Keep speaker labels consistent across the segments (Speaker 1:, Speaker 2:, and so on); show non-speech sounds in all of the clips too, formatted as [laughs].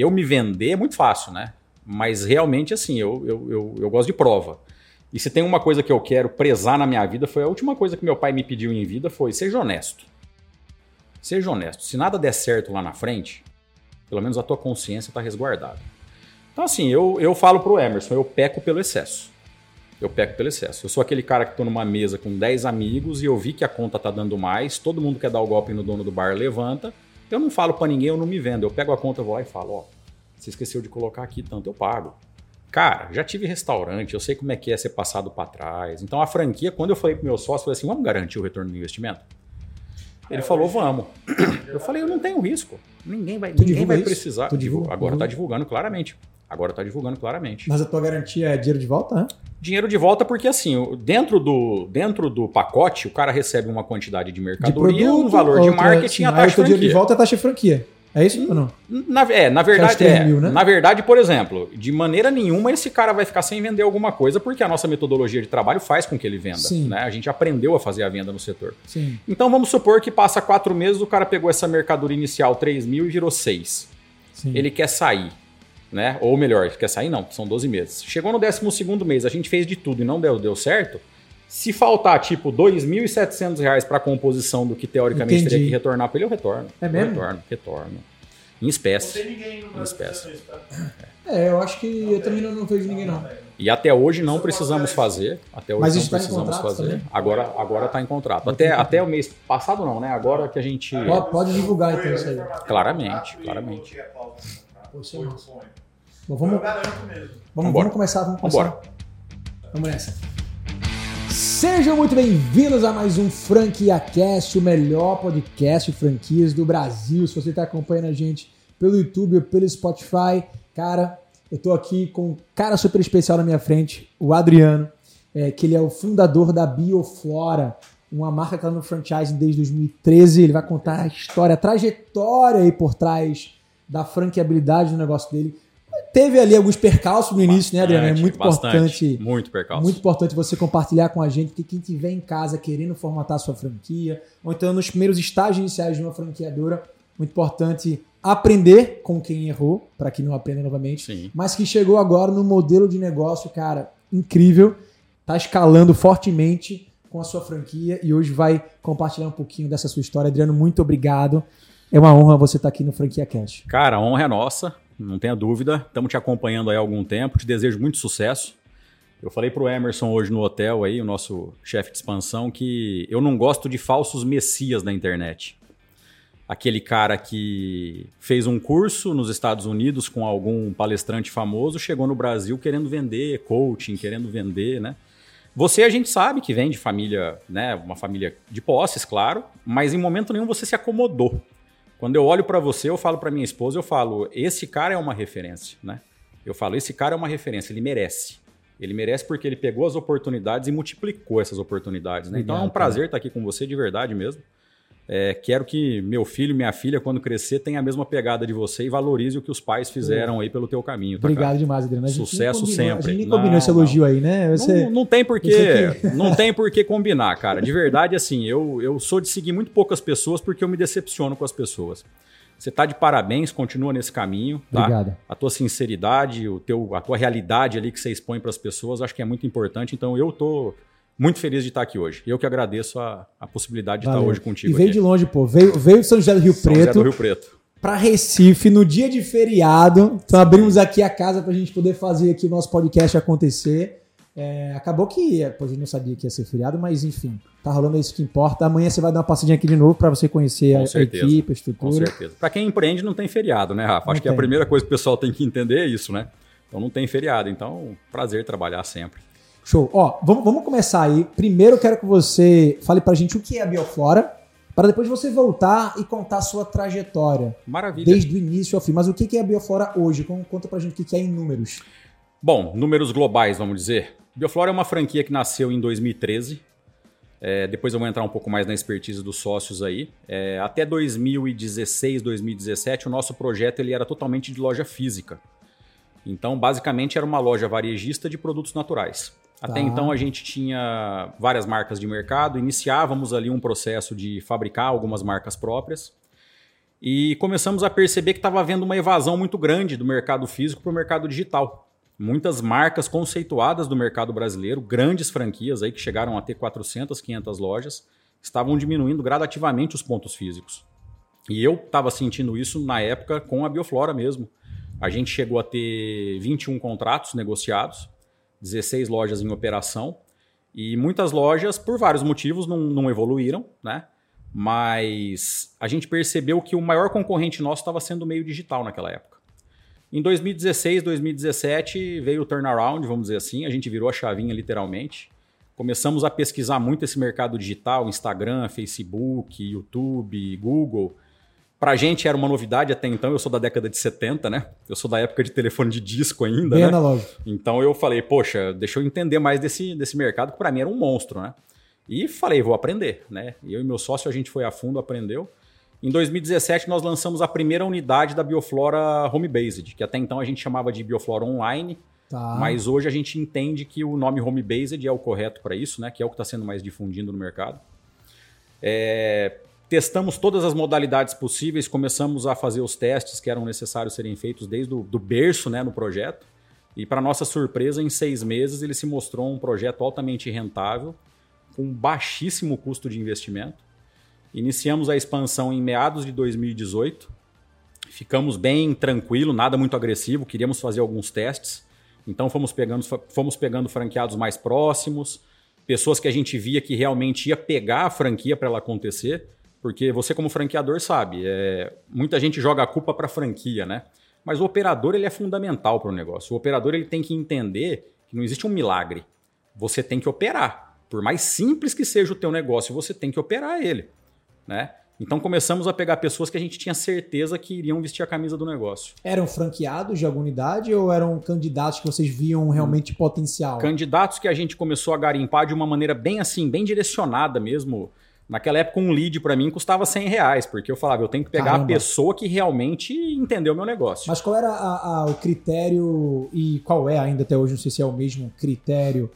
Speaker 1: eu me vender é muito fácil, né? Mas realmente, assim, eu, eu, eu, eu gosto de prova. E se tem uma coisa que eu quero prezar na minha vida, foi a última coisa que meu pai me pediu em vida, foi seja honesto. Seja honesto. Se nada der certo lá na frente, pelo menos a tua consciência está resguardada. Então, assim, eu, eu falo pro Emerson, eu peco pelo excesso. Eu peco pelo excesso. Eu sou aquele cara que estou numa mesa com 10 amigos e eu vi que a conta tá dando mais, todo mundo quer dar o golpe no dono do bar, levanta. Eu não falo para ninguém, eu não me vendo. Eu pego a conta, vou lá e falo, ó, você esqueceu de colocar aqui tanto, eu pago. Cara, já tive restaurante, eu sei como é que é ser passado para trás. Então a franquia, quando eu falei pro meu sócio, eu falei assim, vamos garantir o retorno do investimento? Ele falou, vamos. Eu falei, eu não tenho risco. Ninguém vai, ninguém vai precisar. Agora está divulgando claramente. Agora está divulgando claramente.
Speaker 2: Mas a tua garantia é dinheiro de volta, né?
Speaker 1: Dinheiro de volta porque assim, dentro do, dentro do pacote, o cara recebe uma quantidade de mercadoria, de produto, um valor de marketing, a taxa
Speaker 2: de franquia. dinheiro de volta é a taxa de franquia. É isso ou não?
Speaker 1: Na, é, na verdade, é, mil, né? na verdade, por exemplo, de maneira nenhuma esse cara vai ficar sem vender alguma coisa, porque a nossa metodologia de trabalho faz com que ele venda. Né? A gente aprendeu a fazer a venda no setor.
Speaker 2: Sim.
Speaker 1: Então vamos supor que passa quatro meses, o cara pegou essa mercadoria inicial 3 mil e virou 6. Ele quer sair né? Ou melhor, quer sair? Não, são 12 meses. Chegou no 12 mês, a gente fez de tudo e não deu, deu certo. Se faltar, tipo, R$ 2.700 para a composição do que teoricamente Entendi. teria que retornar para ele, eu retorno.
Speaker 2: É mesmo?
Speaker 1: Eu retorno, retorno. Em espécie. Não tem ninguém no em espécie.
Speaker 2: É, eu acho que eu também não, não vejo ninguém, não.
Speaker 1: E até hoje não precisamos fazer. Até hoje Mas não tá precisamos fazer. Também? Agora agora está em contrato. Até, até o mês passado não, né? Agora que a gente.
Speaker 2: Pode, pode divulgar então isso aí.
Speaker 1: Claramente, claramente.
Speaker 2: Você Bom, vamos, vamos, vamos começar, vamos começar. Vambora. Vamos nessa. Sejam muito bem-vindos a mais um Franquia Cast, o melhor podcast de franquias do Brasil. Se você está acompanhando a gente pelo YouTube ou pelo Spotify, cara, eu estou aqui com um cara super especial na minha frente, o Adriano, é, que ele é o fundador da Bioflora, uma marca que está no franchise desde 2013. Ele vai contar a história, a trajetória aí por trás da franqueabilidade do negócio dele. Teve ali alguns percalços no início, né, Adriano? É muito bastante, importante.
Speaker 1: Muito percalço.
Speaker 2: Muito importante você compartilhar com a gente, porque quem tiver em casa querendo formatar sua franquia, ou então nos primeiros estágios iniciais de uma franqueadora, muito importante aprender com quem errou, para que não aprenda novamente,
Speaker 1: Sim.
Speaker 2: mas que chegou agora no modelo de negócio, cara, incrível, tá escalando fortemente com a sua franquia e hoje vai compartilhar um pouquinho dessa sua história. Adriano, muito obrigado. É uma honra você estar aqui no Franquia Cash.
Speaker 1: Cara, a honra é nossa, não tenha dúvida. Estamos te acompanhando aí há algum tempo, te desejo muito sucesso. Eu falei para o Emerson hoje no hotel aí, o nosso chefe de expansão, que eu não gosto de falsos messias na internet. Aquele cara que fez um curso nos Estados Unidos com algum palestrante famoso, chegou no Brasil querendo vender coaching, querendo vender, né? Você a gente sabe que vem de família, né, uma família de posses, claro, mas em momento nenhum você se acomodou. Quando eu olho para você, eu falo para minha esposa, eu falo, esse cara é uma referência, né? Eu falo, esse cara é uma referência, ele merece. Ele merece porque ele pegou as oportunidades e multiplicou essas oportunidades. Né? então é um prazer estar aqui com você de verdade mesmo. É, quero que meu filho, minha filha, quando crescer, tenha a mesma pegada de você e valorize o que os pais fizeram aí pelo teu caminho.
Speaker 2: Tá, Obrigado cara? demais, Adriano.
Speaker 1: Sucesso combinou, sempre.
Speaker 2: A gente nem combinou não, esse elogio não. aí, né?
Speaker 1: Você... Não, não, tem porquê, [laughs] não tem por que combinar, cara. De verdade, assim, eu, eu sou de seguir muito poucas pessoas porque eu me decepciono com as pessoas. Você está de parabéns, continua nesse caminho. Tá?
Speaker 2: Obrigado.
Speaker 1: A tua sinceridade, o teu, a tua realidade ali que você expõe para as pessoas, acho que é muito importante. Então eu tô muito feliz de estar aqui hoje. Eu que agradeço a, a possibilidade de Valeu. estar hoje contigo.
Speaker 2: E veio
Speaker 1: aqui.
Speaker 2: de longe, pô. Veio, veio de São José do Rio São Preto. José
Speaker 1: do Rio Preto.
Speaker 2: Para Recife, no dia de feriado. Então abrimos aqui a casa para a gente poder fazer aqui o nosso podcast acontecer. É, acabou que, pô, a gente não sabia que ia ser feriado, mas enfim, tá rolando isso que importa. Amanhã você vai dar uma passadinha aqui de novo para você conhecer a, a, equipe, a estrutura.
Speaker 1: Com certeza. Para quem empreende, não tem feriado, né, Rafa? Não Acho tem. que a primeira coisa que o pessoal tem que entender é isso, né? Então não tem feriado. Então, prazer trabalhar sempre.
Speaker 2: Show. Ó, vamos, vamos começar aí. Primeiro eu quero que você fale pra gente o que é a Bioflora, para depois você voltar e contar a sua trajetória.
Speaker 1: Maravilha.
Speaker 2: Desde o início ao fim. Mas o que é a Bioflora hoje? Conta pra gente o que é em números.
Speaker 1: Bom, números globais, vamos dizer. Bioflora é uma franquia que nasceu em 2013. É, depois eu vou entrar um pouco mais na expertise dos sócios aí. É, até 2016, 2017, o nosso projeto ele era totalmente de loja física. Então, basicamente, era uma loja varejista de produtos naturais. Até tá. então a gente tinha várias marcas de mercado, iniciávamos ali um processo de fabricar algumas marcas próprias. E começamos a perceber que estava havendo uma evasão muito grande do mercado físico para o mercado digital. Muitas marcas conceituadas do mercado brasileiro, grandes franquias aí que chegaram a ter 400, 500 lojas, estavam diminuindo gradativamente os pontos físicos. E eu estava sentindo isso na época com a Bioflora mesmo. A gente chegou a ter 21 contratos negociados, 16 lojas em operação, e muitas lojas, por vários motivos, não, não evoluíram, né? Mas a gente percebeu que o maior concorrente nosso estava sendo o meio digital naquela época. Em 2016, 2017 veio o turnaround, vamos dizer assim, a gente virou a chavinha literalmente. Começamos a pesquisar muito esse mercado digital, Instagram, Facebook, YouTube, Google. Pra gente era uma novidade até então, eu sou da década de 70, né? Eu sou da época de telefone de disco ainda, Bem né? Analógico. Então eu falei, poxa, deixa eu entender mais desse, desse mercado, que para mim era um monstro, né? E falei, vou aprender, né? Eu e meu sócio, a gente foi a fundo, aprendeu. Em 2017, nós lançamos a primeira unidade da Bioflora Home Based, que até então a gente chamava de Bioflora Online, tá. mas hoje a gente entende que o nome Home Based é o correto para isso, né? Que é o que está sendo mais difundido no mercado. É, testamos todas as modalidades possíveis, começamos a fazer os testes que eram necessários serem feitos desde o do berço né, no projeto. E, para nossa surpresa, em seis meses ele se mostrou um projeto altamente rentável com baixíssimo custo de investimento. Iniciamos a expansão em meados de 2018. Ficamos bem tranquilo, nada muito agressivo, queríamos fazer alguns testes. Então fomos pegando, fomos pegando franqueados mais próximos, pessoas que a gente via que realmente ia pegar a franquia para ela acontecer, porque você como franqueador sabe, é, muita gente joga a culpa para a franquia, né? Mas o operador ele é fundamental para o negócio. O operador ele tem que entender que não existe um milagre. Você tem que operar. Por mais simples que seja o teu negócio, você tem que operar ele, né? Então começamos a pegar pessoas que a gente tinha certeza que iriam vestir a camisa do negócio.
Speaker 2: Eram franqueados de alguma unidade ou eram candidatos que vocês viam realmente hum. potencial?
Speaker 1: Candidatos que a gente começou a garimpar de uma maneira bem assim, bem direcionada mesmo. Naquela época, um lead para mim custava 100 reais, porque eu falava, eu tenho que pegar Caramba. a pessoa que realmente entendeu o meu negócio.
Speaker 2: Mas qual era a, a, o critério, e qual é ainda até hoje, não sei se é o mesmo critério,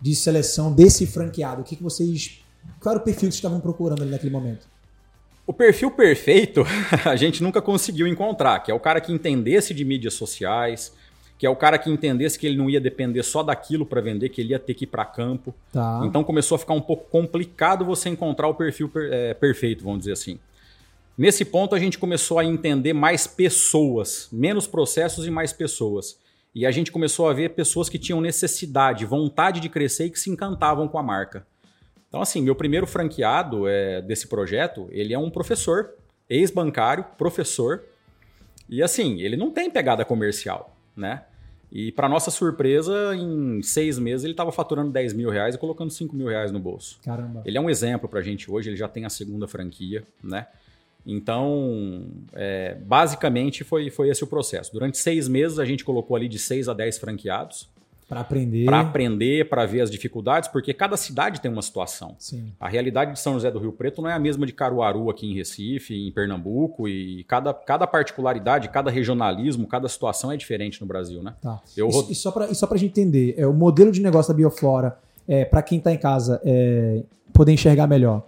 Speaker 2: de seleção desse franqueado? O que, que vocês. Qual era o perfil que vocês estavam procurando ali naquele momento?
Speaker 1: O perfil perfeito [laughs] a gente nunca conseguiu encontrar, que é o cara que entendesse de mídias sociais, que é o cara que entendesse que ele não ia depender só daquilo para vender, que ele ia ter que ir para campo. Tá. Então começou a ficar um pouco complicado você encontrar o perfil per, é, perfeito, vamos dizer assim. Nesse ponto a gente começou a entender mais pessoas, menos processos e mais pessoas. E a gente começou a ver pessoas que tinham necessidade, vontade de crescer e que se encantavam com a marca. Então, assim, meu primeiro franqueado é, desse projeto, ele é um professor, ex-bancário, professor. E assim, ele não tem pegada comercial, né? E para nossa surpresa, em seis meses ele estava faturando 10 mil reais e colocando 5 mil reais no bolso.
Speaker 2: Caramba.
Speaker 1: Ele é um exemplo para a gente hoje, ele já tem a segunda franquia, né? Então, é, basicamente foi, foi esse o processo. Durante seis meses a gente colocou ali de seis a dez franqueados.
Speaker 2: Para aprender.
Speaker 1: Para aprender, para ver as dificuldades, porque cada cidade tem uma situação.
Speaker 2: Sim.
Speaker 1: A realidade de São José do Rio Preto não é a mesma de Caruaru aqui em Recife, em Pernambuco, e cada, cada particularidade, cada regionalismo, cada situação é diferente no Brasil, né?
Speaker 2: Tá. Eu... E, e só para a gente entender, é, o modelo de negócio da Bioflora, é, para quem está em casa é, poder enxergar melhor,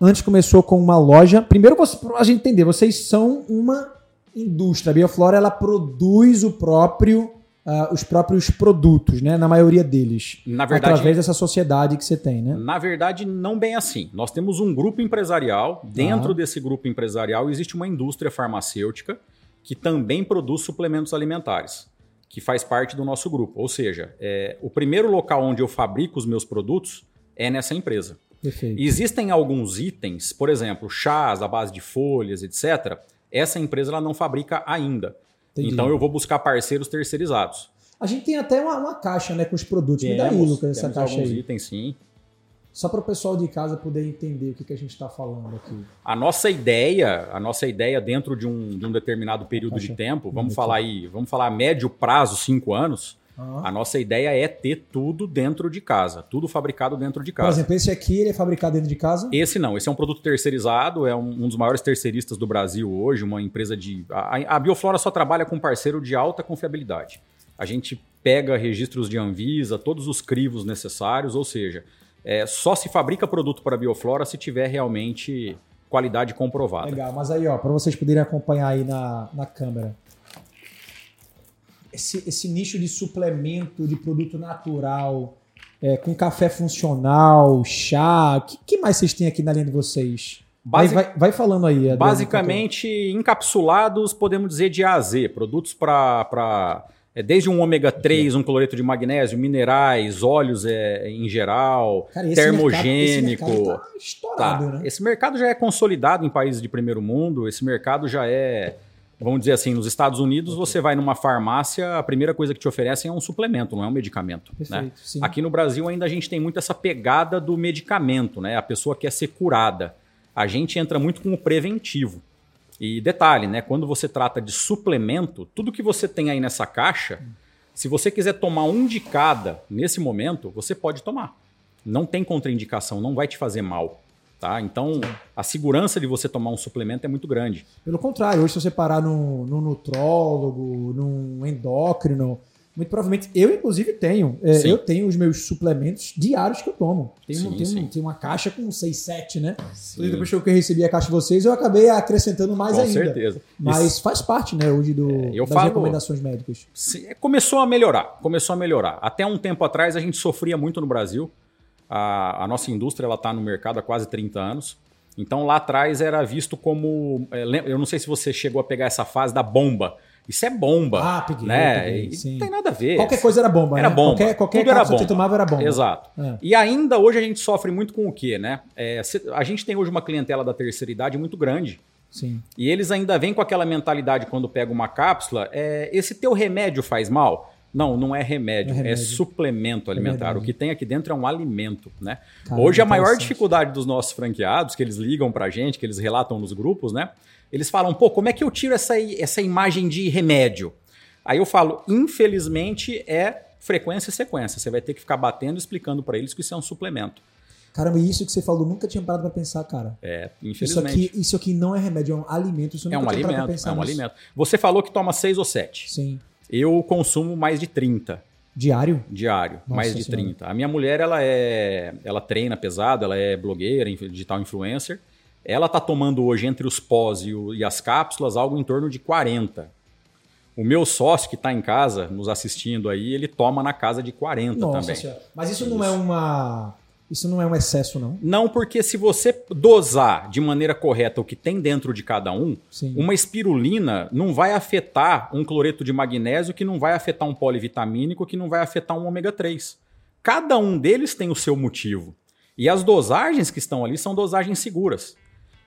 Speaker 2: Antes começou com uma loja. Primeiro, a gente entender, vocês são uma indústria. A Bioflora ela produz o próprio, uh, os próprios produtos, né? Na maioria deles.
Speaker 1: Na verdade,
Speaker 2: através dessa sociedade que você tem, né?
Speaker 1: Na verdade, não bem assim. Nós temos um grupo empresarial. Dentro ah. desse grupo empresarial existe uma indústria farmacêutica que também produz suplementos alimentares, que faz parte do nosso grupo. Ou seja, é, o primeiro local onde eu fabrico os meus produtos é nessa empresa.
Speaker 2: Perfeito.
Speaker 1: Existem alguns itens, por exemplo, chás à base de folhas, etc. Essa empresa ela não fabrica ainda. Entendi. Então eu vou buscar parceiros terceirizados.
Speaker 2: A gente tem até uma, uma caixa né, com os produtos. Temos, Me dá aí, Lucas, essa caixa
Speaker 1: alguns
Speaker 2: aí.
Speaker 1: itens, sim.
Speaker 2: Só para o pessoal de casa poder entender o que, que a gente está falando aqui.
Speaker 1: A nossa ideia, a nossa ideia dentro de um, de um determinado período de tempo, vamos falar aí, vamos falar médio prazo, cinco anos, Uhum. A nossa ideia é ter tudo dentro de casa, tudo fabricado dentro de casa.
Speaker 2: Por exemplo, esse aqui ele é fabricado dentro de casa?
Speaker 1: Esse não, esse é um produto terceirizado, é um, um dos maiores terceiristas do Brasil hoje, uma empresa de. A, a Bioflora só trabalha com parceiro de alta confiabilidade. A gente pega registros de Anvisa, todos os crivos necessários, ou seja, é, só se fabrica produto para Bioflora se tiver realmente qualidade comprovada.
Speaker 2: Legal, mas aí, ó, para vocês poderem acompanhar aí na, na câmera. Esse, esse nicho de suplemento, de produto natural, é, com café funcional, chá, o que, que, mais vocês têm aqui na linha de vocês? Basic... Vai, vai, vai, falando aí.
Speaker 1: Adriano, basicamente, encapsulados, podemos dizer de A a Z, produtos para é desde um ômega 3, um cloreto de magnésio, minerais, óleos é, em geral, Cara, termogênico. Mercado, esse, mercado tá estourado, tá. né? esse mercado já é consolidado em países de primeiro mundo, esse mercado já é. Vamos dizer assim, nos Estados Unidos, você vai numa farmácia, a primeira coisa que te oferecem é um suplemento, não é um medicamento. né? Aqui no Brasil ainda a gente tem muito essa pegada do medicamento, né? A pessoa quer ser curada. A gente entra muito com o preventivo. E detalhe, né? Quando você trata de suplemento, tudo que você tem aí nessa caixa, se você quiser tomar um de cada nesse momento, você pode tomar. Não tem contraindicação, não vai te fazer mal. Tá? Então, a segurança de você tomar um suplemento é muito grande.
Speaker 2: Pelo contrário, hoje se você parar num, num nutrólogo, num endócrino, muito provavelmente, eu inclusive tenho. É, eu tenho os meus suplementos diários que eu tomo. Tem, sim, tem, sim. uma caixa com 6, 7, né? Sim. Depois que eu recebi a caixa de vocês, eu acabei acrescentando mais
Speaker 1: com
Speaker 2: ainda.
Speaker 1: Com certeza.
Speaker 2: Mas Isso. faz parte, né, hoje do, é, das falo, recomendações médicas.
Speaker 1: Começou a melhorar, começou a melhorar. Até um tempo atrás a gente sofria muito no Brasil. A, a nossa indústria está no mercado há quase 30 anos. Então lá atrás era visto como. É, eu não sei se você chegou a pegar essa fase da bomba isso é bomba. Ah, peguei. Né? Peguei, não tem nada a ver.
Speaker 2: Qualquer coisa era bomba,
Speaker 1: Era
Speaker 2: né?
Speaker 1: bomba.
Speaker 2: Qualquer, qualquer Tudo era bomba. que você tomava era bomba.
Speaker 1: Exato. É. E ainda hoje a gente sofre muito com o quê, né? É, a gente tem hoje uma clientela da terceira idade muito grande.
Speaker 2: Sim.
Speaker 1: E eles ainda vêm com aquela mentalidade quando pega uma cápsula, é, esse teu remédio faz mal? Não, não é remédio, não é, remédio. é, suplemento alimentar. É o que tem aqui dentro é um alimento, né? Caramba, Hoje a maior dificuldade dos nossos franqueados, que eles ligam pra gente, que eles relatam nos grupos, né? Eles falam, pô, como é que eu tiro essa, essa imagem de remédio? Aí eu falo, infelizmente é frequência e sequência. Você vai ter que ficar batendo e explicando para eles que isso é um suplemento.
Speaker 2: Caramba, isso que você falou, nunca tinha parado para pensar, cara.
Speaker 1: É, infelizmente.
Speaker 2: Isso aqui, isso aqui não é remédio, é um alimento. Isso
Speaker 1: é um alimento, é um nisso. alimento. Você falou que toma seis ou sete.
Speaker 2: Sim.
Speaker 1: Eu consumo mais de 30.
Speaker 2: Diário?
Speaker 1: Diário, Nossa mais de senhora. 30. A minha mulher, ela é, ela treina pesado, ela é blogueira, digital influencer. Ela tá tomando hoje entre os pós e, o, e as cápsulas algo em torno de 40. O meu sócio que está em casa, nos assistindo aí, ele toma na casa de 40 Nossa também. Senhora.
Speaker 2: Mas isso, isso não é uma. Isso não é um excesso, não?
Speaker 1: Não, porque se você dosar de maneira correta o que tem dentro de cada um,
Speaker 2: Sim.
Speaker 1: uma espirulina não vai afetar um cloreto de magnésio, que não vai afetar um polivitamínico, que não vai afetar um ômega 3. Cada um deles tem o seu motivo. E as dosagens que estão ali são dosagens seguras.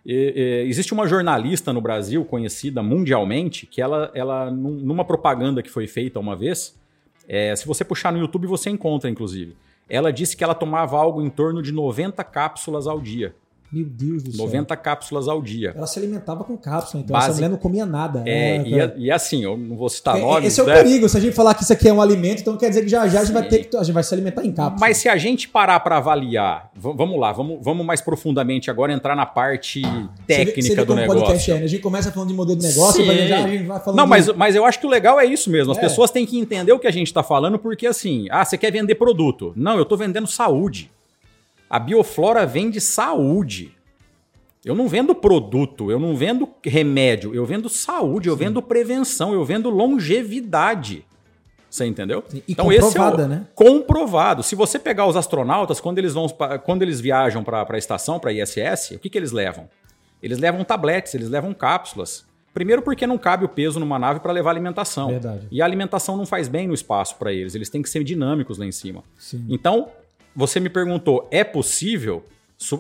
Speaker 1: E, e, existe uma jornalista no Brasil, conhecida mundialmente, que ela, ela numa propaganda que foi feita uma vez, é, se você puxar no YouTube você encontra, inclusive. Ela disse que ela tomava algo em torno de 90 cápsulas ao dia.
Speaker 2: Meu Deus do
Speaker 1: 90 céu. cápsulas ao dia.
Speaker 2: Ela se alimentava com cápsula, então Basic... essa mulher não comia nada.
Speaker 1: É,
Speaker 2: é
Speaker 1: e, é, e, assim, eu não vou citar é, nomes.
Speaker 2: Esse é o né? perigo. Se a gente falar que isso aqui é um alimento, então quer dizer que já já a gente, vai, ter que, a gente vai se alimentar em cápsula.
Speaker 1: Mas se a gente parar para avaliar, vamos lá, vamos, vamos mais profundamente agora entrar na parte técnica você vê, você vê do negócio. Podcast
Speaker 2: é, né? A gente começa falando de modelo de negócio, Sim. já a gente vai falando.
Speaker 1: Não, de... mas, mas eu acho que o legal é isso mesmo. As é. pessoas têm que entender o que a gente está falando, porque assim, ah, você quer vender produto. Não, eu estou vendendo saúde. A Bioflora vende saúde. Eu não vendo produto, eu não vendo remédio, eu vendo saúde, Sim. eu vendo prevenção, eu vendo longevidade. Você entendeu?
Speaker 2: E então esse é o, né?
Speaker 1: comprovado. Se você pegar os astronautas quando eles vão quando eles viajam para a estação, para a ISS, o que, que eles levam? Eles levam tabletes, eles levam cápsulas. Primeiro porque não cabe o peso numa nave para levar alimentação.
Speaker 2: Verdade.
Speaker 1: E a alimentação não faz bem no espaço para eles, eles têm que ser dinâmicos lá em cima.
Speaker 2: Sim.
Speaker 1: Então, você me perguntou, é possível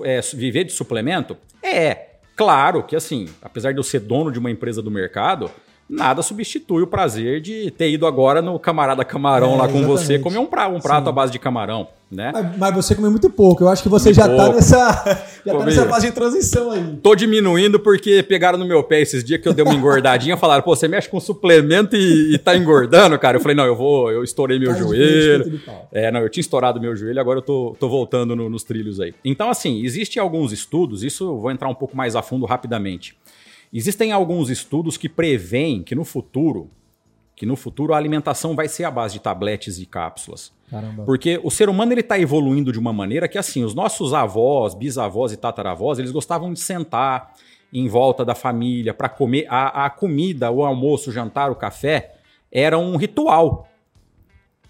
Speaker 1: é, viver de suplemento? É. Claro que, assim, apesar de eu ser dono de uma empresa do mercado, nada substitui o prazer de ter ido agora no camarada camarão é, lá com exatamente. você comer um prato, um prato à base de camarão, né?
Speaker 2: Mas, mas, você comeu muito pouco. Eu acho que você já está nessa, já tá [laughs] nessa fase de transição aí.
Speaker 1: Tô diminuindo porque pegaram no meu pé esses dias que eu dei uma engordadinha, [laughs] falaram: "Pô, você mexe com suplemento e, e tá engordando, cara". Eu falei: "Não, eu vou, eu estourei meu Faz joelho". É, não, eu tinha estourado meu joelho, agora eu tô, tô voltando no, nos trilhos aí. Então, assim, existem alguns estudos, isso eu vou entrar um pouco mais a fundo rapidamente Existem alguns estudos que preveem que no futuro, que no futuro a alimentação vai ser a base de tabletes e cápsulas. Caramba. Porque o ser humano ele está evoluindo de uma maneira que assim, os nossos avós, bisavós e tataravós, eles gostavam de sentar em volta da família para comer a, a comida, o almoço, o jantar, o café era um ritual.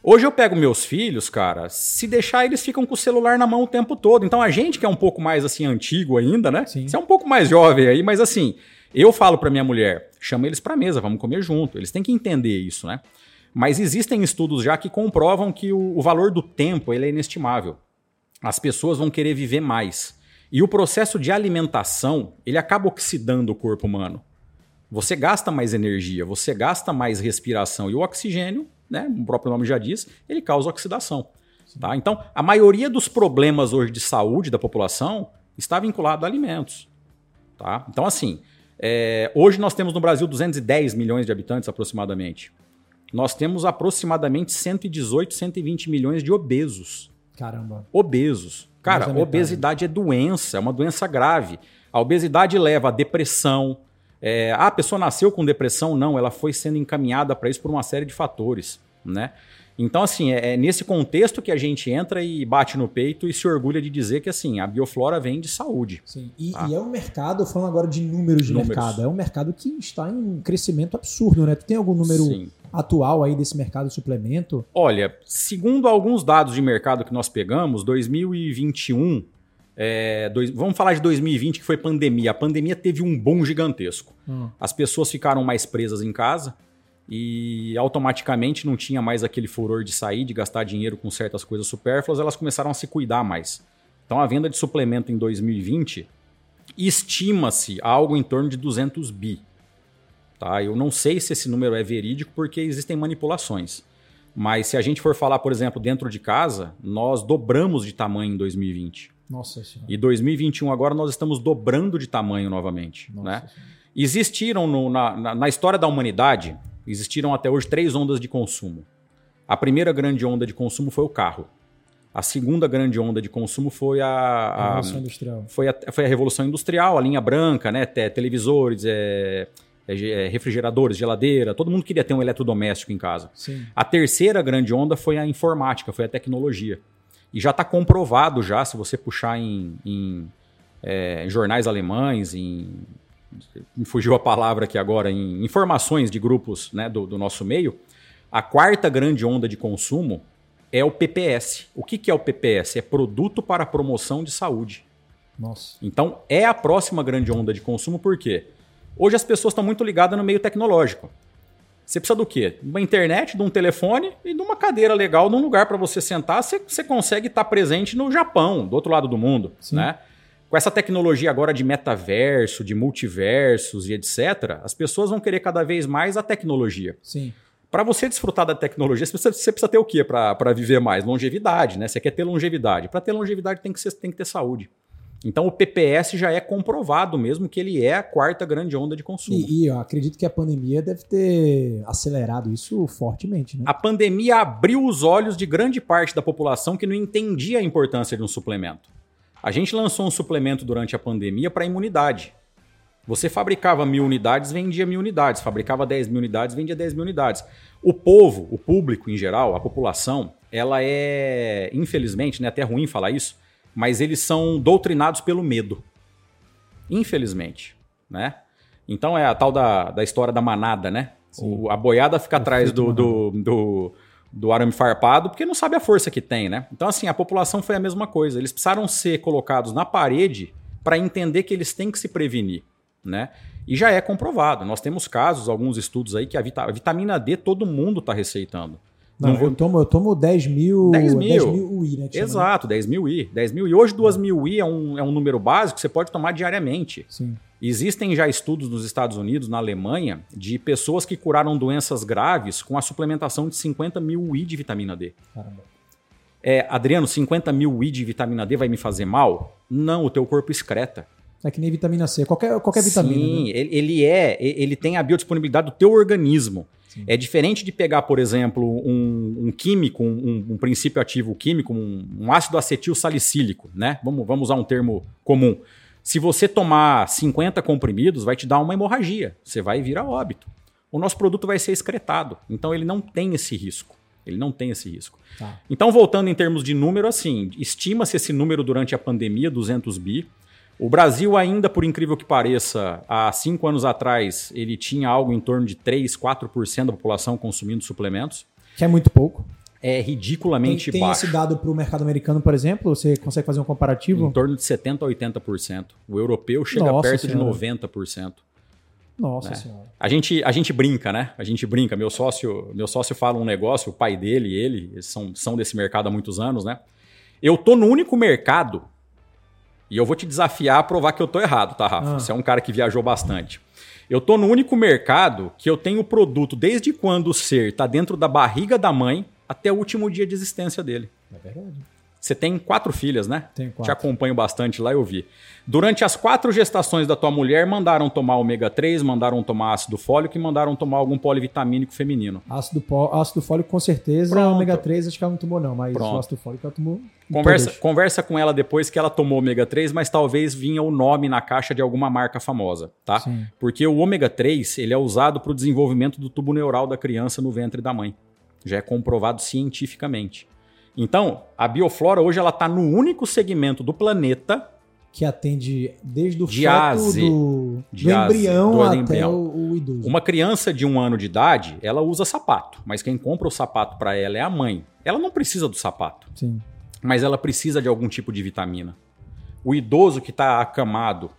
Speaker 1: Hoje eu pego meus filhos, cara, se deixar eles ficam com o celular na mão o tempo todo. Então a gente que é um pouco mais assim antigo ainda, né? Sim. Você é um pouco mais jovem aí, mas assim, eu falo para minha mulher, chama eles para mesa, vamos comer junto. Eles têm que entender isso, né? Mas existem estudos já que comprovam que o, o valor do tempo ele é inestimável. As pessoas vão querer viver mais. E o processo de alimentação, ele acaba oxidando o corpo humano. Você gasta mais energia, você gasta mais respiração e o oxigênio, né, o próprio nome já diz, ele causa oxidação. Tá? Então, a maioria dos problemas hoje de saúde da população está vinculado a alimentos. Tá? Então, assim, é, hoje nós temos no Brasil 210 milhões de habitantes aproximadamente. Nós temos aproximadamente 118, 120 milhões de obesos.
Speaker 2: Caramba.
Speaker 1: Obesos. Cara, obesidade é doença, é uma doença grave. A obesidade leva a depressão. É, ah, a pessoa nasceu com depressão? Não, ela foi sendo encaminhada para isso por uma série de fatores, né? Então, assim, é, é, nesse contexto que a gente entra e bate no peito e se orgulha de dizer que, assim, a bioflora vem de saúde.
Speaker 2: Sim, e, tá? e é um mercado, falando agora de números de números. mercado, é um mercado que está em crescimento absurdo, né? Tu tem algum número Sim. atual aí desse mercado de suplemento?
Speaker 1: Olha, segundo alguns dados de mercado que nós pegamos, 2021 é, dois, vamos falar de 2020, que foi pandemia. A pandemia teve um boom gigantesco. Hum. As pessoas ficaram mais presas em casa, e automaticamente não tinha mais aquele furor de sair, de gastar dinheiro com certas coisas supérfluas, elas começaram a se cuidar mais. Então a venda de suplemento em 2020 estima-se algo em torno de 200 bi. Tá? Eu não sei se esse número é verídico porque existem manipulações. Mas se a gente for falar, por exemplo, dentro de casa, nós dobramos de tamanho em 2020.
Speaker 2: Nossa
Speaker 1: senhora. E 2021 agora nós estamos dobrando de tamanho novamente. Nossa né? Existiram no, na, na, na história da humanidade existiram até hoje três ondas de consumo. A primeira grande onda de consumo foi o carro. A segunda grande onda de consumo foi a, a,
Speaker 2: Revolução Industrial.
Speaker 1: Foi a, foi a Revolução Industrial, a linha branca, né? televisores, é, é, refrigeradores, geladeira. Todo mundo queria ter um eletrodoméstico em casa.
Speaker 2: Sim.
Speaker 1: A terceira grande onda foi a informática, foi a tecnologia. E já está comprovado já, se você puxar em, em é, jornais alemães, em me fugiu a palavra aqui agora, em informações de grupos né, do, do nosso meio, a quarta grande onda de consumo é o PPS. O que, que é o PPS? É Produto para Promoção de Saúde.
Speaker 2: Nossa.
Speaker 1: Então, é a próxima grande onda de consumo, por quê? Hoje as pessoas estão muito ligadas no meio tecnológico. Você precisa do quê? De uma internet, de um telefone e de uma cadeira legal, num lugar para você sentar. Você, você consegue estar presente no Japão, do outro lado do mundo. Sim. Né? Com essa tecnologia agora de metaverso, de multiversos e etc., as pessoas vão querer cada vez mais a tecnologia.
Speaker 2: Sim.
Speaker 1: Para você desfrutar da tecnologia, você precisa, você precisa ter o quê para viver mais? Longevidade, né? Você quer ter longevidade. Para ter longevidade tem que, ser, tem que ter saúde. Então o PPS já é comprovado mesmo que ele é a quarta grande onda de consumo.
Speaker 2: E, e, eu acredito que a pandemia deve ter acelerado isso fortemente. Né?
Speaker 1: A pandemia abriu os olhos de grande parte da população que não entendia a importância de um suplemento. A gente lançou um suplemento durante a pandemia para imunidade. Você fabricava mil unidades, vendia mil unidades. Fabricava 10 mil unidades, vendia 10 mil unidades. O povo, o público em geral, a população, ela é, infelizmente, né, até ruim falar isso, mas eles são doutrinados pelo medo. Infelizmente, né? Então é a tal da, da história da manada, né? O, a boiada fica atrás do, do, do, do arame farpado, porque não sabe a força que tem, né? Então, assim, a população foi a mesma coisa. Eles precisaram ser colocados na parede para entender que eles têm que se prevenir, né? E já é comprovado. Nós temos casos, alguns estudos aí, que a, vita a vitamina D todo mundo está receitando.
Speaker 2: Não, não eu, tomo, eu tomo 10 mil,
Speaker 1: 10 mil. 10
Speaker 2: mil UI, né?
Speaker 1: né? Exato, né? 10 mil UI. 10 mil e hoje 2 mil UI é um, é um número básico que você pode tomar diariamente.
Speaker 2: Sim.
Speaker 1: Existem já estudos nos Estados Unidos, na Alemanha, de pessoas que curaram doenças graves com a suplementação de 50 mil UI de vitamina D.
Speaker 2: Caramba.
Speaker 1: É, Adriano, 50 mil UI de vitamina D vai me fazer mal? Não, o teu corpo excreta.
Speaker 2: É que nem vitamina C, qualquer, qualquer vitamina.
Speaker 1: Sim, né? ele, ele, é, ele tem a biodisponibilidade do teu organismo. Sim. É diferente de pegar, por exemplo, um, um químico, um, um, princípio ativo químico, um, um ácido acetil salicílico, né? Vamos, vamos usar um termo comum. Se você tomar 50 comprimidos, vai te dar uma hemorragia. Você vai vir a óbito. o nosso produto vai ser excretado. Então ele não tem esse risco. Ele não tem esse risco. Tá. Então, voltando em termos de número, assim, estima-se esse número durante a pandemia, 200 bi. O Brasil ainda, por incrível que pareça, há cinco anos atrás, ele tinha algo em torno de 3, 4% da população consumindo suplementos.
Speaker 2: Que é muito pouco.
Speaker 1: É ridiculamente
Speaker 2: tem, tem
Speaker 1: baixo.
Speaker 2: Tem esse dado para o mercado americano, por exemplo? Você consegue fazer um comparativo?
Speaker 1: Em torno de 70% a 80%. O europeu chega Nossa perto senhora. de 90%.
Speaker 2: Nossa né? senhora.
Speaker 1: A gente, a gente brinca, né? A gente brinca. Meu sócio, meu sócio fala um negócio, o pai dele e ele são, são desse mercado há muitos anos, né? Eu tô no único mercado e eu vou te desafiar a provar que eu tô errado, tá, Rafa? Ah. Você é um cara que viajou bastante. Eu tô no único mercado que eu tenho produto desde quando o ser tá dentro da barriga da mãe até o último dia de existência dele.
Speaker 2: É verdade.
Speaker 1: Você tem quatro filhas, né?
Speaker 2: Tenho quatro.
Speaker 1: Te acompanho bastante lá, eu vi. Durante as quatro gestações da tua mulher, mandaram tomar ômega 3, mandaram tomar ácido fólico e mandaram tomar algum polivitamínico feminino.
Speaker 2: Ácido, ácido fólico, com certeza. Pronto. Ômega 3, acho que ela não tomou, não, mas Pronto. o ácido fólico ela tomou.
Speaker 1: Conversa, conversa com ela depois que ela tomou ômega 3, mas talvez vinha o nome na caixa de alguma marca famosa, tá? Sim. Porque o ômega 3 ele é usado para o desenvolvimento do tubo neural da criança no ventre da mãe. Já é comprovado cientificamente. Então, a bioflora hoje ela está no único segmento do planeta
Speaker 2: que atende desde o
Speaker 1: de feto
Speaker 2: do, de do embrião do até embrião. O, o, idoso.
Speaker 1: Uma criança de um ano de idade, ela usa sapato, mas quem compra o sapato para ela é a mãe. Ela não precisa do sapato,
Speaker 2: Sim.
Speaker 1: mas ela precisa de algum tipo de vitamina. O idoso que está acamado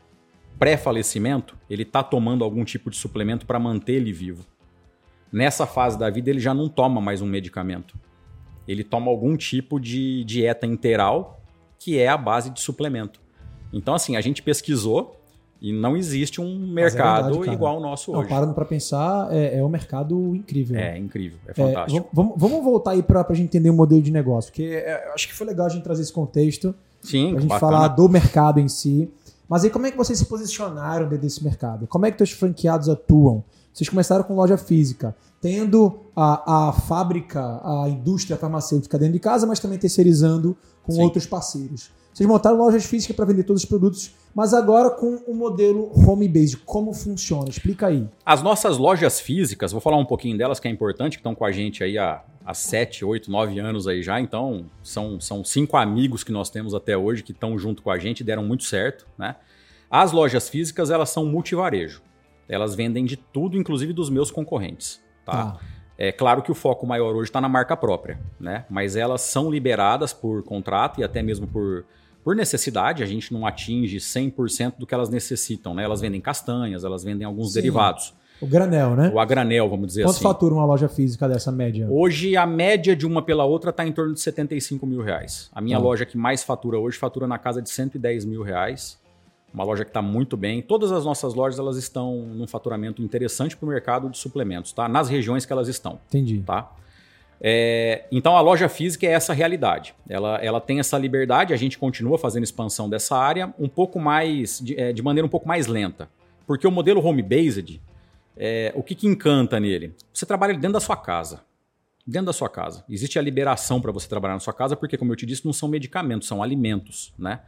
Speaker 1: pré-falecimento, ele está tomando algum tipo de suplemento para manter ele vivo. Nessa fase da vida, ele já não toma mais um medicamento ele toma algum tipo de dieta interal que é a base de suplemento. Então, assim, a gente pesquisou e não existe um é mercado é verdade, igual ao nosso não, hoje.
Speaker 2: Parando para pensar, é, é, um mercado incrível.
Speaker 1: É incrível, é fantástico.
Speaker 2: É, vamos, vamos, voltar aí para a gente entender o modelo de negócio, porque é, acho que foi legal a gente trazer esse contexto.
Speaker 1: Sim,
Speaker 2: a gente bacana. falar do mercado em si. Mas aí como é que vocês se posicionaram dentro desse mercado? Como é que os franqueados atuam? Vocês começaram com loja física tendo a, a fábrica, a indústria farmacêutica dentro de casa, mas também terceirizando com Sim. outros parceiros. Vocês montaram lojas físicas para vender todos os produtos, mas agora com o modelo home base. Como funciona? Explica aí.
Speaker 1: As nossas lojas físicas, vou falar um pouquinho delas que é importante, que estão com a gente aí há, há 7, 8, 9 anos aí já. Então, são, são cinco amigos que nós temos até hoje que estão junto com a gente e deram muito certo. Né? As lojas físicas, elas são multivarejo. Elas vendem de tudo, inclusive dos meus concorrentes. Tá? Ah. É claro que o foco maior hoje está na marca própria, né? Mas elas são liberadas por contrato e até mesmo por, por necessidade. A gente não atinge 100% do que elas necessitam, né? Elas vendem castanhas, elas vendem alguns Sim. derivados.
Speaker 2: O granel, né?
Speaker 1: O a granel, vamos dizer
Speaker 2: Quanto
Speaker 1: assim.
Speaker 2: Quanto fatura uma loja física dessa média?
Speaker 1: Hoje, a média de uma pela outra está em torno de 75 mil reais. A minha ah. loja que mais fatura hoje fatura na casa de 110 mil reais uma loja que está muito bem. Todas as nossas lojas elas estão num faturamento interessante para o mercado de suplementos, tá? Nas regiões que elas estão.
Speaker 2: Entendi.
Speaker 1: Tá? É, então a loja física é essa realidade. Ela, ela tem essa liberdade, a gente continua fazendo expansão dessa área um pouco mais, de, é, de maneira um pouco mais lenta. Porque o modelo home-based, é, o que, que encanta nele? Você trabalha dentro da sua casa. Dentro da sua casa. Existe a liberação para você trabalhar na sua casa, porque, como eu te disse, não são medicamentos, são alimentos, né?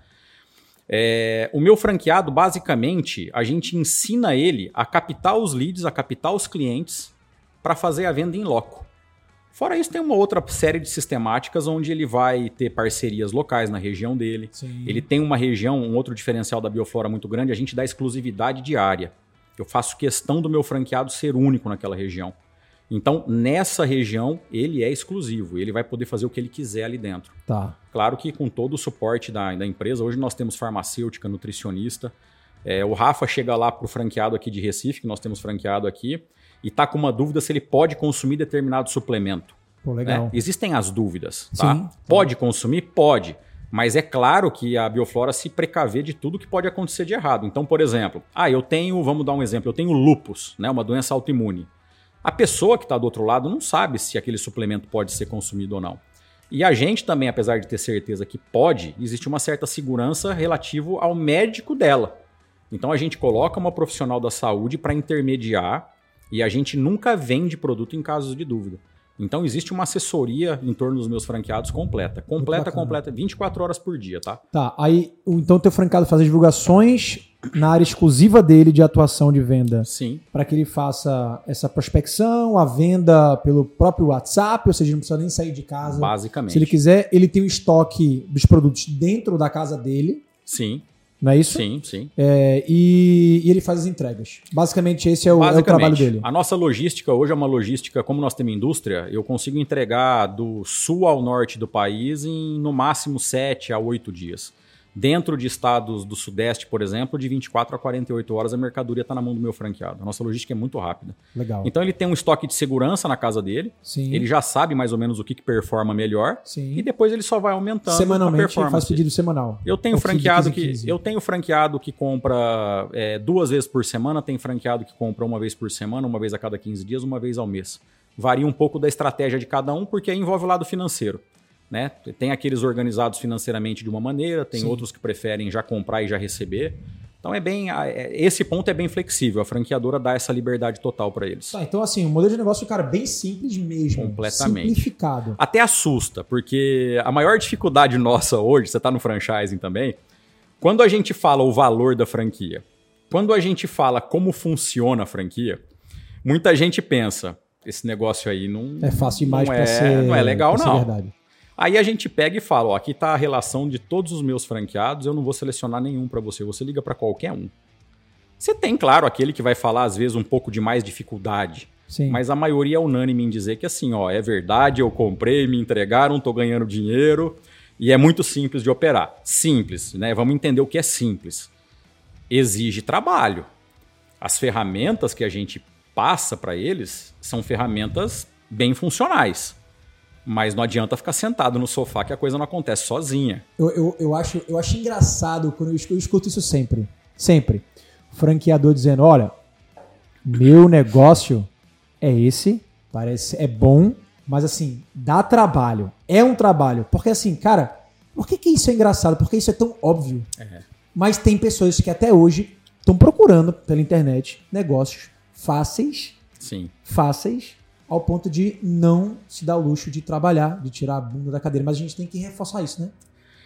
Speaker 1: É, o meu franqueado, basicamente, a gente ensina ele a captar os leads, a captar os clientes para fazer a venda em loco. Fora isso, tem uma outra série de sistemáticas onde ele vai ter parcerias locais na região dele.
Speaker 2: Sim.
Speaker 1: Ele tem uma região, um outro diferencial da Bioflora muito grande, a gente dá exclusividade diária. Eu faço questão do meu franqueado ser único naquela região. Então, nessa região, ele é exclusivo. Ele vai poder fazer o que ele quiser ali dentro.
Speaker 2: Tá.
Speaker 1: Claro que com todo o suporte da, da empresa, hoje nós temos farmacêutica, nutricionista. É, o Rafa chega lá para o franqueado aqui de Recife, que nós temos franqueado aqui, e está com uma dúvida se ele pode consumir determinado suplemento.
Speaker 2: Pô, legal.
Speaker 1: Né? Existem as dúvidas. Tá? Sim. Pode consumir? Pode. Mas é claro que a bioflora se precaver de tudo que pode acontecer de errado. Então, por exemplo, ah, eu tenho, vamos dar um exemplo, eu tenho lupus, né, uma doença autoimune. A pessoa que está do outro lado não sabe se aquele suplemento pode ser consumido ou não. E a gente também, apesar de ter certeza que pode, existe uma certa segurança relativo ao médico dela. Então a gente coloca uma profissional da saúde para intermediar e a gente nunca vende produto em casos de dúvida. Então existe uma assessoria em torno dos meus franqueados completa. Completa, completa, 24 horas por dia, tá?
Speaker 2: Tá, aí então o teu franqueado faz as divulgações na área exclusiva dele de atuação de venda.
Speaker 1: Sim.
Speaker 2: Para que ele faça essa prospecção, a venda pelo próprio WhatsApp, ou seja, não precisa nem sair de casa.
Speaker 1: Basicamente.
Speaker 2: Se ele quiser, ele tem o estoque dos produtos dentro da casa dele.
Speaker 1: Sim.
Speaker 2: Não é isso?
Speaker 1: Sim, sim.
Speaker 2: É, e, e, ele faz as entregas. Basicamente, esse é o, é o, trabalho dele.
Speaker 1: A nossa logística hoje é uma logística, como nós temos indústria, eu consigo entregar do sul ao norte do país em no máximo 7 a 8 dias. Dentro de estados do Sudeste, por exemplo, de 24 a 48 horas a mercadoria está na mão do meu franqueado. A nossa logística é muito rápida.
Speaker 2: Legal.
Speaker 1: Então ele tem um estoque de segurança na casa dele.
Speaker 2: Sim.
Speaker 1: Ele já sabe mais ou menos o que, que performa melhor.
Speaker 2: Sim.
Speaker 1: E depois ele só vai aumentando
Speaker 2: Semanalmente
Speaker 1: a performance.
Speaker 2: faz pedido semanal.
Speaker 1: Eu tenho franqueado 15, 15. que eu tenho franqueado que compra é, duas vezes por semana, tem franqueado que compra uma vez por semana, uma vez a cada 15 dias, uma vez ao mês. Varia um pouco da estratégia de cada um, porque envolve o lado financeiro. Né? Tem aqueles organizados financeiramente de uma maneira, tem Sim. outros que preferem já comprar e já receber. Então é bem. É, esse ponto é bem flexível. A franqueadora dá essa liberdade total para eles.
Speaker 2: Tá, então, assim, o modelo de negócio, cara, bem simples mesmo.
Speaker 1: Completamente.
Speaker 2: Simplificado.
Speaker 1: Até assusta, porque a maior dificuldade nossa hoje, você está no franchising também, quando a gente fala o valor da franquia, quando a gente fala como funciona a franquia, muita gente pensa, esse negócio aí não.
Speaker 2: É fácil demais
Speaker 1: para é,
Speaker 2: ser.
Speaker 1: Não é legal, não.
Speaker 2: Verdade.
Speaker 1: Aí a gente pega e fala, ó, aqui está a relação de todos os meus franqueados, eu não vou selecionar nenhum para você, você liga para qualquer um. Você tem, claro, aquele que vai falar às vezes um pouco de mais dificuldade,
Speaker 2: Sim.
Speaker 1: mas a maioria é unânime em dizer que assim, ó, é verdade, eu comprei, me entregaram, tô ganhando dinheiro e é muito simples de operar. Simples, né? Vamos entender o que é simples. Exige trabalho. As ferramentas que a gente passa para eles são ferramentas bem funcionais. Mas não adianta ficar sentado no sofá que a coisa não acontece sozinha.
Speaker 2: Eu, eu, eu, acho, eu acho engraçado quando eu, eu escuto isso sempre. Sempre. Franqueador dizendo: olha, meu negócio é esse, parece é bom, mas assim, dá trabalho. É um trabalho. Porque assim, cara, por que, que isso é engraçado? Porque isso é tão óbvio.
Speaker 1: É.
Speaker 2: Mas tem pessoas que até hoje estão procurando pela internet negócios fáceis.
Speaker 1: Sim.
Speaker 2: Fáceis ao ponto de não se dar o luxo de trabalhar, de tirar a bunda da cadeira. Mas a gente tem que reforçar isso, né?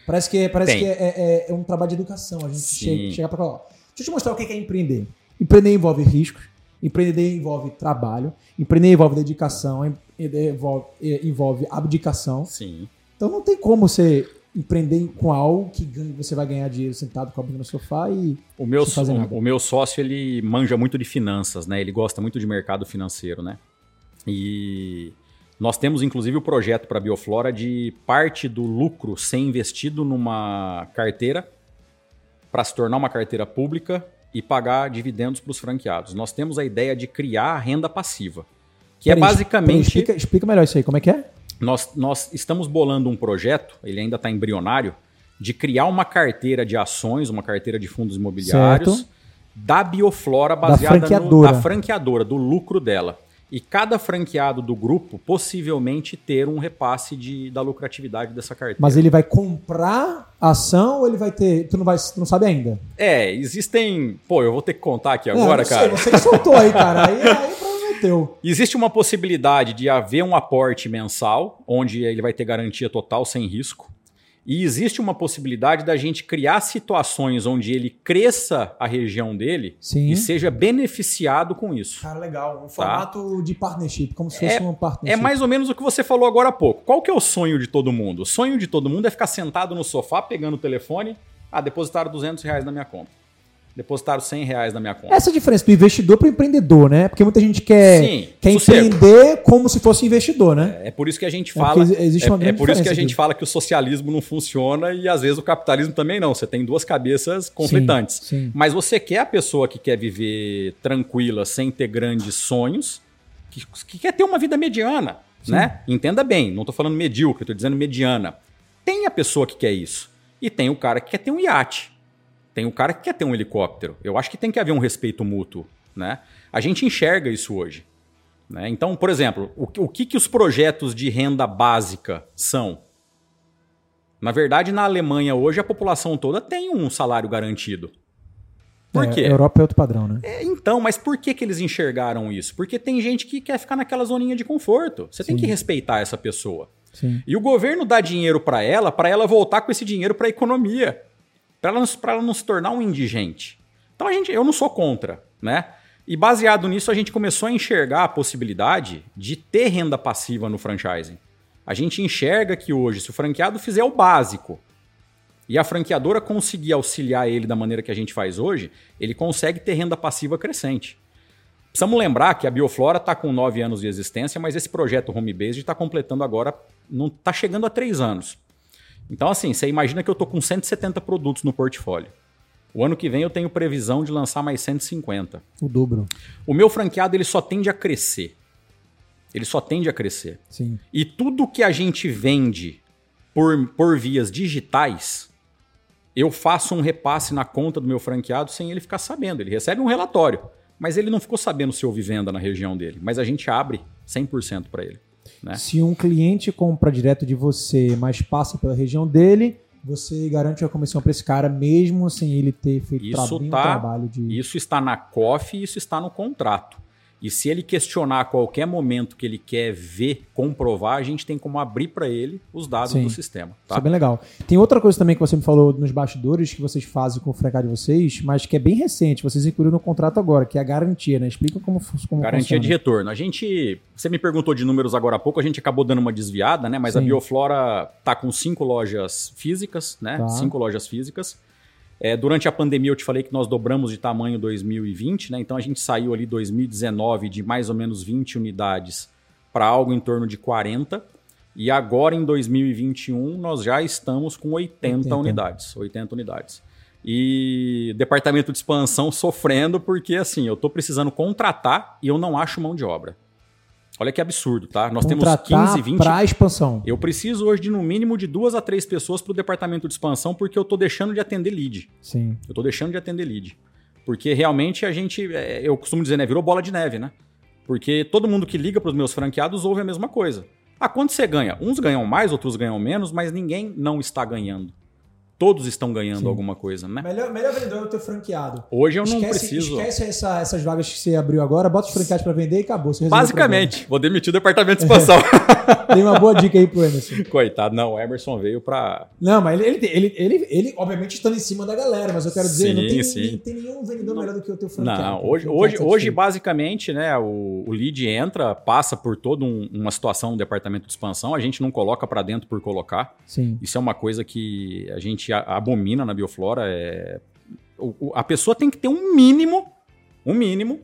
Speaker 2: Parece que, parece que é, é, é, um trabalho de educação. A gente chega, chega para falar, deixa eu te mostrar o que é empreender. Empreender envolve riscos, empreender envolve trabalho, empreender envolve dedicação, envolve, envolve abdicação.
Speaker 1: Sim.
Speaker 2: Então não tem como você empreender com algo que você vai ganhar dinheiro sentado com a bunda no sofá e
Speaker 1: o meu, o, o meu sócio ele manja muito de finanças, né? Ele gosta muito de mercado financeiro, né? E nós temos inclusive o projeto para a Bioflora de parte do lucro ser investido numa carteira para se tornar uma carteira pública e pagar dividendos para os franqueados. Nós temos a ideia de criar renda passiva, que é basicamente.
Speaker 2: explica, explica, melhor isso aí, como é que é?
Speaker 1: Nós, nós estamos bolando um projeto, ele ainda está embrionário, de criar uma carteira de ações, uma carteira de fundos imobiliários certo. da Bioflora baseada
Speaker 2: da franqueadora.
Speaker 1: No, da franqueadora, do lucro dela e cada franqueado do grupo possivelmente ter um repasse de, da lucratividade dessa carteira.
Speaker 2: Mas ele vai comprar ação ou ele vai ter. Tu não, vai, tu não sabe ainda?
Speaker 1: É, existem. Pô, eu vou ter que contar aqui agora,
Speaker 2: é,
Speaker 1: cara.
Speaker 2: Sei, você que soltou aí, cara. Aí, aí é teu. [laughs]
Speaker 1: Existe uma possibilidade de haver um aporte mensal, onde ele vai ter garantia total sem risco. E existe uma possibilidade da gente criar situações onde ele cresça a região dele
Speaker 2: Sim.
Speaker 1: e seja beneficiado com isso.
Speaker 2: Cara, legal. Um tá? formato tá? de partnership, como se fosse é, uma partnership.
Speaker 1: É mais ou menos o que você falou agora há pouco. Qual que é o sonho de todo mundo? O sonho de todo mundo é ficar sentado no sofá, pegando o telefone, ah, depositar 200 reais na minha conta depositaram 100 reais na minha conta.
Speaker 2: Essa é a diferença do investidor para o empreendedor, né? Porque muita gente quer, Sim, quer empreender como se fosse investidor, né?
Speaker 1: É, é por isso que a gente é fala. É, existe uma é, é por isso que a gente fala que o socialismo não funciona e às vezes o capitalismo também não. Você tem duas cabeças conflitantes.
Speaker 2: Sim, sim.
Speaker 1: Mas você quer a pessoa que quer viver tranquila, sem ter grandes sonhos, que, que quer ter uma vida mediana, sim. né? Entenda bem, não estou falando medíocre, estou dizendo mediana. Tem a pessoa que quer isso. E tem o cara que quer ter um iate. Tem o cara que quer ter um helicóptero. Eu acho que tem que haver um respeito mútuo. Né? A gente enxerga isso hoje. Né? Então, por exemplo, o, o que, que os projetos de renda básica são? Na verdade, na Alemanha hoje a população toda tem um salário garantido. Por é, quê? A
Speaker 2: Europa é outro padrão, né?
Speaker 1: É, então, mas por que, que eles enxergaram isso? Porque tem gente que quer ficar naquela zoninha de conforto. Você Sim. tem que respeitar essa pessoa.
Speaker 2: Sim.
Speaker 1: E o governo dá dinheiro para ela, para ela voltar com esse dinheiro para a economia para ela, ela não se tornar um indigente. Então a gente, eu não sou contra, né? E baseado nisso, a gente começou a enxergar a possibilidade de ter renda passiva no franchising. A gente enxerga que hoje, se o franqueado fizer o básico e a franqueadora conseguir auxiliar ele da maneira que a gente faz hoje, ele consegue ter renda passiva crescente. Precisamos lembrar que a Bioflora está com 9 anos de existência, mas esse projeto Home Based está completando agora, não está chegando a 3 anos. Então, assim, você imagina que eu estou com 170 produtos no portfólio. O ano que vem eu tenho previsão de lançar mais 150.
Speaker 2: O dobro.
Speaker 1: O meu franqueado ele só tende a crescer. Ele só tende a crescer.
Speaker 2: Sim.
Speaker 1: E tudo que a gente vende por, por vias digitais, eu faço um repasse na conta do meu franqueado sem ele ficar sabendo. Ele recebe um relatório, mas ele não ficou sabendo se houve venda na região dele. Mas a gente abre 100% para ele. Né?
Speaker 2: Se um cliente compra direto de você, mas passa pela região dele, você garante a comissão para esse cara mesmo sem ele ter feito
Speaker 1: isso tá,
Speaker 2: trabalho de.
Speaker 1: Isso está na COF e isso está no contrato. E se ele questionar a qualquer momento que ele quer ver, comprovar, a gente tem como abrir para ele os dados Sim. do sistema. Tá?
Speaker 2: Isso é bem legal. Tem outra coisa também que você me falou nos bastidores que vocês fazem com o franqueado de vocês, mas que é bem recente, vocês incluíram no contrato agora, que é a garantia, né? Explica como, como
Speaker 1: Garantia
Speaker 2: funciona.
Speaker 1: de retorno. A gente, você me perguntou de números agora há pouco, a gente acabou dando uma desviada, né? Mas Sim. a Bioflora tá com cinco lojas físicas, né? Tá. Cinco lojas físicas. É, durante a pandemia eu te falei que nós dobramos de tamanho 2020, né? Então a gente saiu ali 2019 de mais ou menos 20 unidades para algo em torno de 40. E agora em 2021 nós já estamos com 80, 80. unidades. 80 unidades. E departamento de expansão [laughs] sofrendo porque assim, eu estou precisando contratar e eu não acho mão de obra. Olha que absurdo, tá? Nós
Speaker 2: Contratar
Speaker 1: temos 15, 20.
Speaker 2: Para expansão.
Speaker 1: Eu preciso hoje de no mínimo de duas a três pessoas para o departamento de expansão, porque eu estou deixando de atender lead.
Speaker 2: Sim.
Speaker 1: Eu estou deixando de atender lead. Porque realmente a gente, é, eu costumo dizer, né? Virou bola de neve, né? Porque todo mundo que liga para os meus franqueados ouve a mesma coisa. Ah, quanto você ganha? Uns ganham mais, outros ganham menos, mas ninguém não está ganhando todos estão ganhando Sim. alguma coisa, né?
Speaker 2: Melhor, melhor vendedor é o teu franqueado.
Speaker 1: Hoje eu não preciso.
Speaker 2: Esquece essa, essas vagas que você abriu agora, bota os franqueados para vender e acabou.
Speaker 1: Basicamente, vou demitir o departamento de expansão. [laughs]
Speaker 2: Tem uma boa dica aí pro Emerson. [laughs]
Speaker 1: Coitado, não, o Emerson veio para.
Speaker 2: Não, mas ele, ele, ele, ele, ele, obviamente, está em cima da galera, mas eu quero dizer, sim, não, tem, sim. não tem nenhum vendedor não. melhor do que o teu franqueado.
Speaker 1: Não, hoje, hoje, hoje basicamente, né, o, o lead entra, passa por toda um, uma situação no departamento de expansão, a gente não coloca para dentro por colocar.
Speaker 2: Sim.
Speaker 1: Isso é uma coisa que a gente abomina na bioflora é. O, a pessoa tem que ter um mínimo, um mínimo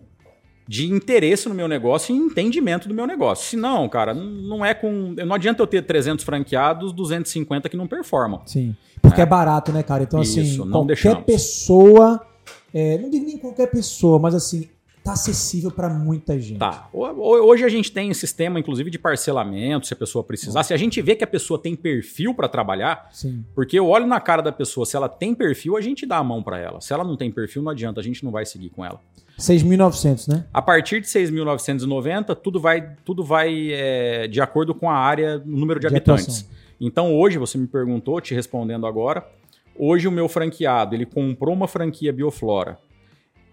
Speaker 1: de interesse no meu negócio e entendimento do meu negócio. Se não, cara, não é com. Não adianta eu ter 300 franqueados, 250 que não performam.
Speaker 2: Sim. Porque é, é barato, né, cara? Então, Isso, assim, qualquer deixamos. pessoa. É, não digo nem qualquer pessoa, mas assim, tá acessível para muita gente.
Speaker 1: Tá. Hoje a gente tem um sistema, inclusive, de parcelamento, se a pessoa precisar. Se a gente vê que a pessoa tem perfil para trabalhar,
Speaker 2: Sim.
Speaker 1: porque eu olho na cara da pessoa, se ela tem perfil, a gente dá a mão para ela. Se ela não tem perfil, não adianta, a gente não vai seguir com ela.
Speaker 2: 6.900, né?
Speaker 1: A partir de 6.990, tudo vai, tudo vai é, de acordo com a área, o número de, de habitantes. Atuação. Então, hoje, você me perguntou, te respondendo agora, hoje o meu franqueado, ele comprou uma franquia Bioflora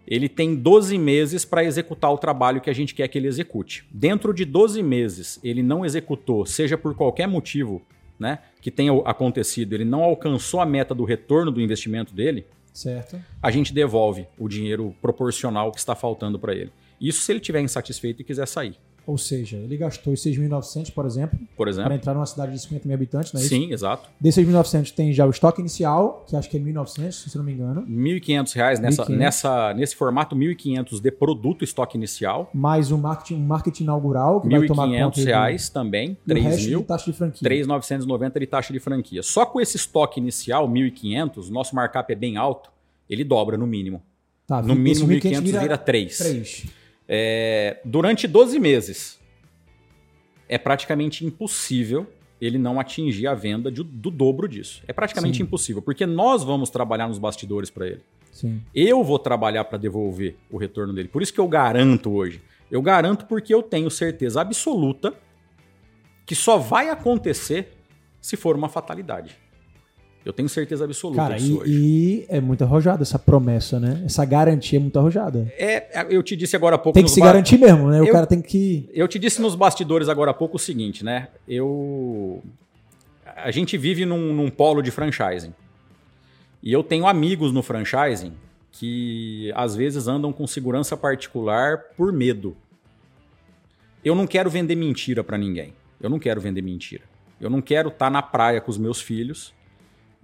Speaker 1: ele tem 12 meses para executar o trabalho que a gente quer que ele execute. Dentro de 12 meses, ele não executou, seja por qualquer motivo né, que tenha acontecido, ele não alcançou a meta do retorno do investimento dele,
Speaker 2: certo.
Speaker 1: a gente devolve o dinheiro proporcional que está faltando para ele. Isso se ele estiver insatisfeito e quiser sair.
Speaker 2: Ou seja, ele gastou os 6.900, por exemplo,
Speaker 1: por exemplo,
Speaker 2: para entrar numa cidade de 50 mil habitantes, não é
Speaker 1: Sim,
Speaker 2: isso?
Speaker 1: exato.
Speaker 2: Desses 6.900 tem já o estoque inicial, que acho que é 1.900, se não me engano.
Speaker 1: R$ 1.500 nessa, 1.500. nessa, nesse formato 1.500 de produto estoque inicial.
Speaker 2: Mais um marketing, um marketing inaugural, que vai tomar conta.
Speaker 1: R$ reais também, 3 mil.
Speaker 2: De taxa de franquia.
Speaker 1: 3.990 de taxa de franquia. Só com esse estoque inicial, 1.500, nosso markup é bem alto, ele dobra no mínimo.
Speaker 2: Tá,
Speaker 1: no mínimo 1.500 vira, vira 3.
Speaker 2: 3.
Speaker 1: É, durante 12 meses, é praticamente impossível ele não atingir a venda de, do dobro disso. É praticamente Sim. impossível, porque nós vamos trabalhar nos bastidores para ele.
Speaker 2: Sim.
Speaker 1: Eu vou trabalhar para devolver o retorno dele. Por isso que eu garanto hoje. Eu garanto porque eu tenho certeza absoluta que só vai acontecer se for uma fatalidade. Eu tenho certeza absoluta
Speaker 2: Cara,
Speaker 1: disso
Speaker 2: e, hoje. E é muito arrojada essa promessa, né? Essa garantia é muito arrojada.
Speaker 1: É, eu te disse agora há pouco.
Speaker 2: Tem que se garantir mesmo, né? O eu, cara tem que.
Speaker 1: Eu te disse nos bastidores agora há pouco o seguinte, né? Eu. A gente vive num, num polo de franchising. E eu tenho amigos no franchising que às vezes andam com segurança particular por medo. Eu não quero vender mentira para ninguém. Eu não quero vender mentira. Eu não quero estar tá na praia com os meus filhos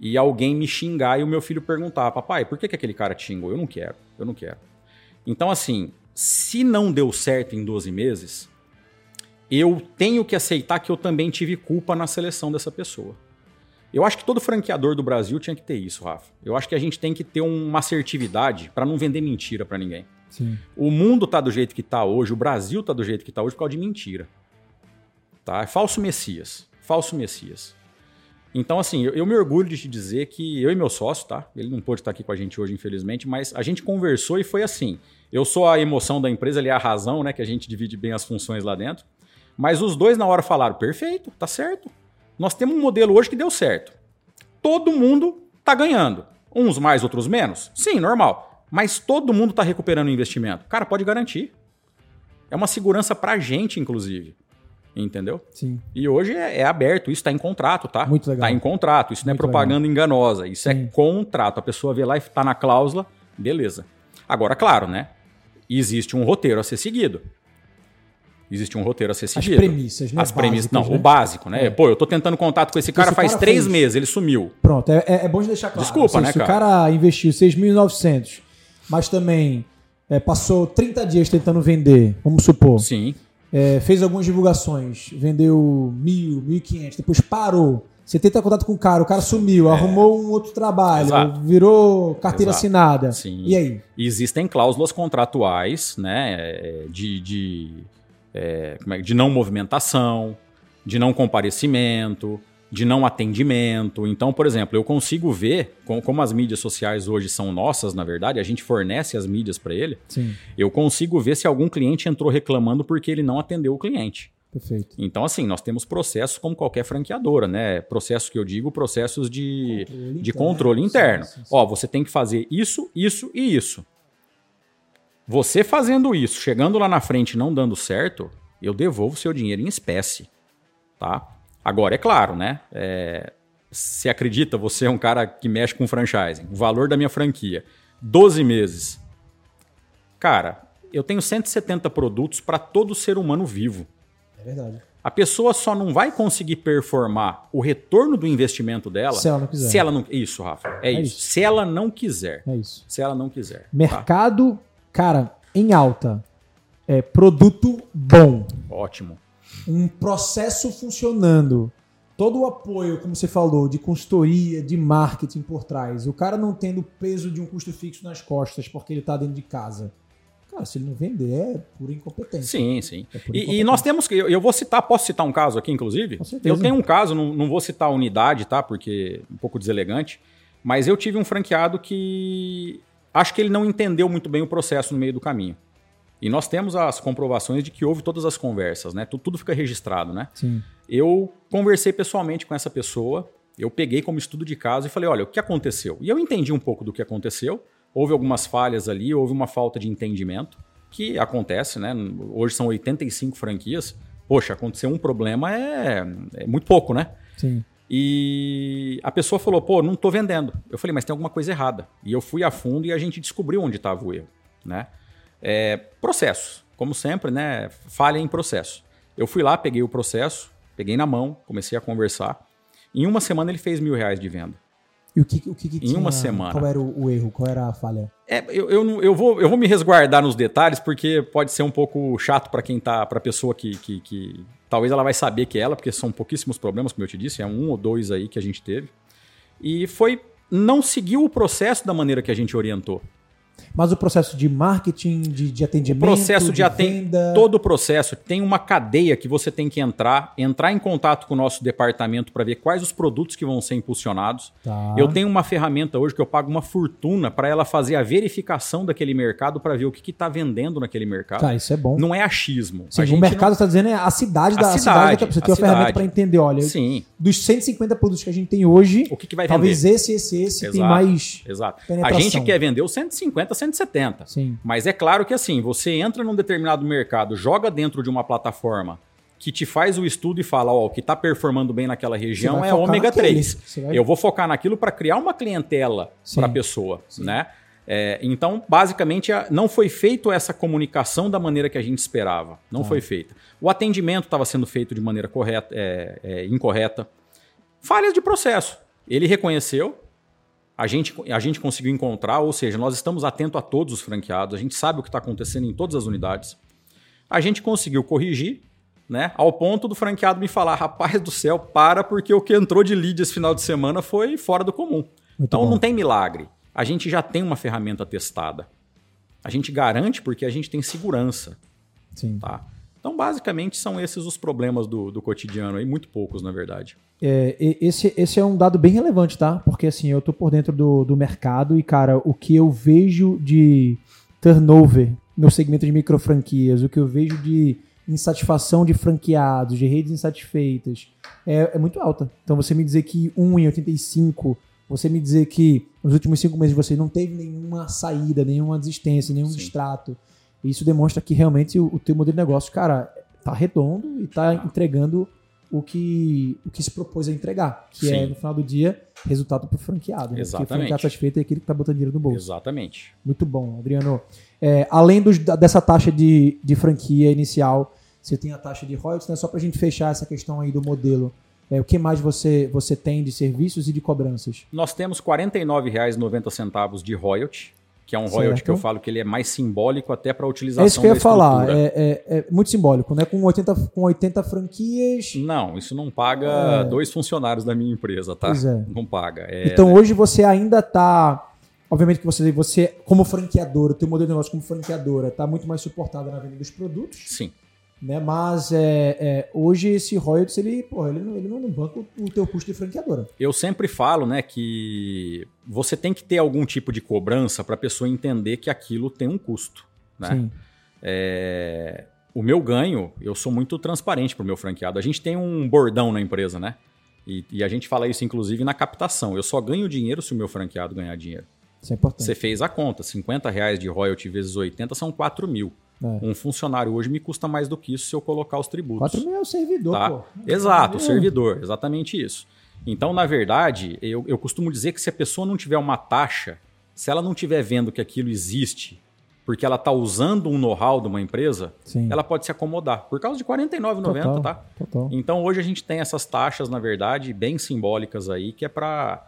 Speaker 1: e alguém me xingar e o meu filho perguntar: Papai, por que, que aquele cara te xingou? Eu não quero. Eu não quero. Então, assim, se não deu certo em 12 meses, eu tenho que aceitar que eu também tive culpa na seleção dessa pessoa. Eu acho que todo franqueador do Brasil tinha que ter isso, Rafa. Eu acho que a gente tem que ter uma assertividade para não vender mentira para ninguém.
Speaker 2: Sim.
Speaker 1: O mundo tá do jeito que tá hoje, o Brasil tá do jeito que tá hoje por causa de mentira. Tá? É falso Messias. Falso Messias. Então, assim, eu, eu, me orgulho de te dizer que eu e meu sócio, tá? Ele não pôde estar aqui com a gente hoje, infelizmente, mas a gente conversou e foi assim. Eu sou a emoção da empresa, ele é a razão, né? Que a gente divide bem as funções lá dentro. Mas os dois na hora falaram: perfeito, tá certo. Nós temos um modelo hoje que deu certo. Todo mundo tá ganhando. Uns mais, outros menos? Sim, normal. Mas todo mundo tá recuperando o investimento. Cara, pode garantir. É uma segurança pra gente, inclusive. Entendeu?
Speaker 2: Sim.
Speaker 1: E hoje é, é aberto, isso está em contrato, tá?
Speaker 2: Muito legal.
Speaker 1: Está em contrato, isso Muito não é propaganda legal. enganosa, isso é Sim. é contrato. A pessoa vê lá e está na cláusula, beleza. Agora, claro, né? Existe um roteiro a ser seguido. Existe um roteiro a ser seguido.
Speaker 2: As premissas, né?
Speaker 1: As premissas, não, né? o básico, né? É. Pô, eu tô tentando contato com esse cara esse faz cara três fez... meses, ele sumiu.
Speaker 2: Pronto, é, é, bom de deixar claro.
Speaker 1: Desculpa, seja,
Speaker 2: né,
Speaker 1: se
Speaker 2: cara? Se o cara investiu 6.900, mas também é, passou 30 dias tentando vender, vamos supor.
Speaker 1: Sim.
Speaker 2: É, fez algumas divulgações, vendeu mil, mil e quinhentos, depois parou. Você tenta contato com o cara, o cara sumiu, é. arrumou um outro trabalho, Exato. virou carteira Exato. assinada.
Speaker 1: Sim.
Speaker 2: E aí?
Speaker 1: Existem cláusulas contratuais, né, de, de, é, é, de não movimentação, de não comparecimento, de não atendimento. Então, por exemplo, eu consigo ver, como as mídias sociais hoje são nossas, na verdade, a gente fornece as mídias para ele,
Speaker 2: Sim.
Speaker 1: eu consigo ver se algum cliente entrou reclamando porque ele não atendeu o cliente.
Speaker 2: Perfeito.
Speaker 1: Então, assim, nós temos processos como qualquer franqueadora, né? Processos que eu digo, processos de controle de interno. Controle interno. Sim, sim, sim. Ó, você tem que fazer isso, isso e isso. Você fazendo isso, chegando lá na frente não dando certo, eu devolvo seu dinheiro em espécie, tá? Agora, é claro, né? É, se acredita, você é um cara que mexe com franchising. O valor da minha franquia, 12 meses. Cara, eu tenho 170 produtos para todo ser humano vivo.
Speaker 2: É verdade.
Speaker 1: A pessoa só não vai conseguir performar o retorno do investimento dela
Speaker 2: se ela não quiser.
Speaker 1: Se ela não... Isso, Rafa. É, é isso. isso. Se ela não quiser.
Speaker 2: É isso.
Speaker 1: Se ela não quiser. Tá?
Speaker 2: Mercado, tá? cara, em alta. É produto bom.
Speaker 1: Ótimo
Speaker 2: um processo funcionando, todo o apoio, como você falou, de consultoria, de marketing por trás, o cara não tendo peso de um custo fixo nas costas porque ele está dentro de casa. Cara, se ele não vender, é pura incompetência.
Speaker 1: Sim, sim. É e, e, nós temos que. Eu vou citar, posso citar um caso aqui, inclusive?
Speaker 2: Com certeza.
Speaker 1: Eu tenho um caso, não, não vou citar a unidade, tá? Porque é um pouco deselegante. Mas eu tive um franqueado que acho que ele não entendeu muito bem o processo no meio do caminho. E nós temos as comprovações de que houve todas as conversas, né? Tudo, tudo fica registrado, né?
Speaker 2: Sim.
Speaker 1: Eu conversei pessoalmente com essa pessoa, eu peguei como estudo de caso e falei, olha, o que aconteceu? E eu entendi um pouco do que aconteceu. Houve algumas falhas ali, houve uma falta de entendimento, que acontece, né? Hoje são 85 franquias. Poxa, aconteceu um problema é, é muito pouco, né?
Speaker 2: Sim.
Speaker 1: E a pessoa falou, pô, não estou vendendo. Eu falei, mas tem alguma coisa errada. E eu fui a fundo e a gente descobriu onde estava o erro, né? É, processo, como sempre, né? Falha em processo. Eu fui lá, peguei o processo, peguei na mão, comecei a conversar. Em uma semana ele fez mil reais de venda.
Speaker 2: E o que, o que, que
Speaker 1: Em tinha, uma semana.
Speaker 2: Qual era o, o, erro? Qual era a falha?
Speaker 1: É, eu, eu, eu, vou, eu vou me resguardar nos detalhes, porque pode ser um pouco chato para quem tá. para pessoa que, que, que. Talvez ela vai saber que é ela, porque são pouquíssimos problemas, como eu te disse, é um ou dois aí que a gente teve. E foi. Não seguiu o processo da maneira que a gente orientou.
Speaker 2: Mas o processo de marketing, de, de atendimento,
Speaker 1: o processo de,
Speaker 2: de.
Speaker 1: Todo o processo tem uma cadeia que você tem que entrar, entrar em contato com o nosso departamento para ver quais os produtos que vão ser impulsionados.
Speaker 2: Tá.
Speaker 1: Eu tenho uma ferramenta hoje que eu pago uma fortuna para ela fazer a verificação daquele mercado para ver o que está vendendo naquele mercado.
Speaker 2: Tá, isso é bom.
Speaker 1: Não é achismo.
Speaker 2: Sim, o mercado está não... dizendo é a cidade da a cidade, cidade Você tem uma ferramenta para entender, olha,
Speaker 1: Sim.
Speaker 2: dos 150 produtos que a gente tem hoje,
Speaker 1: o que, que vai
Speaker 2: talvez vender? esse, esse, esse
Speaker 1: Exato.
Speaker 2: tem mais
Speaker 1: Exato. A gente quer vender os 150, 170.
Speaker 2: Sim.
Speaker 1: Mas é claro que assim, você entra num determinado mercado, joga dentro de uma plataforma que te faz o estudo e fala, ó, o que está performando bem naquela região é ômega 3. Vai... Eu vou focar naquilo para criar uma clientela para a pessoa, Sim. né? É, então, basicamente, não foi feita essa comunicação da maneira que a gente esperava. Não ah. foi feita. O atendimento estava sendo feito de maneira correta, é, é, incorreta. Falhas de processo. Ele reconheceu, a gente, a gente conseguiu encontrar, ou seja, nós estamos atentos a todos os franqueados, a gente sabe o que está acontecendo em todas as unidades. A gente conseguiu corrigir, né? Ao ponto do franqueado me falar: rapaz do céu, para, porque o que entrou de lead esse final de semana foi fora do comum. Muito então bom. não tem milagre. A gente já tem uma ferramenta testada. A gente garante porque a gente tem segurança. Sim. Tá? Então, basicamente, são esses os problemas do, do cotidiano, e muito poucos, na verdade.
Speaker 2: É, esse, esse é um dado bem relevante, tá? Porque assim, eu tô por dentro do, do mercado e, cara, o que eu vejo de turnover no segmento de micro franquias, o que eu vejo de insatisfação de franqueados, de redes insatisfeitas, é, é muito alta. Então você me dizer que 1 em 85 você me dizer que nos últimos cinco meses você não teve nenhuma saída, nenhuma desistência, nenhum Sim. distrato, isso demonstra que realmente o, o teu modelo de negócio, cara, tá redondo e tá entregando o que, o que se propôs a entregar, que é, Sim. é, no final do dia, resultado para o franqueado. Né?
Speaker 1: Exatamente.
Speaker 2: Porque o franqueado satisfeito é aquele que está botando dinheiro no bolso.
Speaker 1: Exatamente.
Speaker 2: Muito bom, Adriano. É, além dos, dessa taxa de, de franquia inicial, você tem a taxa de royalties, né? Só para a gente fechar essa questão aí do modelo. É, o que mais você, você tem de serviços e de cobranças?
Speaker 1: Nós temos R$ 49,90 de royalty, que é um certo. royalty que eu falo que ele é mais simbólico até para a utilização É
Speaker 2: isso que eu ia falar, é, é, é, muito simbólico, né? Com 80, com 80 franquias...
Speaker 1: Não, isso não paga é... dois funcionários da minha empresa, tá? Pois é. Não paga.
Speaker 2: É, então hoje você ainda está... Obviamente que você, você como franqueadora, o teu modelo de negócio como franqueadora está muito mais suportado na venda dos produtos.
Speaker 1: Sim.
Speaker 2: Né? Mas é, é, hoje esse royalties ele, porra, ele, não, ele não banca o teu custo de franqueadora.
Speaker 1: Eu sempre falo né, que você tem que ter algum tipo de cobrança para a pessoa entender que aquilo tem um custo. Né? Sim. É, o meu ganho, eu sou muito transparente para o meu franqueado. A gente tem um bordão na empresa, né? E, e, a gente fala isso inclusive na captação. Eu só ganho dinheiro se o meu franqueado ganhar dinheiro.
Speaker 2: Isso é importante.
Speaker 1: Você fez a conta, 50 reais de royalty vezes 80 são 4 mil. É. Um funcionário hoje me custa mais do que isso se eu colocar os tributos.
Speaker 2: 4 mil é o servidor, tá? pô.
Speaker 1: Exato, o servidor, exatamente isso. Então, na verdade, eu, eu costumo dizer que se a pessoa não tiver uma taxa, se ela não estiver vendo que aquilo existe, porque ela está usando um know-how de uma empresa, Sim. ela pode se acomodar. Por causa de R$ 49,90, tá? Total. Então, hoje a gente tem essas taxas, na verdade, bem simbólicas aí, que é para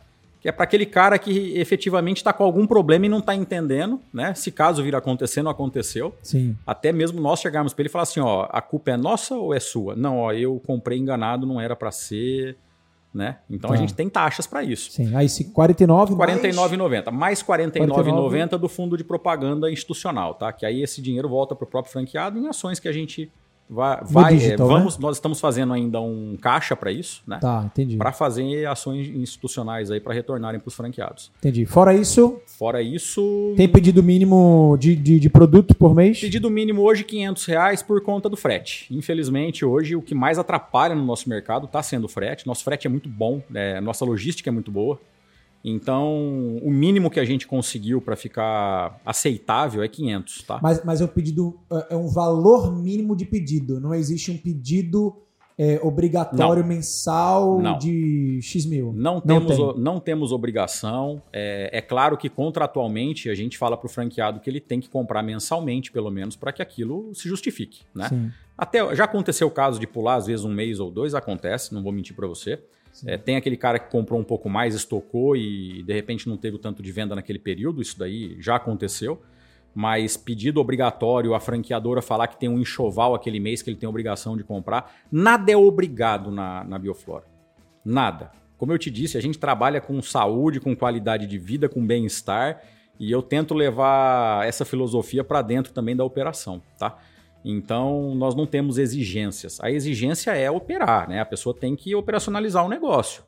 Speaker 1: que é para aquele cara que efetivamente está com algum problema e não está entendendo, né? Se caso vir a acontecer, não aconteceu.
Speaker 2: Sim.
Speaker 1: Até mesmo nós chegarmos para ele e falar assim, ó, a culpa é nossa ou é sua? Não, ó, eu comprei enganado, não era para ser, né? Então tá. a gente tem taxas para isso.
Speaker 2: Sim. Aí se 49
Speaker 1: 49,90 mais 49,90 do fundo de propaganda institucional, tá? Que aí esse dinheiro volta para o próprio franqueado em ações que a gente vai, vai digital, é, vamos, né? nós estamos fazendo ainda um caixa para isso, né?
Speaker 2: Tá, entendi.
Speaker 1: Para fazer ações institucionais aí para retornarem para os franqueados.
Speaker 2: Entendi. Fora isso,
Speaker 1: fora isso,
Speaker 2: tem pedido mínimo de, de, de, produto por mês?
Speaker 1: Pedido mínimo hoje 500 reais por conta do frete. Infelizmente hoje o que mais atrapalha no nosso mercado está sendo o frete. Nosso frete é muito bom, né? nossa logística é muito boa. Então, o mínimo que a gente conseguiu para ficar aceitável é 500, tá?
Speaker 2: Mas, mas é um pedido, é, é um valor mínimo de pedido. Não existe um pedido é, obrigatório não. mensal não. de X mil.
Speaker 1: Não, não temos, tem. não temos obrigação. É, é, claro que contratualmente a gente fala para o franqueado que ele tem que comprar mensalmente, pelo menos, para que aquilo se justifique. Né? Até já aconteceu o caso de pular, às vezes, um mês ou dois, acontece, não vou mentir para você. É, tem aquele cara que comprou um pouco mais, estocou e de repente não teve o tanto de venda naquele período, isso daí já aconteceu. Mas pedido obrigatório, a franqueadora falar que tem um enxoval aquele mês que ele tem obrigação de comprar, nada é obrigado na, na Bioflora. Nada. Como eu te disse, a gente trabalha com saúde, com qualidade de vida, com bem-estar e eu tento levar essa filosofia para dentro também da operação, tá? Então, nós não temos exigências. A exigência é operar, né? A pessoa tem que operacionalizar o negócio.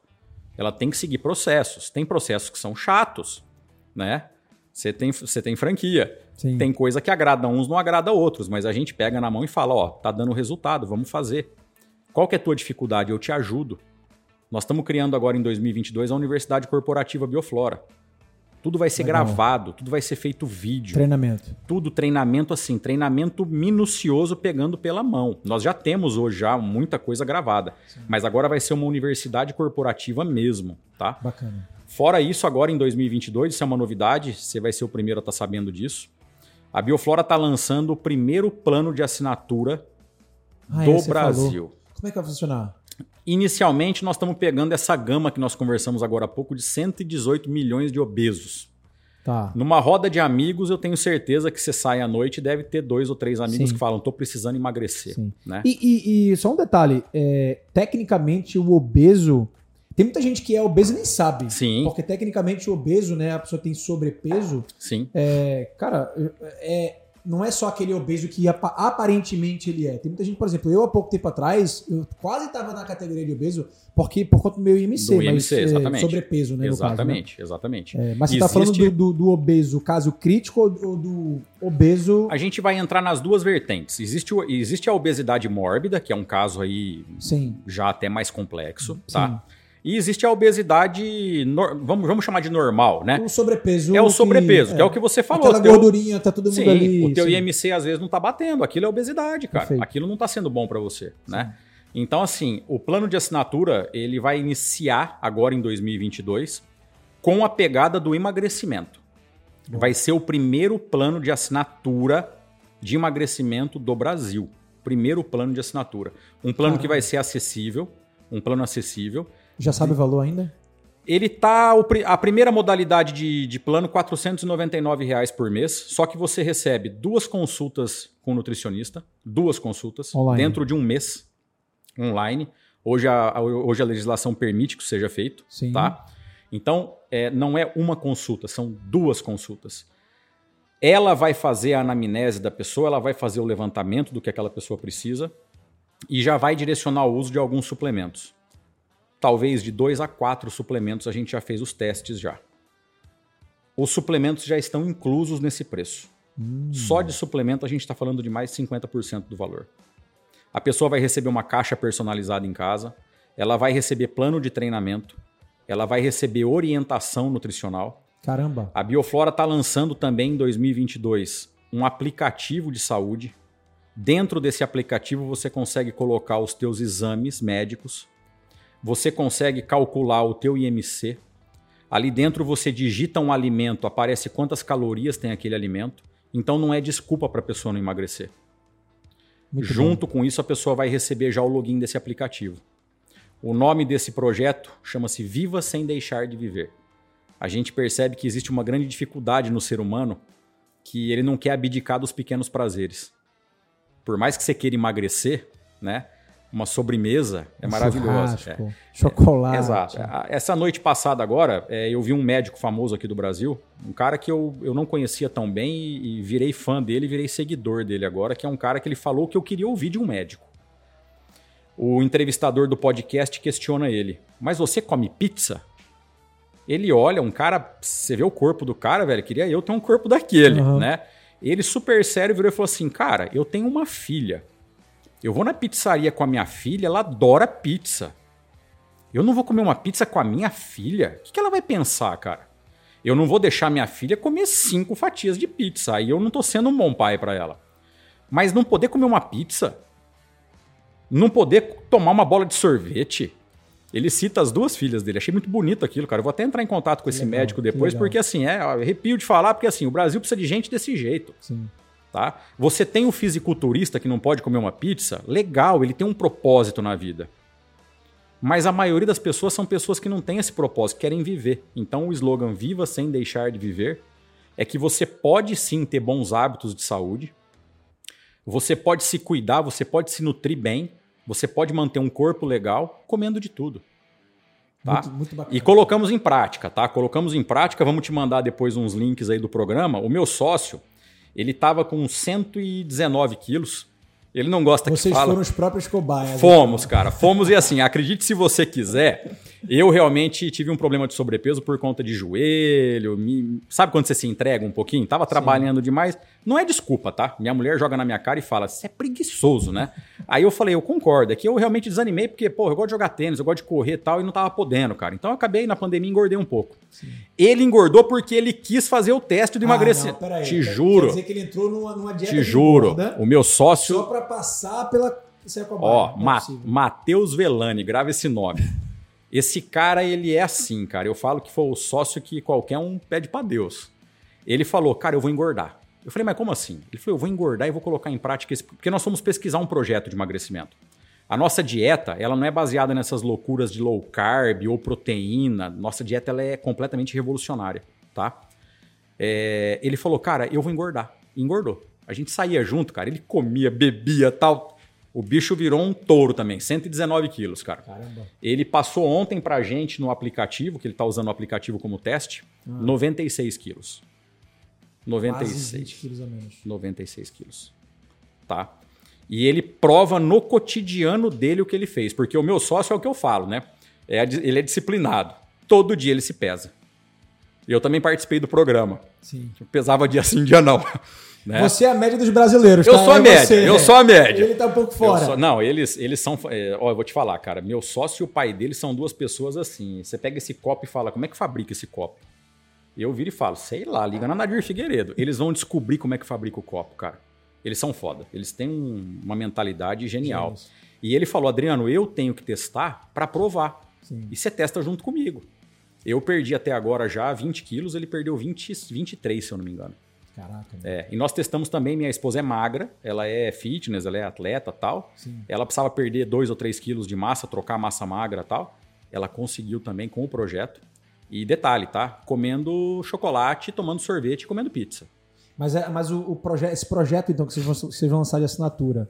Speaker 1: Ela tem que seguir processos. Tem processos que são chatos, né? Você tem, você tem franquia. Sim. Tem coisa que agrada uns, não agrada outros, mas a gente pega na mão e fala, ó, tá dando resultado, vamos fazer. Qual que é a tua dificuldade? Eu te ajudo. Nós estamos criando agora em 2022 a Universidade Corporativa Bioflora. Tudo vai ser Legal. gravado, tudo vai ser feito vídeo.
Speaker 2: Treinamento.
Speaker 1: Tudo treinamento assim, treinamento minucioso pegando pela mão. Nós já temos hoje já muita coisa gravada, Sim. mas agora vai ser uma universidade corporativa mesmo, tá?
Speaker 2: Bacana.
Speaker 1: Fora isso, agora em 2022, isso é uma novidade, você vai ser o primeiro a estar tá sabendo disso. A Bioflora está lançando o primeiro plano de assinatura ah, do Brasil. Falou.
Speaker 2: Como é que vai funcionar?
Speaker 1: Inicialmente, nós estamos pegando essa gama que nós conversamos agora há pouco de 118 milhões de obesos. Tá. Numa roda de amigos, eu tenho certeza que você sai à noite e deve ter dois ou três amigos Sim. que falam: estou precisando emagrecer. Né?
Speaker 2: E, e, e, só um detalhe: é, tecnicamente, o obeso. Tem muita gente que é obeso e nem sabe.
Speaker 1: Sim.
Speaker 2: Porque tecnicamente o obeso, né? A pessoa tem sobrepeso.
Speaker 1: Sim.
Speaker 2: É, cara, é, não é só aquele obeso que aparentemente ele é. Tem muita gente, por exemplo, eu há pouco tempo atrás, eu quase estava na categoria de obeso, porque por conta do meu IMC, do IMC mas, exatamente. É, sobrepeso, né?
Speaker 1: Exatamente,
Speaker 2: caso, né?
Speaker 1: exatamente.
Speaker 2: É, mas você está falando do, do, do, obeso caso crítico ou do obeso.
Speaker 1: A gente vai entrar nas duas vertentes. Existe, existe a obesidade mórbida, que é um caso aí Sim. já até mais complexo, tá? Sim. E existe a obesidade, vamos, vamos chamar de normal, né?
Speaker 2: O sobrepeso.
Speaker 1: É o sobrepeso, que é, que é o que você falou.
Speaker 2: Aquela teu, gordurinha, tá todo mundo
Speaker 1: sim,
Speaker 2: ali.
Speaker 1: O teu sim. IMC às vezes não tá batendo, aquilo é obesidade, cara. Perfeito. Aquilo não tá sendo bom para você, sim. né? Então, assim, o plano de assinatura, ele vai iniciar agora em 2022 com a pegada do emagrecimento. Bom. Vai ser o primeiro plano de assinatura de emagrecimento do Brasil. Primeiro plano de assinatura. Um plano Caramba. que vai ser acessível, um plano acessível
Speaker 2: já sabe o valor ainda?
Speaker 1: Ele tá. A primeira modalidade de, de plano, 499 reais por mês. Só que você recebe duas consultas com nutricionista, duas consultas, online. dentro de um mês, online. Hoje a, hoje a legislação permite que isso seja feito. Sim. Tá? Então, é, não é uma consulta, são duas consultas. Ela vai fazer a anamnese da pessoa, ela vai fazer o levantamento do que aquela pessoa precisa e já vai direcionar o uso de alguns suplementos talvez de dois a quatro suplementos a gente já fez os testes já. Os suplementos já estão inclusos nesse preço. Hum. Só de suplemento a gente está falando de mais de 50% do valor. A pessoa vai receber uma caixa personalizada em casa, ela vai receber plano de treinamento, ela vai receber orientação nutricional.
Speaker 2: Caramba!
Speaker 1: A Bioflora está lançando também em 2022 um aplicativo de saúde. Dentro desse aplicativo você consegue colocar os teus exames médicos, você consegue calcular o teu IMC. Ali dentro você digita um alimento, aparece quantas calorias tem aquele alimento. Então não é desculpa para a pessoa não emagrecer. Muito Junto bom. com isso, a pessoa vai receber já o login desse aplicativo. O nome desse projeto chama-se Viva Sem Deixar de Viver. A gente percebe que existe uma grande dificuldade no ser humano que ele não quer abdicar dos pequenos prazeres. Por mais que você queira emagrecer, né? Uma sobremesa é um maravilhosa.
Speaker 2: É. Chocolate.
Speaker 1: É, exato. Essa noite passada agora, é, eu vi um médico famoso aqui do Brasil, um cara que eu, eu não conhecia tão bem e, e virei fã dele, virei seguidor dele agora, que é um cara que ele falou que eu queria ouvir de um médico. O entrevistador do podcast questiona ele: Mas você come pizza? Ele olha, um cara, você vê o corpo do cara, velho, queria eu ter um corpo daquele, uhum. né? Ele super sério virou e falou assim: Cara, eu tenho uma filha. Eu vou na pizzaria com a minha filha, ela adora pizza. Eu não vou comer uma pizza com a minha filha? O que, ela vai pensar, cara? Eu não vou deixar minha filha comer cinco fatias de pizza. Aí eu não tô sendo um bom pai para ela. Mas não poder comer uma pizza? Não poder tomar uma bola de sorvete? Ele cita as duas filhas dele. Achei muito bonito aquilo, cara. Eu vou até entrar em contato com esse legal, médico depois, porque assim, é, arrepio de falar, porque assim, o Brasil precisa de gente desse jeito. Sim. Tá? Você tem o fisiculturista que não pode comer uma pizza? Legal, ele tem um propósito na vida. Mas a maioria das pessoas são pessoas que não têm esse propósito, querem viver. Então o slogan Viva sem deixar de viver é que você pode sim ter bons hábitos de saúde, você pode se cuidar, você pode se nutrir bem, você pode manter um corpo legal comendo de tudo. Tá? Muito, muito e colocamos em prática, tá? Colocamos em prática, vamos te mandar depois uns links aí do programa. O meu sócio, ele estava com 119 quilos. Ele não gosta
Speaker 2: Vocês
Speaker 1: que fala.
Speaker 2: Vocês foram os próprios cobaias.
Speaker 1: Fomos, cara. Fomos e assim, acredite se você quiser. Eu realmente tive um problema de sobrepeso por conta de joelho. Me... Sabe quando você se entrega um pouquinho? Tava trabalhando Sim. demais. Não é desculpa, tá? Minha mulher joga na minha cara e fala: você é preguiçoso, né? Aí eu falei: eu concordo. É que eu realmente desanimei porque, pô, eu gosto de jogar tênis, eu gosto de correr e tal, e não tava podendo, cara. Então eu acabei na pandemia engordei um pouco. Sim. Ele engordou porque ele quis fazer o teste do ah, emagrecimento. Te juro. Quer dizer
Speaker 2: que ele entrou numa, numa dieta.
Speaker 1: Te juro. O meu sócio.
Speaker 2: Só para passar pela.
Speaker 1: Ó, é Ma Matheus Velani, grava esse nome. Esse cara, ele é assim, cara. Eu falo que foi o sócio que qualquer um pede para Deus. Ele falou, cara, eu vou engordar. Eu falei, mas como assim? Ele falou, eu vou engordar e vou colocar em prática esse... Porque nós fomos pesquisar um projeto de emagrecimento. A nossa dieta, ela não é baseada nessas loucuras de low carb ou proteína. Nossa dieta, ela é completamente revolucionária, tá? É... Ele falou, cara, eu vou engordar. E engordou. A gente saía junto, cara. Ele comia, bebia, tal. O bicho virou um touro também, 119 quilos, cara. Caramba. Ele passou ontem pra gente no aplicativo, que ele tá usando o aplicativo como teste, ah. 96 quilos. 96. Quase 20 quilos a menos. 96 quilos. Tá? E ele prova no cotidiano dele o que ele fez. Porque o meu sócio é o que eu falo, né? É, ele é disciplinado. Todo dia ele se pesa. Eu também participei do programa. Sim. Eu pesava dia sim, dia não.
Speaker 2: Né? Você é a média dos brasileiros.
Speaker 1: Eu tá? sou a é média, você, eu sou a média.
Speaker 2: Ele tá um pouco fora.
Speaker 1: Sou, não, eles, eles são. É, ó, eu vou te falar, cara. Meu sócio e o pai dele são duas pessoas assim. Você pega esse copo e fala, como é que fabrica esse copo? Eu viro e falo, sei lá, liga na Nadir Figueiredo. Eles vão descobrir como é que fabrica o copo, cara. Eles são foda. Eles têm um, uma mentalidade genial. Sim. E ele falou, Adriano, eu tenho que testar para provar. Sim. E você testa junto comigo. Eu perdi até agora já 20 quilos, ele perdeu 20, 23, se eu não me engano.
Speaker 2: Caraca.
Speaker 1: É, e nós testamos também, minha esposa é magra, ela é fitness, ela é atleta tal. Sim. Ela precisava perder 2 ou 3 quilos de massa, trocar massa magra tal. Ela conseguiu também com o projeto. E detalhe, tá? Comendo chocolate, tomando sorvete, comendo pizza.
Speaker 2: Mas, é, mas o, o proje esse projeto, então, que vocês vão, vocês vão lançar de assinatura,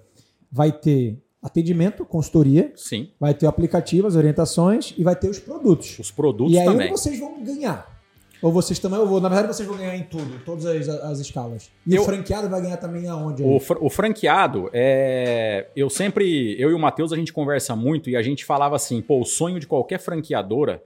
Speaker 2: vai ter atendimento, consultoria.
Speaker 1: Sim.
Speaker 2: Vai ter o aplicativo, as orientações e vai ter os produtos.
Speaker 1: Os produtos
Speaker 2: e aí
Speaker 1: também.
Speaker 2: vocês vão ganhar. Ou vocês também, ou na verdade vocês vão ganhar em tudo, em todas as, as escalas. E eu, o franqueado vai ganhar também aonde?
Speaker 1: O, fr o, franqueado, é, eu sempre, eu e o Matheus, a gente conversa muito e a gente falava assim, pô, o sonho de qualquer franqueadora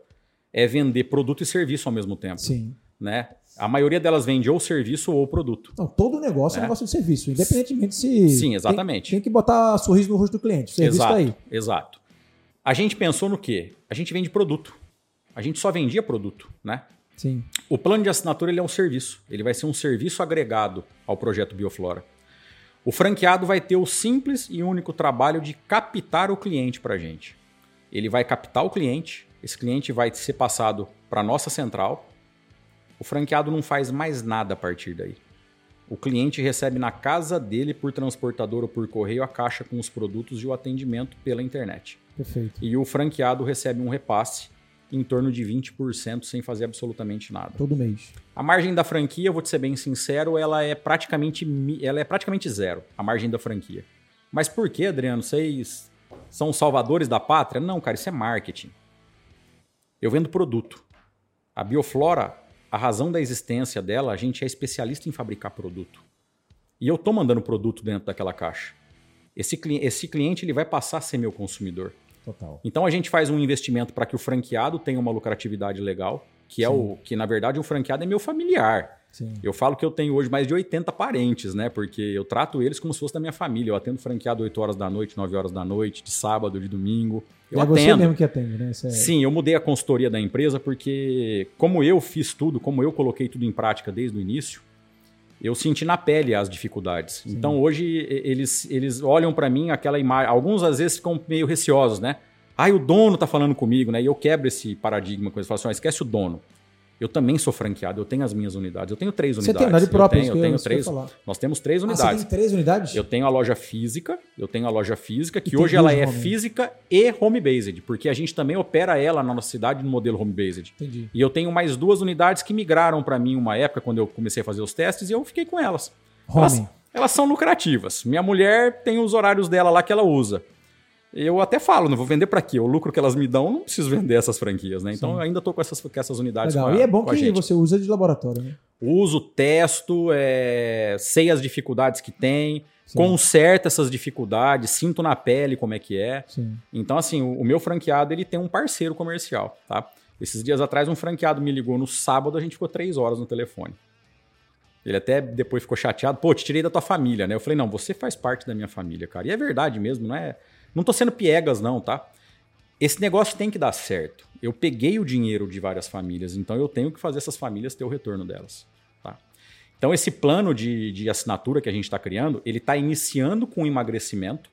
Speaker 1: é vender produto e serviço ao mesmo tempo.
Speaker 2: Sim.
Speaker 1: Né? A maioria delas vende ou serviço ou produto.
Speaker 2: Não, todo negócio é, é negócio de serviço, independentemente se.
Speaker 1: Sim, exatamente.
Speaker 2: Tem, tem que botar sorriso no rosto do cliente. O serviço
Speaker 1: exato,
Speaker 2: tá aí.
Speaker 1: Exato. A gente pensou no quê? A gente vende produto. A gente só vendia produto, né?
Speaker 2: Sim.
Speaker 1: O plano de assinatura ele é um serviço. Ele vai ser um serviço agregado ao projeto Bioflora. O franqueado vai ter o simples e único trabalho de captar o cliente para a gente. Ele vai captar o cliente, esse cliente vai ser passado para a nossa central. O franqueado não faz mais nada a partir daí. O cliente recebe na casa dele, por transportador ou por correio, a caixa com os produtos e o atendimento pela internet.
Speaker 2: Perfeito.
Speaker 1: E o franqueado recebe um repasse em torno de 20% sem fazer absolutamente nada.
Speaker 2: Todo mês.
Speaker 1: A margem da franquia, vou te ser bem sincero, ela é praticamente, ela é praticamente zero, a margem da franquia. Mas por que, Adriano? Vocês são salvadores da pátria? Não, cara, isso é marketing. Eu vendo produto. A Bioflora, a razão da existência dela, a gente é especialista em fabricar produto. E eu tô mandando produto dentro daquela caixa. Esse, esse cliente ele vai passar a ser meu consumidor.
Speaker 2: Total.
Speaker 1: Então a gente faz um investimento para que o franqueado tenha uma lucratividade legal, que Sim. é o que na verdade um franqueado é meu familiar.
Speaker 2: Sim.
Speaker 1: Eu falo que eu tenho hoje mais de 80 parentes, né? Porque eu trato eles como se fosse da minha família. Eu atendo franqueado 8 horas da noite, 9 horas da noite, de sábado, de domingo. Eu
Speaker 2: é
Speaker 1: atendo.
Speaker 2: você mesmo que atende, né? É...
Speaker 1: Sim, eu mudei a consultoria da empresa porque, como eu fiz tudo, como eu coloquei tudo em prática desde o início, eu senti na pele as dificuldades. Sim. Então hoje eles, eles olham para mim aquela imagem. Alguns às vezes ficam meio receosos, né? Ah, o dono tá falando comigo, né? E eu quebro esse paradigma com eles. Falo assim, esquece o dono. Eu também sou franqueado, eu tenho as minhas unidades. Eu tenho três unidades.
Speaker 2: Você tem unidade própria?
Speaker 1: Eu tenho, eu tenho três. Nós temos três
Speaker 2: ah,
Speaker 1: unidades.
Speaker 2: Você tem três unidades?
Speaker 1: Eu tenho a loja física, eu tenho a loja física, que hoje ela é home. física e home-based, porque a gente também opera ela na nossa cidade no modelo home-based.
Speaker 2: Entendi.
Speaker 1: E eu tenho mais duas unidades que migraram para mim uma época, quando eu comecei a fazer os testes, e eu fiquei com elas.
Speaker 2: Home.
Speaker 1: Elas, elas são lucrativas. Minha mulher tem os horários dela lá que ela usa. Eu até falo, não vou vender para quê? O lucro que elas me dão, não preciso vender essas franquias, né? Então Sim. eu ainda estou com essas, com essas unidades.
Speaker 2: Legal.
Speaker 1: A,
Speaker 2: e é bom que você usa de laboratório, né?
Speaker 1: Uso, testo, é, sei as dificuldades que tem, Sim. conserto essas dificuldades, sinto na pele como é que é.
Speaker 2: Sim.
Speaker 1: Então, assim, o, o, meu franqueado ele tem um parceiro comercial, tá? Esses dias atrás, um franqueado me ligou no sábado, a gente ficou três horas no telefone. Ele até depois ficou chateado, pô, te tirei da tua família, né? Eu falei, não, você faz parte da minha família, cara. E é verdade mesmo, não é não tô sendo piegas, não, tá? Esse negócio tem que dar certo. Eu peguei o dinheiro de várias famílias, então eu tenho que fazer essas famílias ter o retorno delas. Tá? Então, esse plano de, de assinatura que a gente está criando, ele está iniciando com emagrecimento.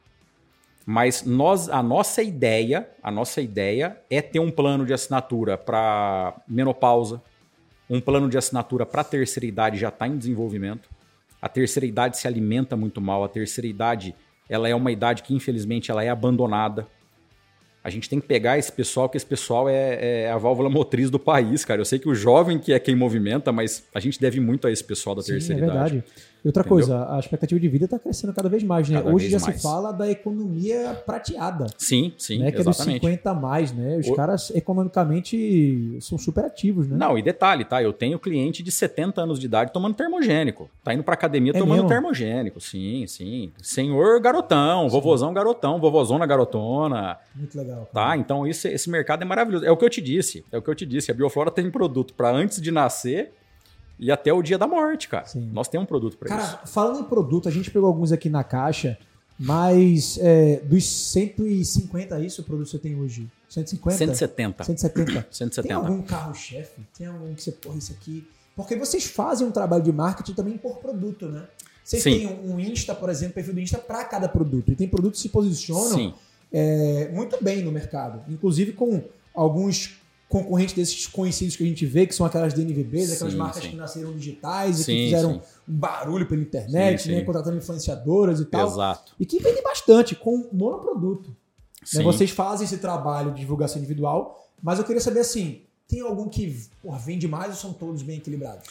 Speaker 1: Mas nós, a nossa ideia, a nossa ideia é ter um plano de assinatura para menopausa, um plano de assinatura para terceira idade já está em desenvolvimento. A terceira idade se alimenta muito mal, a terceira idade ela é uma idade que infelizmente ela é abandonada. A gente tem que pegar esse pessoal, que esse pessoal é, é, a válvula motriz do país, cara. Eu sei que o jovem que é quem movimenta, mas a gente deve muito a esse pessoal da Sim, terceira é verdade.
Speaker 2: E outra Entendeu? coisa, a expectativa de vida está crescendo cada vez mais, né? Cada Hoje já mais. se fala da economia prateada.
Speaker 1: Sim, sim,
Speaker 2: né? Que exatamente. é dos 50 a mais, né? Os o... caras economicamente são super ativos, né?
Speaker 1: Não, e detalhe, tá? Eu tenho cliente de 70 anos de idade tomando termogênico. Tá indo pra academia é tomando mesmo? termogênico. Sim, sim. Senhor garotão, sim. vovozão garotão, vovozona garotona.
Speaker 2: Muito legal.
Speaker 1: Cara. Tá? Então isso, esse mercado é maravilhoso. É o que eu te disse. É o que eu te disse. A Bioflora tem produto para antes de nascer e até o dia da morte, cara. Sim. Nós temos um produto para isso. Cara,
Speaker 2: falando em produto, a gente pegou alguns aqui na caixa, mas é, dos 150, é isso o produto que você tem hoje? 150?
Speaker 1: 170.
Speaker 2: 170.
Speaker 1: 170.
Speaker 2: Tem algum carro-chefe? Tem algum que você, porra, isso aqui... Porque vocês fazem um trabalho de marketing também por produto, né? Vocês Sim. têm um Insta, por exemplo, perfil do Insta para cada produto. E tem produtos que se posicionam é, muito bem no mercado. Inclusive com alguns concorrentes desses conhecidos que a gente vê, que são aquelas DNVBs, aquelas sim, marcas sim. que nasceram digitais sim, e que fizeram um barulho pela internet, né, contratando influenciadoras e tal.
Speaker 1: Exato.
Speaker 2: E que vendem bastante com monoproduto. Né? Vocês fazem esse trabalho de divulgação individual, mas eu queria saber assim, tem algum que porra, vende mais ou são todos bem equilibrados?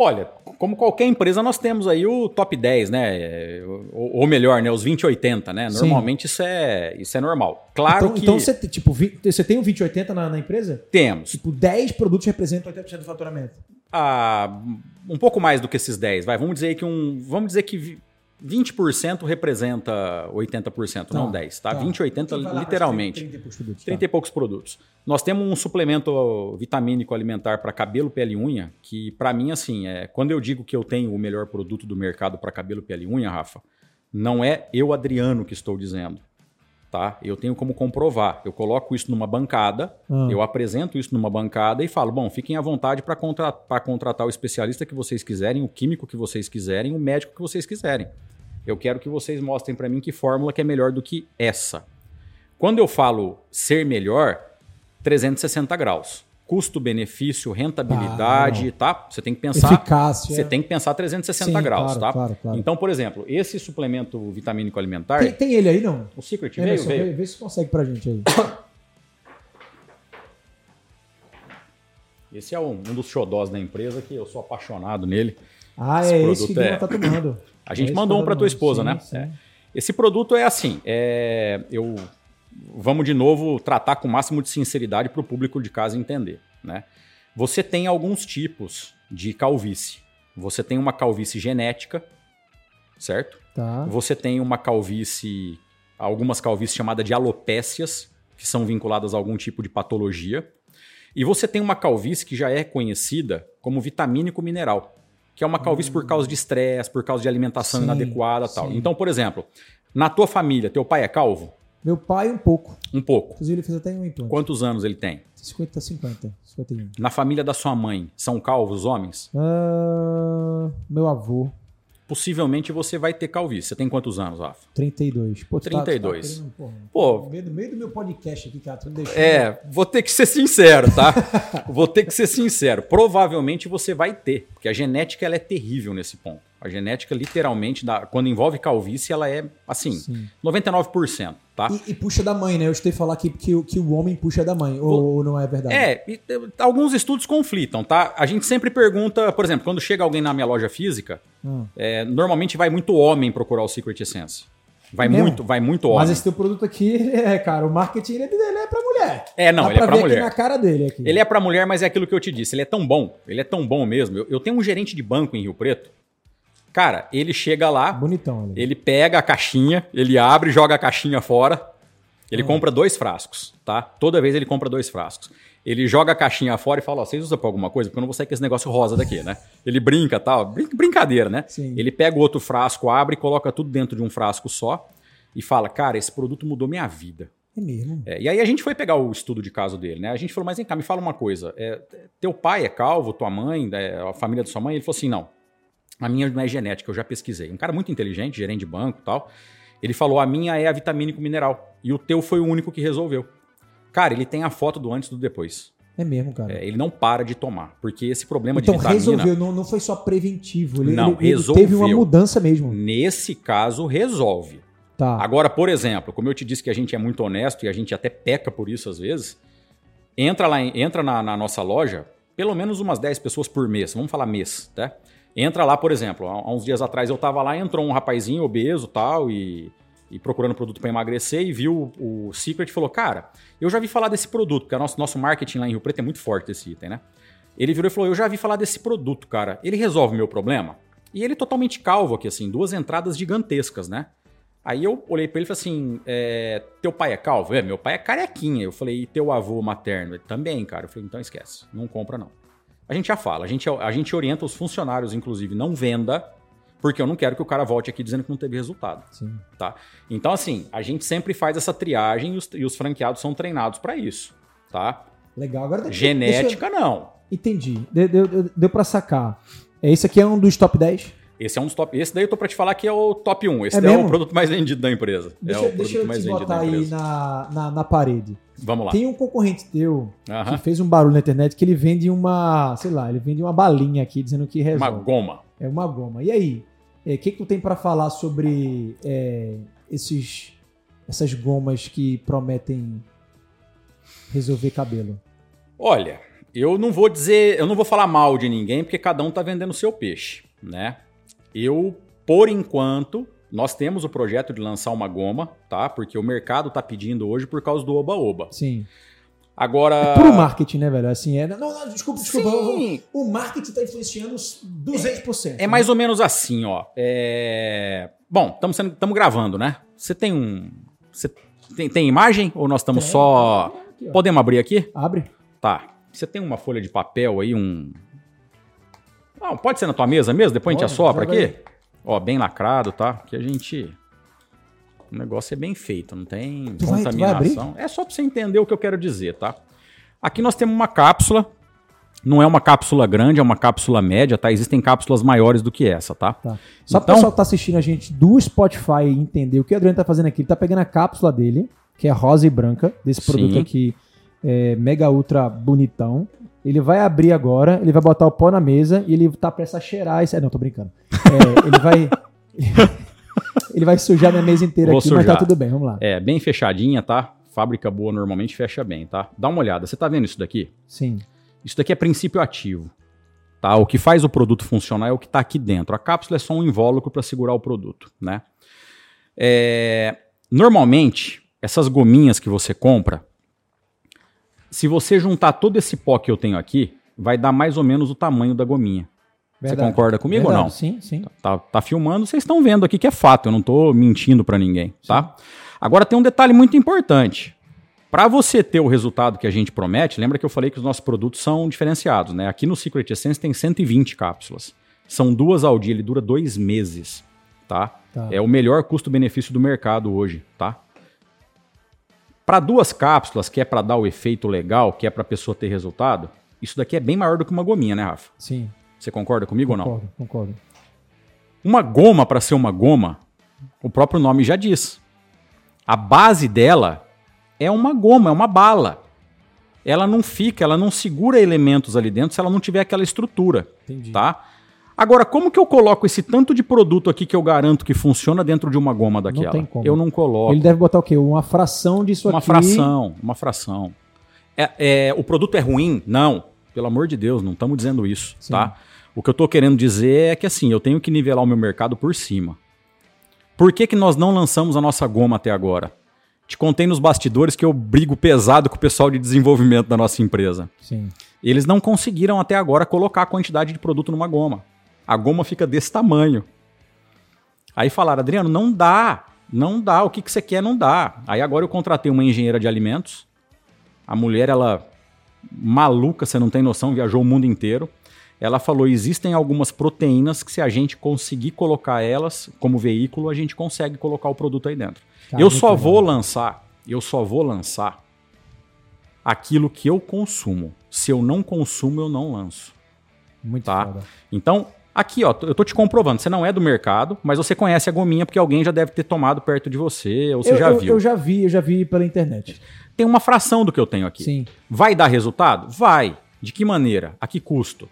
Speaker 1: Olha, como qualquer empresa, nós temos aí o top 10, né? Ou, ou melhor, né? Os 2080, né? Normalmente isso é, isso é normal. Claro
Speaker 2: então,
Speaker 1: que.
Speaker 2: Então você, tipo, você tem um 2080 na, na empresa?
Speaker 1: Temos.
Speaker 2: Tipo, 10 produtos representam 80% do faturamento.
Speaker 1: Ah, um pouco mais do que esses 10, vai. Vamos dizer que um. Vamos dizer que 20% representa 80%, tá, não 10%, tá? tá. 20, 80 literalmente. 30, 30 e poucos produtos. 30 tá. e poucos produtos. Nós temos um suplemento vitamínico alimentar para cabelo, pele e unha, que para mim, assim, é quando eu digo que eu tenho o melhor produto do mercado para cabelo, pele e unha, Rafa, não é eu, Adriano, que estou dizendo. Tá? Eu tenho como comprovar. Eu coloco isso numa bancada, ah. eu apresento isso numa bancada e falo: bom, fiquem à vontade para contra contratar o especialista que vocês quiserem, o químico que vocês quiserem, o médico que vocês quiserem. Eu quero que vocês mostrem para mim que fórmula que é melhor do que essa. Quando eu falo ser melhor, 360 graus. Custo-benefício, rentabilidade, ah, tá? Você tem que pensar.
Speaker 2: Eficácia.
Speaker 1: Você tem que pensar 360 Sim, graus, claro, tá? Claro, claro. Então, por exemplo, esse suplemento vitamínico alimentar.
Speaker 2: Tem, tem ele aí, não?
Speaker 1: O Secret é, veio, veio.
Speaker 2: Vê, vê se consegue pra gente aí.
Speaker 1: Esse é um, um dos xodós da empresa que eu sou apaixonado nele.
Speaker 2: Ah, esse é esse que é... tá tomando.
Speaker 1: A gente é mandou um para tua esposa, sim, né? Sim. É. Esse produto é assim, é, eu vamos de novo tratar com o máximo de sinceridade para o público de casa entender, né? Você tem alguns tipos de calvície. Você tem uma calvície genética, certo?
Speaker 2: Tá.
Speaker 1: Você tem uma calvície, algumas calvícies chamadas de alopécias, que são vinculadas a algum tipo de patologia. E você tem uma calvície que já é conhecida como vitamínico mineral que é uma calvície por causa de estresse, por causa de alimentação sim, inadequada tal. Então, por exemplo, na tua família, teu pai é calvo?
Speaker 2: Meu pai, um pouco.
Speaker 1: Um pouco.
Speaker 2: Inclusive, ele fez até um implante.
Speaker 1: Quantos anos ele tem?
Speaker 2: 50, 50, 51.
Speaker 1: Na família da sua mãe, são calvos homens?
Speaker 2: Uh, meu avô
Speaker 1: possivelmente você vai ter calvície. Você tem quantos anos, Rafa?
Speaker 2: 32.
Speaker 1: Pô, 32. Tá, tá querendo, Pô,
Speaker 2: no meio, no meio do meu podcast aqui, cara, tu
Speaker 1: deixou. É, vou ter que ser sincero, tá? [laughs] vou ter que ser sincero. Provavelmente você vai ter, porque a genética ela é terrível nesse ponto. A genética, literalmente, dá, quando envolve calvície, ela é, assim, Sim. 99%. Tá?
Speaker 2: E, e, puxa da mãe, né? Eu escutei falar que, que, que o homem puxa da mãe, ou, ou não é verdade?
Speaker 1: É, e, alguns estudos conflitam, tá? A gente sempre pergunta, por exemplo, quando chega alguém na minha loja física, hum. é, normalmente vai muito homem procurar o Secret Essence. Vai é muito, vai muito homem.
Speaker 2: Mas esse teu produto aqui, é, cara, o marketing ele é pra mulher.
Speaker 1: É, não, Dá ele é pra mulher.
Speaker 2: na cara dele aqui.
Speaker 1: Ele é pra mulher, mas é aquilo que eu te disse. Ele é tão bom, ele é tão bom mesmo. Eu, eu tenho um gerente de banco em Rio Preto Cara, ele chega lá,
Speaker 2: bonitão,
Speaker 1: ele pega a caixinha, ele abre, joga a caixinha fora. Ele ah. compra dois frascos, tá? Toda vez ele compra dois frascos. Ele joga a caixinha fora e fala: Ó, vocês usam pra alguma coisa? Porque eu não vou sair com esse negócio rosa daqui, né? Ele brinca tal, brincadeira, né?
Speaker 2: Sim.
Speaker 1: Ele pega o outro frasco, abre, coloca tudo dentro de um frasco só e fala: Cara, esse produto mudou minha vida.
Speaker 2: É mesmo.
Speaker 1: É, e aí a gente foi pegar o estudo de caso dele, né? A gente falou: Mas vem cá, me fala uma coisa. É, teu pai é calvo, tua mãe, é, a família da sua mãe? Ele falou assim: Não a minha não é genética, eu já pesquisei. Um cara muito inteligente, gerente de banco e tal. Ele falou: a minha é a vitamínico mineral. E o teu foi o único que resolveu. Cara, ele tem a foto do antes e do depois.
Speaker 2: É mesmo, cara.
Speaker 1: É, ele não para de tomar, porque esse problema então, de vitamina...
Speaker 2: Então resolveu, não, não foi só preventivo. Ele, não, ele, resolveu. Teve uma mudança mesmo.
Speaker 1: Nesse caso, resolve. Tá. Agora, por exemplo, como eu te disse que a gente é muito honesto e a gente até peca por isso às vezes, entra lá, entra na, na nossa loja, pelo menos umas 10 pessoas por mês, vamos falar mês, tá? Entra lá, por exemplo, há uns dias atrás eu tava lá, entrou um rapazinho obeso tal, e e procurando produto para emagrecer e viu o, Secret e falou: Cara, eu já vi falar desse produto, porque nosso, nosso marketing lá em Rio Preto é muito forte esse item, né? Ele virou e falou: Eu já vi falar desse produto, cara. Ele resolve o meu problema? E ele totalmente calvo aqui, assim, duas entradas gigantescas, né? Aí eu olhei para ele e falei assim: é, Teu pai é calvo? É, meu pai é carequinha. Eu falei: E teu avô materno? Ele, Também, cara. Eu falei: Então esquece, não compra não. A gente já fala, a gente, a gente orienta os funcionários, inclusive, não venda porque eu não quero que o cara volte aqui dizendo que não teve resultado. Sim. Tá? Então, assim, a gente sempre faz essa triagem e os, e os franqueados são treinados para isso. Tá?
Speaker 2: Legal. Agora,
Speaker 1: Genética, eu... não.
Speaker 2: Entendi. Deu, deu, deu para sacar. Esse aqui é um dos top 10?
Speaker 1: Esse é um dos top. Esse daí eu tô para te falar que é o top 1. Esse é, daí é o produto mais vendido da empresa.
Speaker 2: Deixa,
Speaker 1: é o
Speaker 2: deixa eu te botar aí na, na, na, parede.
Speaker 1: Vamos lá.
Speaker 2: Tem um concorrente teu uh -huh. que fez um barulho na internet que ele vende uma, sei lá, ele vende uma balinha aqui dizendo que resolve.
Speaker 1: Uma goma.
Speaker 2: É uma goma. E aí? O é, que, que tu tem para falar sobre é, esses, essas gomas que prometem resolver cabelo?
Speaker 1: Olha, eu não vou dizer, eu não vou falar mal de ninguém, porque cada um tá vendendo o seu peixe, né? Eu, por enquanto, nós temos o projeto de lançar uma goma, tá? Porque o mercado tá pedindo hoje por causa do oba-oba.
Speaker 2: Sim.
Speaker 1: Agora. É
Speaker 2: puro marketing, né, velho? Assim, é. Não, não, desculpa, desculpa. Sim. O, o marketing está influenciando 200%.
Speaker 1: É, é né? mais ou menos assim, ó. É... Bom, estamos gravando, né? Você tem um. Você tem, tem imagem ou nós estamos só. Aqui, Podemos abrir aqui?
Speaker 2: Abre.
Speaker 1: Tá. Você tem uma folha de papel aí, um. Não, pode ser na tua mesa mesmo? Depois pode, a gente assopra aqui? Aí. Ó, bem lacrado, tá? Que a gente. O negócio é bem feito, não tem tu contaminação. Vai, é só para você entender o que eu quero dizer, tá? Aqui nós temos uma cápsula. Não é uma cápsula grande, é uma cápsula média, tá? Existem cápsulas maiores do que essa, tá? tá.
Speaker 2: Só então, para o pessoal que tá assistindo a gente do Spotify entender o que o Adriano tá fazendo aqui. Ele tá pegando a cápsula dele, que é rosa e branca, desse produto sim. aqui, é, mega ultra bonitão. Ele vai abrir agora, ele vai botar o pó na mesa e ele tá prestes a cheirar isso. É, não, tô brincando. É, ele vai. [laughs] Ele vai sujar minha mesa inteira Vou aqui, sujar. mas tá tudo bem, vamos lá.
Speaker 1: É, bem fechadinha, tá? Fábrica boa normalmente fecha bem, tá? Dá uma olhada. Você tá vendo isso daqui?
Speaker 2: Sim.
Speaker 1: Isso daqui é princípio ativo. Tá? O que faz o produto funcionar é o que está aqui dentro. A cápsula é só um invólucro para segurar o produto, né? É... Normalmente, essas gominhas que você compra, se você juntar todo esse pó que eu tenho aqui, vai dar mais ou menos o tamanho da gominha. Verdade. Você concorda comigo Verdade. ou não?
Speaker 2: Sim, sim.
Speaker 1: Tá, tá filmando, vocês estão vendo aqui que é fato, eu não estou mentindo para ninguém, tá? Agora tem um detalhe muito importante. Para você ter o resultado que a gente promete, lembra que eu falei que os nossos produtos são diferenciados, né? Aqui no Secret Essence tem 120 cápsulas. São duas ao dia, ele dura dois meses, tá? tá. É o melhor custo-benefício do mercado hoje, tá? Para duas cápsulas, que é para dar o efeito legal, que é para a pessoa ter resultado, isso daqui é bem maior do que uma gominha, né, Rafa?
Speaker 2: Sim.
Speaker 1: Você concorda comigo
Speaker 2: concordo,
Speaker 1: ou não?
Speaker 2: Concordo.
Speaker 1: Uma goma, para ser uma goma, o próprio nome já diz. A base dela é uma goma, é uma bala. Ela não fica, ela não segura elementos ali dentro se ela não tiver aquela estrutura. Entendi. Tá? Agora, como que eu coloco esse tanto de produto aqui que eu garanto que funciona dentro de uma goma daquela? Não tem como. Eu não coloco.
Speaker 2: Ele deve botar o quê? Uma fração disso
Speaker 1: uma
Speaker 2: aqui?
Speaker 1: Uma fração, uma fração. É, é, o produto é ruim? Não. Pelo amor de Deus, não estamos dizendo isso, Sim. tá? O que eu estou querendo dizer é que assim, eu tenho que nivelar o meu mercado por cima. Por que, que nós não lançamos a nossa goma até agora? Te contei nos bastidores que eu brigo pesado com o pessoal de desenvolvimento da nossa empresa.
Speaker 2: Sim.
Speaker 1: Eles não conseguiram até agora colocar a quantidade de produto numa goma. A goma fica desse tamanho. Aí falaram, Adriano, não dá, não dá, o que, que você quer não dá. Aí agora eu contratei uma engenheira de alimentos. A mulher, ela maluca, você não tem noção, viajou o mundo inteiro ela falou: existem algumas proteínas que, se a gente conseguir colocar elas como veículo, a gente consegue colocar o produto aí dentro. Tá, eu só vou lançar, eu só vou lançar aquilo que eu consumo. Se eu não consumo, eu não lanço.
Speaker 2: Muito
Speaker 1: tá?
Speaker 2: Foda.
Speaker 1: Então, Aqui, ó, eu tô te comprovando, você não é do mercado, mas você conhece a gominha porque alguém já deve ter tomado perto de você, ou você
Speaker 2: eu,
Speaker 1: já
Speaker 2: eu,
Speaker 1: viu.
Speaker 2: Eu já vi, eu já vi pela internet.
Speaker 1: Tem uma fração do que eu tenho aqui.
Speaker 2: Sim.
Speaker 1: Vai dar resultado? Vai. De que maneira? A que custo?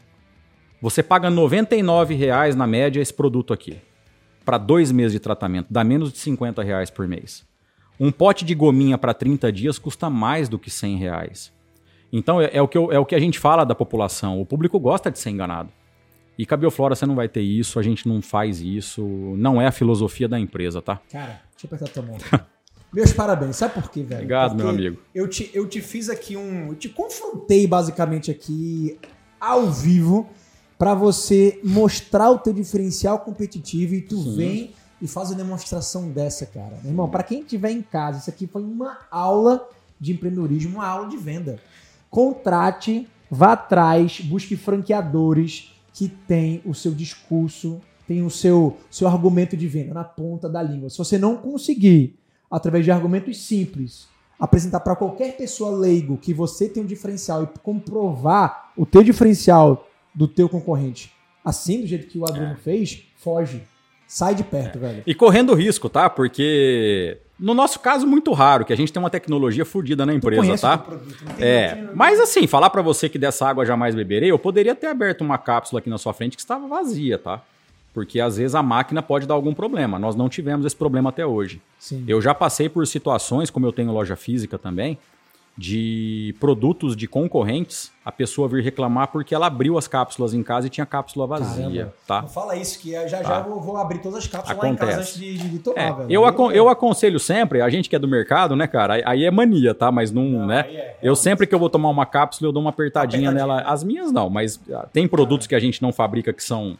Speaker 1: Você paga R$ reais na média esse produto aqui. Para dois meses de tratamento, dá menos de 50 reais por mês. Um pote de gominha para 30 dias custa mais do que 100 reais. Então é, é, o que eu, é o que a gente fala da população. O público gosta de ser enganado. E Cabioflora você não vai ter isso, a gente não faz isso, não é a filosofia da empresa, tá?
Speaker 2: Cara, deixa eu apertar tua mão. [laughs] Meus parabéns. Sabe por quê, velho?
Speaker 1: Obrigado,
Speaker 2: Porque
Speaker 1: meu amigo.
Speaker 2: Eu te, eu te fiz aqui um. Eu te confrontei basicamente aqui ao vivo para você mostrar o teu diferencial competitivo e tu Sim. vem e faz uma demonstração dessa, cara. Meu irmão, para quem estiver em casa, isso aqui foi uma aula de empreendedorismo, uma aula de venda. Contrate, vá atrás, busque franqueadores que tem o seu discurso, tem o seu, seu argumento de venda na ponta da língua. Se você não conseguir, através de argumentos simples, apresentar para qualquer pessoa leigo que você tem um diferencial e comprovar o teu diferencial do teu concorrente, assim do jeito que o Adriano é. fez, foge. Sai de perto, é. velho.
Speaker 1: E correndo risco, tá? Porque no nosso caso, muito raro, que a gente tem uma tecnologia fodida na empresa, tá? Produto, é, mas assim, falar para você que dessa água jamais beberei, eu poderia ter aberto uma cápsula aqui na sua frente que estava vazia, tá? Porque às vezes a máquina pode dar algum problema. Nós não tivemos esse problema até hoje. Sim. Eu já passei por situações, como eu tenho loja física também, de produtos de concorrentes, a pessoa vir reclamar porque ela abriu as cápsulas em casa e tinha cápsula vazia, Caramba. tá?
Speaker 2: Não fala isso, que já já tá. vou, vou, abrir todas as cápsulas Acontece. lá em casa antes de, de, tomar,
Speaker 1: é, velho. Eu, acon eu aconselho sempre, a gente que é do mercado, né, cara, aí é mania, tá? Mas não, não né? É, eu sempre que eu vou tomar uma cápsula, eu dou uma apertadinha, apertadinha. nela. As minhas não, mas ah, tem produtos ah. que a gente não fabrica que são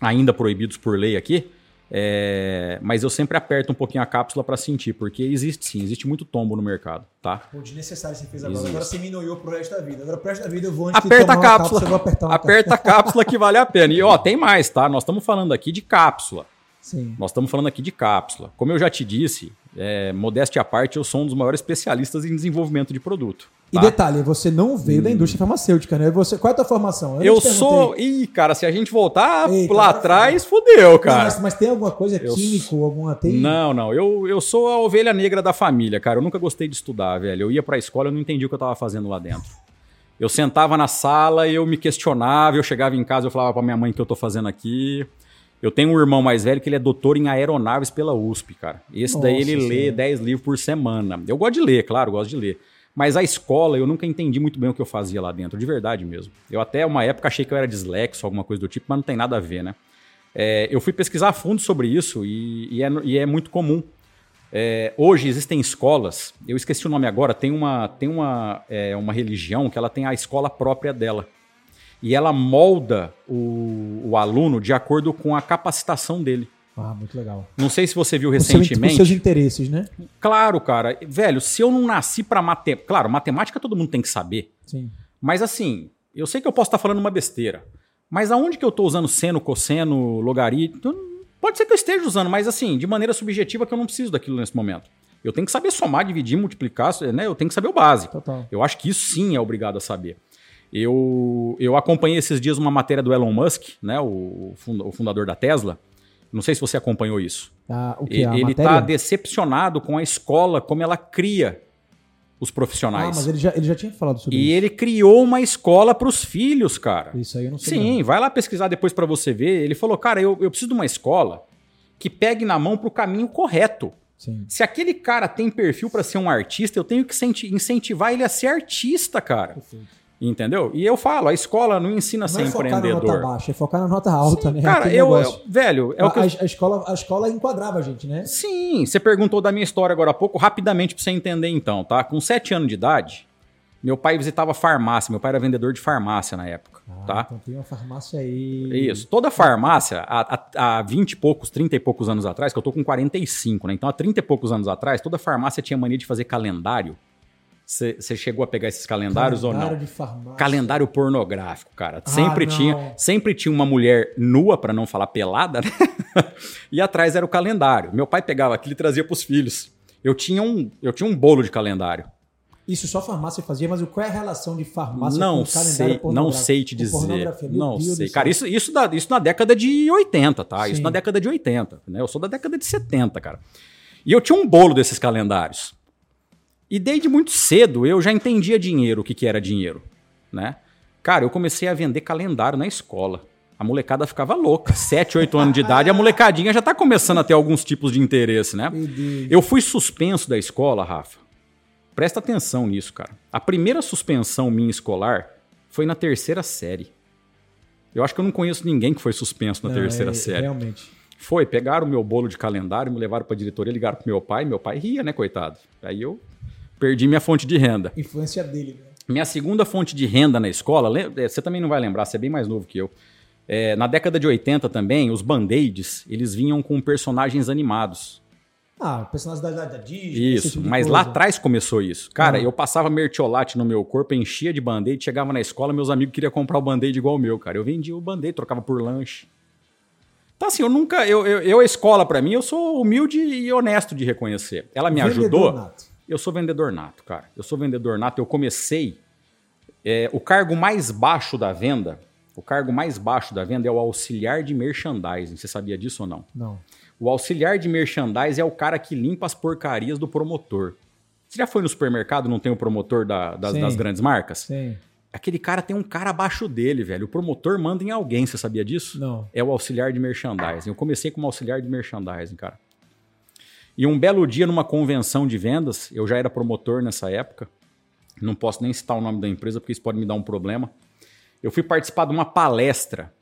Speaker 1: ainda proibidos por lei aqui, é, mas eu sempre aperto um pouquinho a cápsula para sentir, porque existe sim, existe muito tombo no mercado, tá?
Speaker 2: Pô, desnecessário você fez agora. Existe. Agora você me noiou pro resto da vida. Agora pro resto da vida eu vou antes
Speaker 1: Aperta a cápsula. cápsula apertar Aperta a cápsula que vale a pena. E ó, tem mais, tá? Nós estamos falando aqui de cápsula. Sim. Nós estamos falando aqui de cápsula. Como eu já te disse, é, modéstia à parte, eu sou um dos maiores especialistas em desenvolvimento de produto.
Speaker 2: E tá. detalhe, você não veio hum. da indústria farmacêutica, né? Você, qual é a tua formação?
Speaker 1: Eu, eu sou. Ih, cara, se a gente voltar Eita, lá atrás, fudeu, cara.
Speaker 2: Mas, mas, tem alguma coisa eu químico, alguma tem?
Speaker 1: Não, não. Eu, eu sou a ovelha negra da família, cara. Eu nunca gostei de estudar, velho. Eu ia pra escola, eu não entendi o que eu tava fazendo lá dentro. Eu sentava na sala e eu me questionava, eu chegava em casa, eu falava pra minha mãe o que eu tô fazendo aqui. Eu tenho um irmão mais velho que ele é doutor em aeronaves pela USP, cara. Esse Nossa, daí ele sim. lê 10 livros por semana. Eu gosto de ler, claro, gosto de ler. Mas a escola, eu nunca entendi muito bem o que eu fazia lá dentro, de verdade mesmo. Eu até uma época achei que eu era dislexo, alguma coisa do tipo, mas não tem nada a ver, né? É, eu fui pesquisar a fundo sobre isso e, e, é, e é, muito comum. É, hoje existem escolas, eu esqueci o nome agora, tem uma, tem uma, é, uma religião que ela tem a escola própria dela. E ela molda o, o aluno de acordo com a capacitação dele.
Speaker 2: Ah, muito legal.
Speaker 1: Não sei se você viu recentemente.
Speaker 2: Os seus interesses, né?
Speaker 1: Claro, cara. Velho, se eu não nasci para matemática. Claro, matemática todo mundo tem que saber.
Speaker 2: Sim.
Speaker 1: Mas assim, eu sei que eu posso estar falando uma besteira. Mas aonde que eu estou usando seno, cosseno, logaritmo? Pode ser que eu esteja usando, mas assim, de maneira subjetiva que eu não preciso daquilo nesse momento. Eu tenho que saber somar, dividir, multiplicar, né? Eu tenho que saber o básico. Total. Eu acho que isso sim é obrigado a saber. Eu, eu acompanhei esses dias uma matéria do Elon Musk, né? O, o fundador da Tesla. Não sei se você acompanhou isso.
Speaker 2: Ah, o que,
Speaker 1: ele está decepcionado com a escola, como ela cria os profissionais. Ah,
Speaker 2: mas ele já, ele já tinha falado sobre e
Speaker 1: isso. E ele criou uma escola para os filhos, cara.
Speaker 2: Isso aí eu não sei.
Speaker 1: Sim, não. vai lá pesquisar depois para você ver. Ele falou, cara, eu, eu preciso de uma escola que pegue na mão para o caminho correto. Sim. Se aquele cara tem perfil para ser um artista, eu tenho que incentivar ele a ser artista, cara. Perfeito. Entendeu? E eu falo, a escola não ensina a ser não é empreendedor.
Speaker 2: Focar na nota baixa, é focar na nota alta, Sim, né?
Speaker 1: Cara, eu, eu, velho, é a, o que eu...
Speaker 2: a, escola, a escola enquadrava a gente, né?
Speaker 1: Sim, você perguntou da minha história agora há pouco, rapidamente para você entender então, tá? Com sete anos de idade, meu pai visitava farmácia, meu pai era vendedor de farmácia na época, ah, tá?
Speaker 2: Então tem uma farmácia aí.
Speaker 1: Isso, toda farmácia, há, há, há 20 e poucos, 30 e poucos anos atrás, que eu tô com 45, né? Então há 30 e poucos anos atrás, toda farmácia tinha mania de fazer calendário você chegou a pegar esses calendários
Speaker 2: Calendário
Speaker 1: ou não?
Speaker 2: De farmácia.
Speaker 1: Calendário pornográfico, cara. Ah, sempre tinha, sempre tinha uma mulher nua para não falar pelada, né? [laughs] e atrás era o calendário. Meu pai pegava aquilo e trazia para os filhos. Eu tinha um, eu tinha um bolo de calendário.
Speaker 2: Isso só farmácia fazia, mas qual é a relação de farmácia
Speaker 1: não com sei, Não sei te dizer. Não sei. Cara, isso, isso, da, isso na década de 80, tá? Sim. Isso na década de 80. Né? Eu sou da década de 70, cara. E eu tinha um bolo desses calendários. E desde muito cedo eu já entendia dinheiro, o que, que era dinheiro, né? Cara, eu comecei a vender calendário na escola. A molecada ficava louca. 7, 8 anos de idade, a molecadinha já está começando a ter alguns tipos de interesse, né? Eu fui suspenso da escola, Rafa. Presta atenção nisso, cara. A primeira suspensão minha escolar foi na terceira série. Eu acho que eu não conheço ninguém que foi suspenso na não, terceira é, série.
Speaker 2: Realmente.
Speaker 1: Foi, pegaram o meu bolo de calendário, me levaram para a diretoria, ligaram pro meu pai, meu pai ria, né, coitado. Aí eu perdi minha fonte de renda.
Speaker 2: Influência dele, né?
Speaker 1: Minha segunda fonte de renda na escola, é, você também não vai lembrar, você é bem mais novo que eu. É, na década de 80 também, os band-aids, eles vinham com personagens animados.
Speaker 2: Ah, personagens da, da Disney.
Speaker 1: Isso, tipo mas coisa. lá atrás começou isso. Cara, ah. eu passava mertiolate no meu corpo, enchia de band-aid, chegava na escola, meus amigos queriam comprar o band-aid igual o meu, cara. Eu vendia o band-aid, trocava por lanche. Então, assim, eu nunca. Eu, eu, eu a escola, para mim, eu sou humilde e honesto de reconhecer. Ela me vendedor ajudou. Nato. Eu sou vendedor nato, cara. Eu sou vendedor nato. Eu comecei. É, o cargo mais baixo da venda o cargo mais baixo da venda é o auxiliar de merchandising. Você sabia disso ou não?
Speaker 2: Não.
Speaker 1: O auxiliar de merchandising é o cara que limpa as porcarias do promotor. Você já foi no supermercado, não tem o promotor da, das, das, grandes marcas?
Speaker 2: Sim.
Speaker 1: Aquele cara tem um cara abaixo dele, velho. O promotor manda em alguém, você sabia disso?
Speaker 2: Não.
Speaker 1: É o auxiliar de merchandising. Eu comecei como auxiliar de merchandising, cara. E um belo dia, numa convenção de vendas, eu já era promotor nessa época. Não posso nem citar o nome da empresa, porque isso pode me dar um problema. Eu fui participar de uma palestra.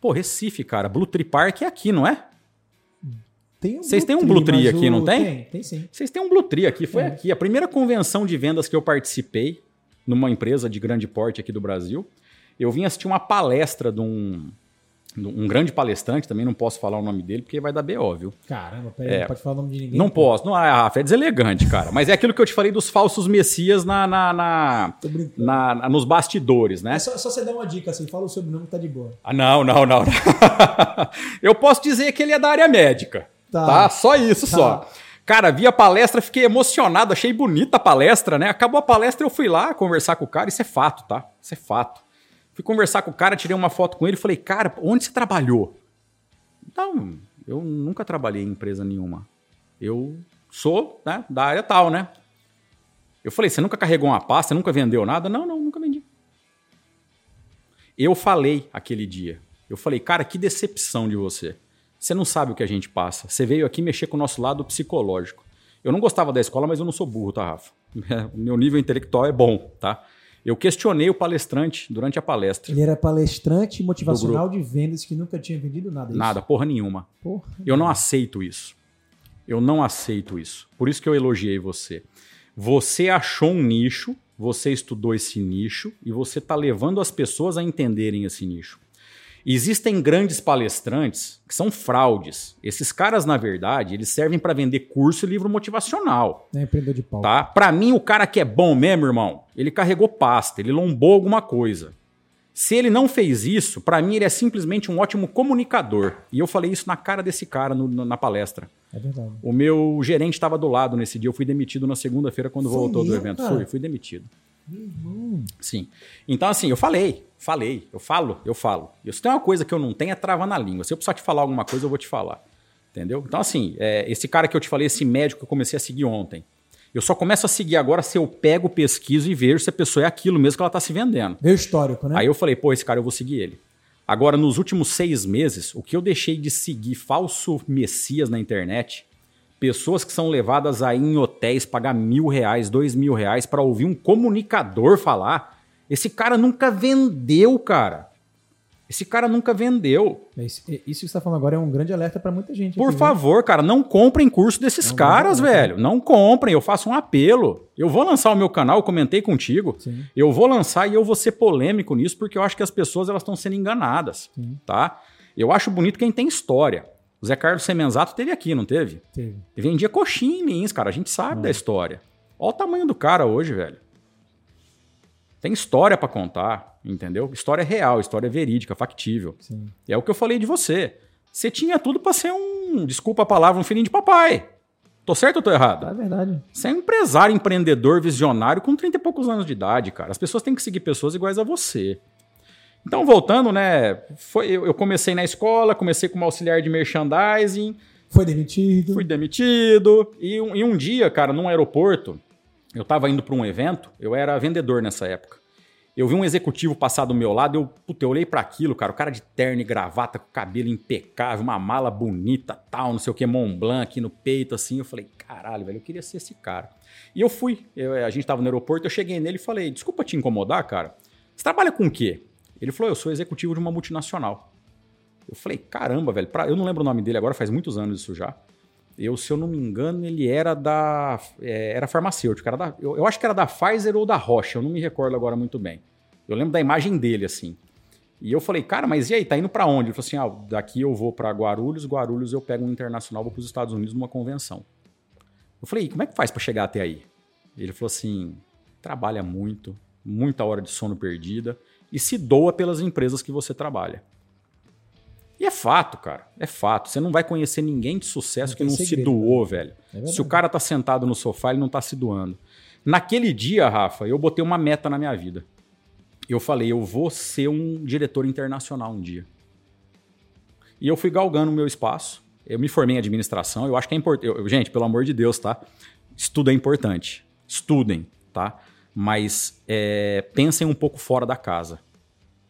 Speaker 1: Pô, Recife, cara. Blue Tree Park é aqui, não é?
Speaker 2: Tem um
Speaker 1: Vocês têm um Blue Tree aqui, o... não tem?
Speaker 2: Tem, tem sim.
Speaker 1: Vocês têm um Blue Tree aqui, foi é. aqui. A primeira convenção de vendas que eu participei numa empresa de grande porte aqui do Brasil. Eu vim assistir uma palestra de um, um grande palestrante, também não posso falar o nome dele, porque vai dar BO, viu?
Speaker 2: Caramba, peraí, é, não pode falar o nome de ninguém.
Speaker 1: Não posso, não, a Rafa é deselegante, cara. Mas é aquilo que eu te falei dos falsos messias na, na, na, na, nos bastidores, né? É
Speaker 2: só, só, você dar uma dica assim, fala o sobrenome que tá de boa.
Speaker 1: Ah, não, não, não. [laughs] eu posso dizer que ele é da área médica, tá? tá? Só isso, tá. só. Cara, vi a palestra, fiquei emocionado, achei bonita a palestra, né? Acabou a palestra, eu fui lá conversar com o cara, isso é fato, tá? Isso é fato. Fui conversar com o cara, tirei uma foto com ele, falei, cara, onde você trabalhou? Não, eu nunca trabalhei em empresa nenhuma. Eu sou né, da área tal, né? Eu falei, você nunca carregou uma pasta, nunca vendeu nada? Não, não, nunca vendi. Eu falei aquele dia. Eu falei, cara, que decepção de você. Você não sabe o que a gente passa. Você veio aqui mexer com o nosso lado psicológico. Eu não gostava da escola, mas eu não sou burro, tá, Rafa? [laughs] Meu nível intelectual é bom, tá? Eu questionei o palestrante durante a palestra.
Speaker 2: Ele era palestrante motivacional de vendas que nunca tinha vendido nada. É
Speaker 1: nada, porra nenhuma.
Speaker 2: Porra
Speaker 1: eu não aceito isso. Eu não aceito isso. Por isso que eu elogiei você. Você achou um nicho, você estudou esse nicho e você está levando as pessoas a entenderem esse nicho. Existem grandes palestrantes que são fraudes. Esses caras, na verdade, eles servem para vender curso e livro motivacional.
Speaker 2: É empreendedor de pau.
Speaker 1: Tá? Para mim, o cara que é bom mesmo, irmão, ele carregou pasta, ele lombou alguma coisa. Se ele não fez isso, para mim ele é simplesmente um ótimo comunicador. E eu falei isso na cara desse cara no, no, na palestra.
Speaker 2: É verdade.
Speaker 1: O meu gerente estava do lado nesse dia. Eu fui demitido na segunda-feira quando Foi voltou mesmo, do evento. Cara? Fui, fui demitido. Sim. Então, assim, eu falei, falei, eu falo, eu falo. E se tem uma coisa que eu não tenho, é trava na língua. Se eu precisar te falar alguma coisa, eu vou te falar. Entendeu? Então, assim, é, esse cara que eu te falei, esse médico que eu comecei a seguir ontem, eu só começo a seguir agora se eu pego, pesquiso e vejo se a pessoa é aquilo mesmo que ela está se vendendo.
Speaker 2: Veio histórico, né?
Speaker 1: Aí eu falei, pô, esse cara eu vou seguir ele. Agora, nos últimos seis meses, o que eu deixei de seguir falso messias na internet Pessoas que são levadas aí em hotéis pagar mil reais, dois mil reais para ouvir um comunicador falar. Esse cara nunca vendeu, cara. Esse cara nunca vendeu.
Speaker 2: Isso, isso que você está falando agora é um grande alerta para muita gente.
Speaker 1: Por aqui, favor, viu? cara, não comprem curso desses não, caras, não, não, velho. Não comprem. Eu faço um apelo. Eu vou lançar o meu canal, eu comentei contigo.
Speaker 2: Sim.
Speaker 1: Eu vou lançar e eu vou ser polêmico nisso porque eu acho que as pessoas elas estão sendo enganadas, Sim. tá? Eu acho bonito quem tem história. O Zé Carlos Semenzato teve aqui, não teve?
Speaker 2: Teve.
Speaker 1: Ele vendia coxinha em Lins, cara. A gente sabe da história. Olha o tamanho do cara hoje, velho. Tem história para contar, entendeu? História real, história verídica, factível.
Speaker 2: Sim.
Speaker 1: E é o que eu falei de você. Você tinha tudo para ser um, desculpa a palavra, um filhinho de papai. Tô certo ou tô errado?
Speaker 2: É verdade.
Speaker 1: Você é um empresário, empreendedor, visionário com 30 e poucos anos de idade, cara. As pessoas têm que seguir pessoas iguais a você. Então, voltando, né? Foi, eu comecei na escola, comecei como auxiliar de merchandising.
Speaker 2: Foi demitido.
Speaker 1: Fui demitido. E um, e um dia, cara, num aeroporto, eu tava indo para um evento, eu era vendedor nessa época. Eu vi um executivo passar do meu lado, eu, puta, eu olhei para aquilo, cara, o cara de terno e gravata, com cabelo impecável, uma mala bonita, tal, não sei o que, Mont Blanc aqui no peito, assim. Eu falei, caralho, velho, eu queria ser esse cara. E eu fui, eu, a gente tava no aeroporto, eu cheguei nele e falei, desculpa te incomodar, cara, você trabalha com o quê? Ele falou, eu sou executivo de uma multinacional. Eu falei, caramba, velho, pra... eu não lembro o nome dele agora, faz muitos anos isso já. Eu, se eu não me engano, ele era da. É, era farmacêutico. Era da, eu, eu, acho que era da Pfizer ou da Rocha, eu não me recordo agora muito bem. Eu lembro da imagem dele, assim. E eu falei, cara, mas e aí, tá indo para onde? Ele falou assim: ah, daqui eu vou para Guarulhos, Guarulhos eu pego um internacional, vou para os Estados Unidos numa convenção. Eu falei, como é que faz para chegar até aí? Ele falou assim: trabalha muito, muita hora de sono perdida e se doa pelas empresas que você trabalha. E é fato, cara. É fato. Você não vai conhecer ninguém de sucesso não que não segredo, se doou, né? velho. É se o cara tá sentado no sofá, ele não tá se doando. Naquele dia, Rafa, eu botei uma meta na minha vida. Eu falei, eu vou ser um diretor internacional um dia. E eu fui galgando o meu espaço. Eu me formei em administração. Eu acho que é importante. Gente, pelo amor de Deus, tá? Estudo é importante. Estudem, tá? Mas é, pensem um pouco fora da casa.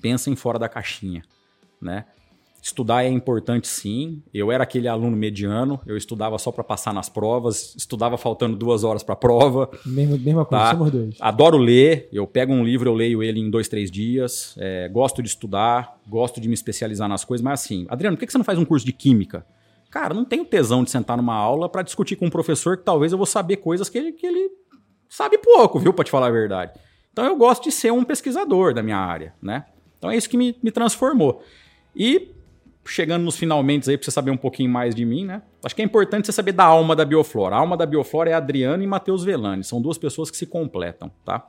Speaker 1: Pensem fora da caixinha, né? Estudar é importante sim. Eu era aquele aluno mediano, eu estudava só para passar nas provas, estudava faltando duas horas para a prova.
Speaker 2: Mesmo, mesma coisa, tá? somos dois.
Speaker 1: Adoro ler, eu pego um livro, eu leio ele em dois, três dias. É, gosto de estudar, gosto de me especializar nas coisas, mas assim, Adriano, por que você não faz um curso de química? Cara, não tenho tesão de sentar numa aula para discutir com um professor que talvez eu vou saber coisas que ele, que ele sabe pouco, viu, para te falar a verdade. Então eu gosto de ser um pesquisador da minha área, né? Então é isso que me, me transformou. E chegando nos finalmente aí para você saber um pouquinho mais de mim, né? Acho que é importante você saber da alma da Bioflora. A alma da Bioflora é Adriano e Matheus Velani. São duas pessoas que se completam, tá?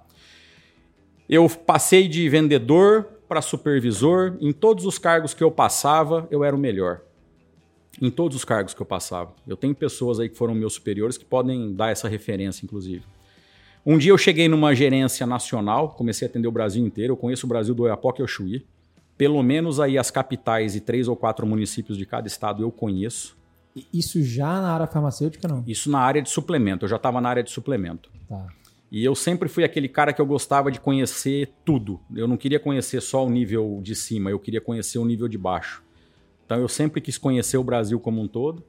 Speaker 1: Eu passei de vendedor para supervisor. Em todos os cargos que eu passava, eu era o melhor. Em todos os cargos que eu passava. Eu tenho pessoas aí que foram meus superiores que podem dar essa referência, inclusive. Um dia eu cheguei numa gerência nacional, comecei a atender o Brasil inteiro. Eu conheço o Brasil do Oiapoque ao Chuí pelo menos aí as capitais e três ou quatro municípios de cada estado eu conheço.
Speaker 2: Isso já na área farmacêutica, não?
Speaker 1: Isso na área de suplemento. Eu já estava na área de suplemento.
Speaker 2: Tá.
Speaker 1: E eu sempre fui aquele cara que eu gostava de conhecer tudo. Eu não queria conhecer só o nível de cima, eu queria conhecer o nível de baixo. Então eu sempre quis conhecer o Brasil como um todo.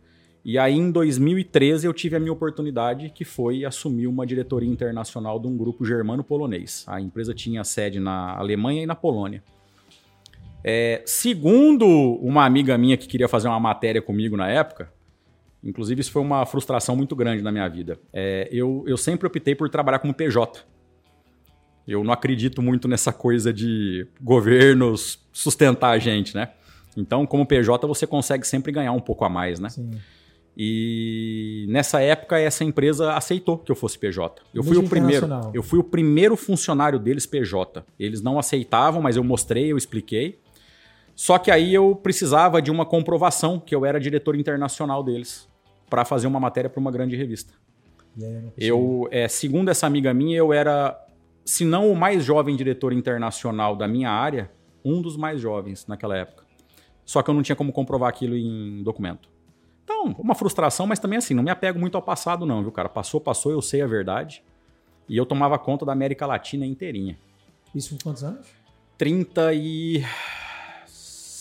Speaker 1: E aí em 2013 eu tive a minha oportunidade, que foi assumir uma diretoria internacional de um grupo germano-polonês. A empresa tinha sede na Alemanha e na Polônia. É, segundo uma amiga minha que queria fazer uma matéria comigo na época, inclusive isso foi uma frustração muito grande na minha vida, é, eu, eu sempre optei por trabalhar como PJ. Eu não acredito muito nessa coisa de governos sustentar a gente, né? Então, como PJ, você consegue sempre ganhar um pouco a mais, né? Sim. E nessa época essa empresa aceitou que eu fosse PJ. Eu fui o primeiro, eu fui o primeiro funcionário deles PJ. Eles não aceitavam, mas eu mostrei, eu expliquei. Só que aí eu precisava de uma comprovação que eu era diretor internacional deles para fazer uma matéria para uma grande revista. Eu, é, segundo essa amiga minha, eu era, se não o mais jovem diretor internacional da minha área, um dos mais jovens naquela época. Só que eu não tinha como comprovar aquilo em documento. Então, uma frustração, mas também assim, não me apego muito ao passado não, viu, cara? Passou, passou, eu sei a verdade. E eu tomava conta da América Latina inteirinha.
Speaker 2: Isso com quantos anos?
Speaker 1: 30 e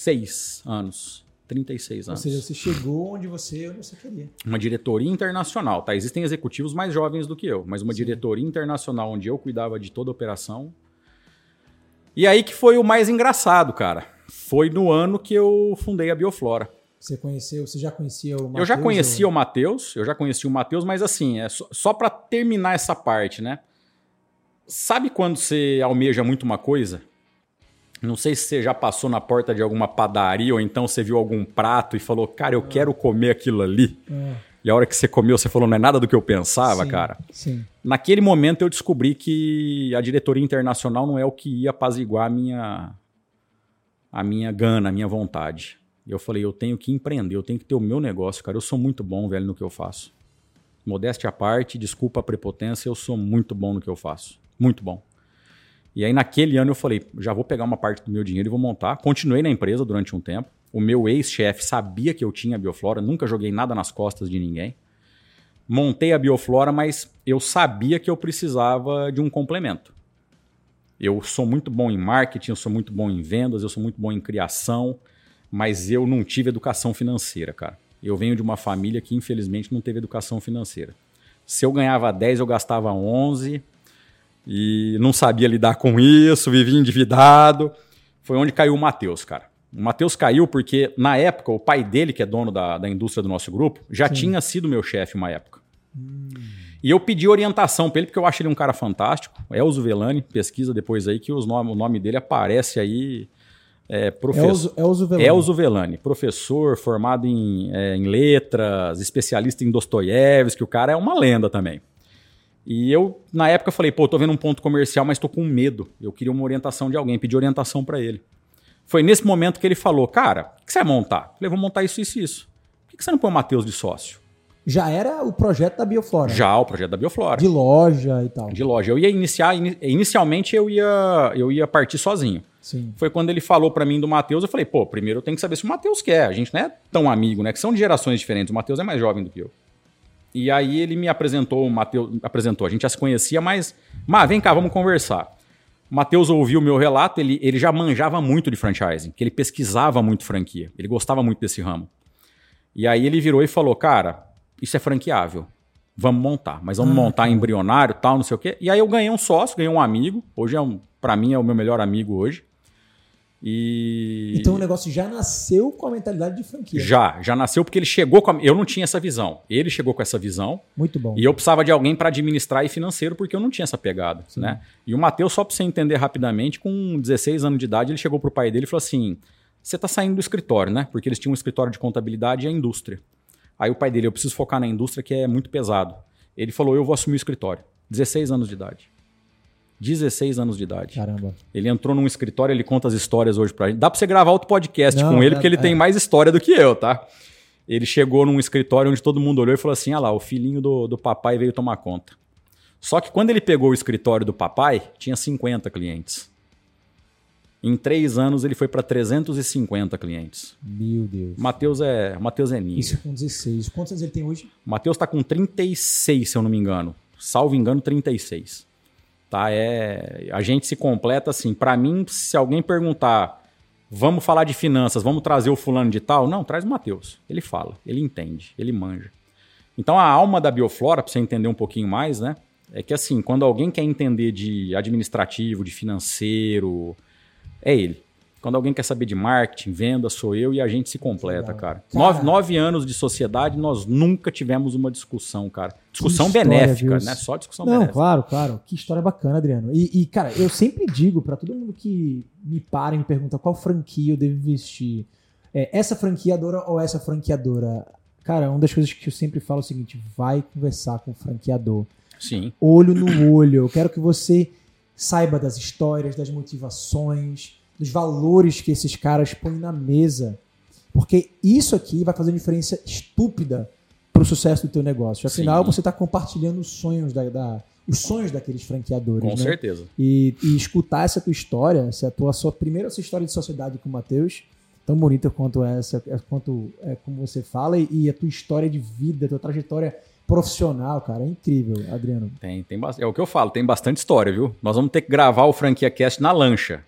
Speaker 1: 36 anos. 36 anos.
Speaker 2: Ou seja, você chegou onde você, onde você queria.
Speaker 1: Uma diretoria internacional, tá? Existem executivos mais jovens do que eu, mas uma Sim. diretoria internacional onde eu cuidava de toda a operação. E aí que foi o mais engraçado, cara. Foi no ano que eu fundei a Bioflora.
Speaker 2: Você conheceu, você já conhecia o Matheus?
Speaker 1: Eu já conhecia ou... o Matheus, eu já conhecia o Matheus, mas assim, é só, só para terminar essa parte, né? Sabe quando você almeja muito uma coisa não sei se você já passou na porta de alguma padaria ou então você viu algum prato e falou, cara, eu é. quero comer aquilo ali. É. E a hora que você comeu, você falou, não é nada do que eu pensava,
Speaker 2: sim,
Speaker 1: cara.
Speaker 2: Sim.
Speaker 1: Naquele momento eu descobri que a diretoria internacional não é o que ia apaziguar a minha, a minha gana, a minha vontade. Eu falei, eu tenho que empreender, eu tenho que ter o meu negócio, cara. Eu sou muito bom, velho, no que eu faço. Modéstia à parte, desculpa a prepotência, eu sou muito bom no que eu faço. Muito bom. E aí, naquele ano, eu falei: já vou pegar uma parte do meu dinheiro e vou montar. Continuei na empresa durante um tempo. O meu ex-chefe sabia que eu tinha bioflora, nunca joguei nada nas costas de ninguém. Montei a bioflora, mas eu sabia que eu precisava de um complemento. Eu sou muito bom em marketing, eu sou muito bom em vendas, eu sou muito bom em criação, mas eu não tive educação financeira, cara. Eu venho de uma família que infelizmente não teve educação financeira. Se eu ganhava 10, eu gastava 11 e não sabia lidar com isso, vivia endividado. Foi onde caiu o Matheus, cara. O Matheus caiu porque, na época, o pai dele, que é dono da, da indústria do nosso grupo, já Sim. tinha sido meu chefe uma época. Hum. E eu pedi orientação para ele, porque eu acho ele um cara fantástico. Elzo Velani, pesquisa depois aí que os nome, o nome dele aparece aí é, professor, Elzo, Velani. Elzo Velani, professor formado em, é, em letras, especialista em Dostoiévski, o cara é uma lenda também. E eu, na época, falei, pô, tô vendo um ponto comercial, mas tô com medo. Eu queria uma orientação de alguém, pedi orientação para ele. Foi nesse momento que ele falou, cara, o que você vai montar? Eu falei, vou montar isso, isso, isso. Por que você não põe o Matheus de sócio?
Speaker 2: Já era o projeto da Bioflora.
Speaker 1: Já, o projeto da Bioflora.
Speaker 2: De loja e tal.
Speaker 1: De loja. Eu ia iniciar, inicialmente eu ia, eu ia partir sozinho.
Speaker 2: Sim.
Speaker 1: Foi quando ele falou para mim do Matheus, eu falei, pô, primeiro eu tenho que saber se o Matheus quer. A gente não é tão amigo, né? Que são de gerações diferentes. O Matheus é mais jovem do que eu. E aí ele me apresentou, o Matheus apresentou, a gente já se conhecia, mas, mas vem cá, vamos conversar. O Matheus ouviu o meu relato, ele, ele já manjava muito de franchising, que ele pesquisava muito franquia, ele gostava muito desse ramo. E aí ele virou e falou, cara, isso é franqueável, vamos montar, mas vamos ah, montar embrionário, tal, não sei o quê. E aí eu ganhei um sócio, ganhei um amigo, hoje é um, para mim é o meu melhor amigo hoje. E...
Speaker 2: Então o negócio já nasceu com a mentalidade de franquia.
Speaker 1: Já, já nasceu porque ele chegou com a... Eu não tinha essa visão. Ele chegou com essa visão.
Speaker 2: Muito bom.
Speaker 1: E eu precisava de alguém para administrar e financeiro porque eu não tinha essa pegada. Né? E o Matheus, só para você entender rapidamente, com 16 anos de idade, ele chegou pro pai dele e falou assim: Você tá saindo do escritório, né? Porque eles tinham um escritório de contabilidade e a indústria. Aí o pai dele, eu preciso focar na indústria que é muito pesado. Ele falou: Eu vou assumir o escritório. 16 anos de idade. 16 anos de idade.
Speaker 2: Caramba.
Speaker 1: Ele entrou num escritório, ele conta as histórias hoje pra gente. Dá pra você gravar outro podcast Não, com ele, é, porque ele é. tem mais história do que eu, tá? Ele chegou num escritório onde todo mundo olhou e falou assim: ah lá, o filhinho do, do papai veio tomar conta. Só que quando ele pegou o escritório do papai, tinha 50 clientes. Em três anos ele foi para 350 clientes.
Speaker 2: Meu Deus.
Speaker 1: Matheus é, Mateus é ninja.
Speaker 2: Isso com 16. Quantos anos ele tem hoje?
Speaker 1: Matheus está com 36, se eu não me engano. Salvo engano, 36. Tá? É, a gente se completa assim. Para mim, se alguém perguntar, vamos falar de finanças, vamos trazer o fulano de tal, não, traz o Matheus. Ele fala, ele entende, ele manja. Então a alma da bioflora, para você entender um pouquinho mais, né? É que assim, quando alguém quer entender de administrativo, de financeiro, é ele. Quando alguém quer saber de marketing, venda, sou eu e a gente se completa, cara. cara. Nove, nove anos de sociedade, nós nunca tivemos uma discussão, cara. Discussão história, benéfica, viu? né? Só discussão
Speaker 2: Não,
Speaker 1: benéfica.
Speaker 2: claro, claro. Que história bacana, Adriano. E, e cara, eu sempre digo para todo mundo que me para e me pergunta qual franquia eu devo investir. É, essa franqueadora ou essa franqueadora? Cara, uma das coisas que eu sempre falo é o seguinte: vai conversar com o franqueador.
Speaker 1: Sim.
Speaker 2: Olho no olho. Eu quero que você saiba das histórias, das motivações dos valores que esses caras põem na mesa. Porque isso aqui vai fazer uma diferença estúpida para o sucesso do teu negócio. Afinal, Sim. você está compartilhando os sonhos da, da, os sonhos daqueles franqueadores.
Speaker 1: Com
Speaker 2: né?
Speaker 1: certeza.
Speaker 2: E, e, escutar essa tua história, essa tua sua primeira essa história de sociedade com o Matheus, tão bonita quanto essa, é, quanto é como você fala, e, e a tua história de vida, a tua trajetória profissional, cara. É incrível, Adriano.
Speaker 1: Tem, tem É o que eu falo, tem bastante história, viu? Nós vamos ter que gravar o Franquia Cast na lancha.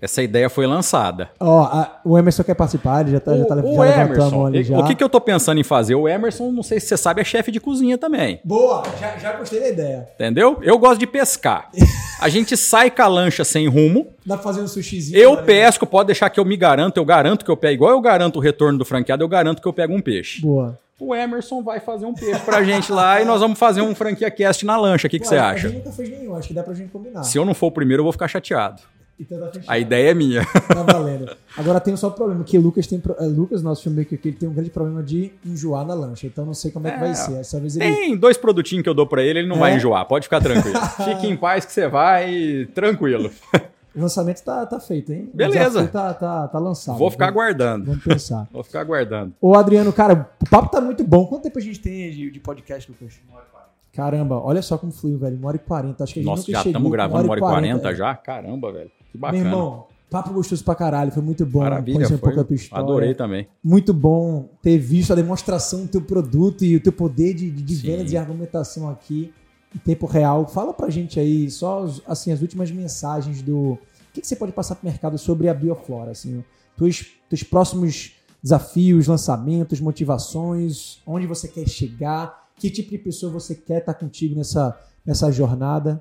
Speaker 1: Essa ideia foi lançada.
Speaker 2: Ó, oh, o Emerson quer participar, ele já tá, o, já tá
Speaker 1: o já Emerson, ali já. O que, que eu tô pensando em fazer? O Emerson, não sei se você sabe, é chefe de cozinha também.
Speaker 2: Boa, já, já gostei da ideia.
Speaker 1: Entendeu? Eu gosto de pescar. [laughs] a gente sai com a lancha sem rumo.
Speaker 2: Dá pra fazer um sushizinho.
Speaker 1: Eu pesco, pode deixar que eu me garanto, eu garanto que eu pego. Igual eu garanto o retorno do franqueado, eu garanto que eu pego um peixe.
Speaker 2: Boa.
Speaker 1: O Emerson vai fazer um peixe pra gente lá e nós vamos fazer um franquia cast na lancha. O que, que você acha? A
Speaker 2: gente nunca fez nenhum, acho que dá pra gente combinar.
Speaker 1: Se eu não for o primeiro, eu vou ficar chateado.
Speaker 2: Então tá
Speaker 1: a ideia é minha.
Speaker 2: Tá valendo. Agora tem só problema, que Lucas tem. É, Lucas, nosso filmmaker aqui, ele tem um grande problema de enjoar na lancha. Então não sei como é, que vai é. ser. Essa vez ele...
Speaker 1: Tem dois produtinhos que eu dou para ele, ele não é? vai enjoar. Pode ficar tranquilo. [laughs] Fique em paz que você vai tranquilo. [laughs]
Speaker 2: O lançamento tá, tá feito, hein?
Speaker 1: Beleza.
Speaker 2: tá, tá, tá lançado.
Speaker 1: Vou ficar aguardando.
Speaker 2: Vamos pensar. [laughs]
Speaker 1: Vou ficar aguardando.
Speaker 2: Ô, Adriano, cara, o papo tá muito bom. Quanto tempo a gente tem de, de podcast, Lucas? Uma hora e quarenta. Caramba, olha só como fluiu, velho. Uma hora e quarenta. Acho que a gente
Speaker 1: Nossa, já estamos gravando uma hora e quarenta já? Caramba, velho. Que bacana.
Speaker 2: Meu irmão, papo gostoso pra caralho. Foi muito bom.
Speaker 1: Maravilha, foi. Um pouco da tua história. Adorei também.
Speaker 2: Muito bom ter visto a demonstração do teu produto e o teu poder de, de vendas e argumentação aqui em tempo real. Fala pra gente aí, só assim, as últimas mensagens do que, que você pode passar para o mercado sobre a Bioflora? Assim, teus, teus próximos desafios, lançamentos, motivações, onde você quer chegar, que tipo de pessoa você quer estar contigo nessa, nessa jornada?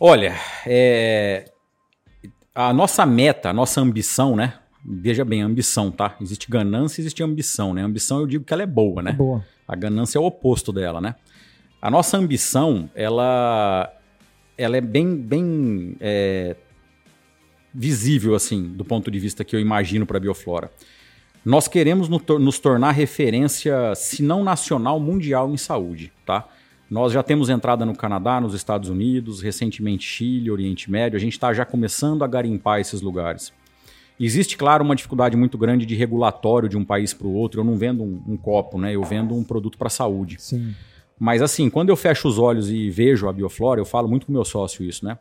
Speaker 1: Olha, é... a nossa meta, a nossa ambição, né? Veja bem, ambição, tá? Existe ganância, existe ambição, né? A ambição eu digo que ela é boa, né?
Speaker 2: É boa.
Speaker 1: A ganância é o oposto dela, né? A nossa ambição, ela, ela é bem, bem é, visível, assim, do ponto de vista que eu imagino para a bioflora. Nós queremos nos tornar referência, se não nacional, mundial em saúde, tá? Nós já temos entrada no Canadá, nos Estados Unidos, recentemente Chile, Oriente Médio, a gente está já começando a garimpar esses lugares. Existe, claro, uma dificuldade muito grande de regulatório de um país para o outro. Eu não vendo um, um, copo, né? Eu vendo um produto para saúde.
Speaker 2: Sim.
Speaker 1: Mas assim, quando eu fecho os olhos e vejo a Bioflora, eu falo muito com meu sócio isso, né?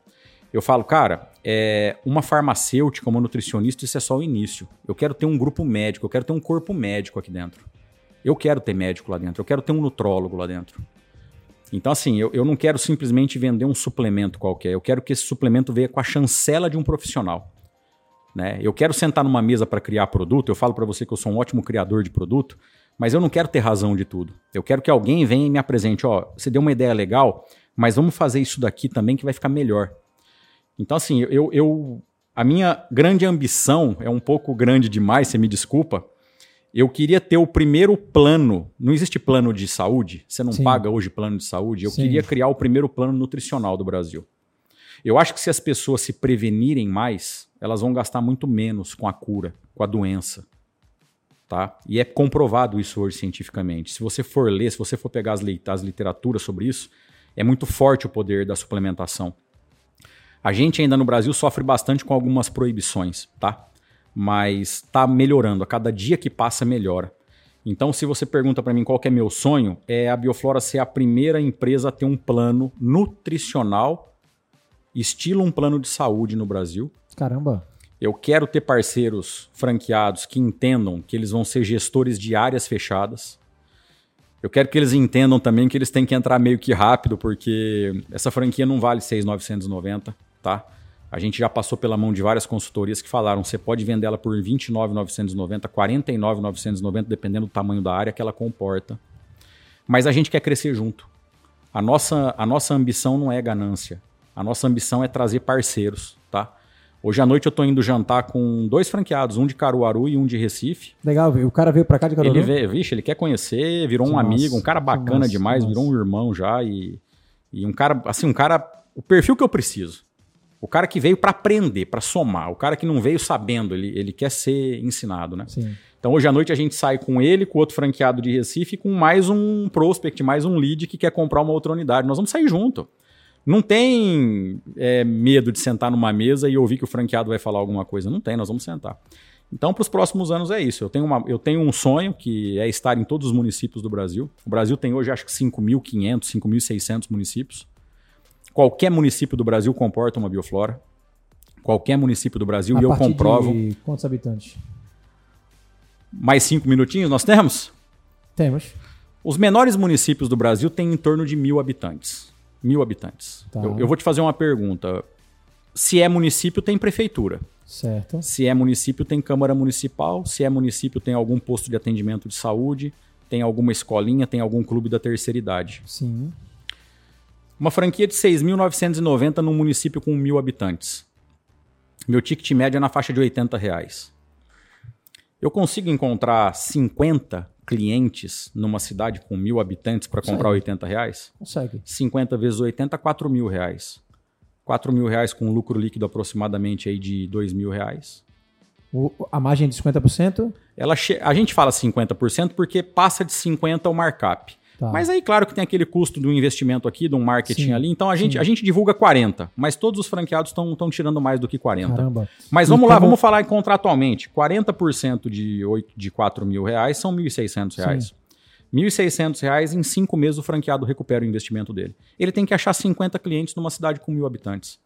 Speaker 1: Eu falo, cara, é, uma farmacêutica, uma nutricionista, isso é só o início. Eu quero ter um grupo médico, eu quero ter um corpo médico aqui dentro. Eu quero ter médico lá dentro, eu quero ter um nutrólogo lá dentro. Então, assim, eu, eu não quero simplesmente vender um suplemento qualquer, eu quero que esse suplemento venha com a chancela de um profissional. Né? Eu quero sentar numa mesa para criar produto, eu falo para você que eu sou um ótimo criador de produto, mas eu não quero ter razão de tudo. Eu quero que alguém venha e me apresente, ó, você deu uma ideia legal, mas vamos fazer isso daqui também que vai ficar melhor. Então, assim, eu, eu, a minha grande ambição é um pouco grande demais, você me desculpa. Eu queria ter o primeiro plano. Não existe plano de saúde? Você não Sim. paga hoje plano de saúde? Eu Sim. queria criar o primeiro plano nutricional do Brasil. Eu acho que se as pessoas se prevenirem mais, elas vão gastar muito menos com a cura, com a doença. Tá? E é comprovado isso hoje cientificamente. Se você for ler, se você for pegar as, as literaturas sobre isso, é muito forte o poder da suplementação. A gente ainda no Brasil sofre bastante com algumas proibições, tá? Mas tá melhorando. A cada dia que passa, melhora. Então, se você pergunta para mim qual é meu sonho, é a Bioflora ser a primeira empresa a ter um plano nutricional, estilo um plano de saúde no Brasil.
Speaker 2: Caramba!
Speaker 1: Eu quero ter parceiros franqueados que entendam que eles vão ser gestores de áreas fechadas. Eu quero que eles entendam também que eles têm que entrar meio que rápido, porque essa franquia não vale 6,990 tá? A gente já passou pela mão de várias consultorias que falaram, você pode vender ela por 29.990, 49.990, dependendo do tamanho da área que ela comporta. Mas a gente quer crescer junto. A nossa, a nossa ambição não é ganância. A nossa ambição é trazer parceiros, tá? Hoje à noite eu tô indo jantar com dois franqueados, um de Caruaru e um de Recife.
Speaker 2: Legal, o cara veio para cá de Caruaru?
Speaker 1: Ele veio, vixe, ele quer conhecer, virou um amigo, um cara bacana nossa, demais, nossa. virou um irmão já e, e um cara, assim, um cara, o perfil que eu preciso. O cara que veio para aprender, para somar. O cara que não veio sabendo, ele, ele quer ser ensinado, né?
Speaker 2: Sim.
Speaker 1: Então hoje à noite a gente sai com ele, com outro franqueado de Recife, com mais um prospect, mais um lead que quer comprar uma outra unidade. Nós vamos sair junto. Não tem é, medo de sentar numa mesa e ouvir que o franqueado vai falar alguma coisa. Não tem, nós vamos sentar. Então, para os próximos anos é isso. Eu tenho, uma, eu tenho um sonho que é estar em todos os municípios do Brasil. O Brasil tem hoje, acho que 5.500, 5.600 municípios. Qualquer município do Brasil comporta uma bioflora. Qualquer município do Brasil, A e eu comprovo.
Speaker 2: De quantos habitantes?
Speaker 1: Mais cinco minutinhos nós temos?
Speaker 2: Temos.
Speaker 1: Os menores municípios do Brasil têm em torno de mil habitantes. Mil habitantes. Tá. Eu, eu vou te fazer uma pergunta. Se é município, tem prefeitura.
Speaker 2: Certo.
Speaker 1: Se é município, tem Câmara Municipal. Se é município, tem algum posto de atendimento de saúde, tem alguma escolinha, tem algum clube da terceira idade.
Speaker 2: Sim.
Speaker 1: Uma franquia de 6.990 num município com mil habitantes. Meu ticket médio é na faixa de 80 reais. Eu consigo encontrar 50 clientes numa cidade com mil habitantes para comprar 80 reais?
Speaker 2: Consegue.
Speaker 1: 50 vezes 80, 4 mil reais. 4 mil reais com lucro líquido aproximadamente aí de 2 mil reais.
Speaker 2: O, a margem de 50%?
Speaker 1: Ela a gente fala 50% porque passa de 50% o markup. Tá. Mas aí, claro que tem aquele custo do investimento aqui, do marketing sim, ali. Então a gente, a gente divulga 40, mas todos os franqueados estão tirando mais do que 40. Caramba. Mas vamos e lá, vamos falar contratualmente. 40% de, 8, de 4 mil reais são 1.600 reais. R$ 1.600 em cinco meses o franqueado recupera o investimento dele. Ele tem que achar 50 clientes numa cidade com mil habitantes.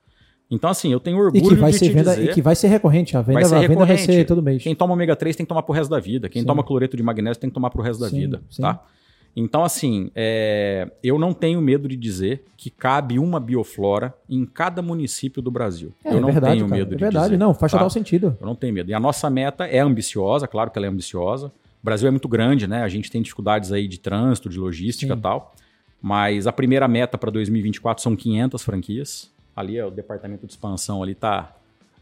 Speaker 1: Então, assim, eu tenho orgulho
Speaker 2: e que vai
Speaker 1: de
Speaker 2: ser venda, dizer, E que vai ser recorrente. A venda vai ser, a venda vai ser todo mês.
Speaker 1: Quem toma ômega 3 tem que tomar pro resto da vida. Quem sim. toma cloreto de magnésio tem que tomar pro resto da sim, vida. Sim. Tá? Então, assim, é, eu não tenho medo de dizer que cabe uma bioflora em cada município do Brasil.
Speaker 2: É,
Speaker 1: eu não
Speaker 2: é verdade,
Speaker 1: tenho
Speaker 2: cara,
Speaker 1: medo
Speaker 2: é
Speaker 1: de
Speaker 2: verdade,
Speaker 1: dizer.
Speaker 2: não, faz tá? total sentido.
Speaker 1: Eu não tenho medo. E a nossa meta é ambiciosa, claro que ela é ambiciosa. O Brasil é muito grande, né? A gente tem dificuldades aí de trânsito, de logística e tal. Mas a primeira meta para 2024 são 500 franquias. Ali é o departamento de expansão ali tá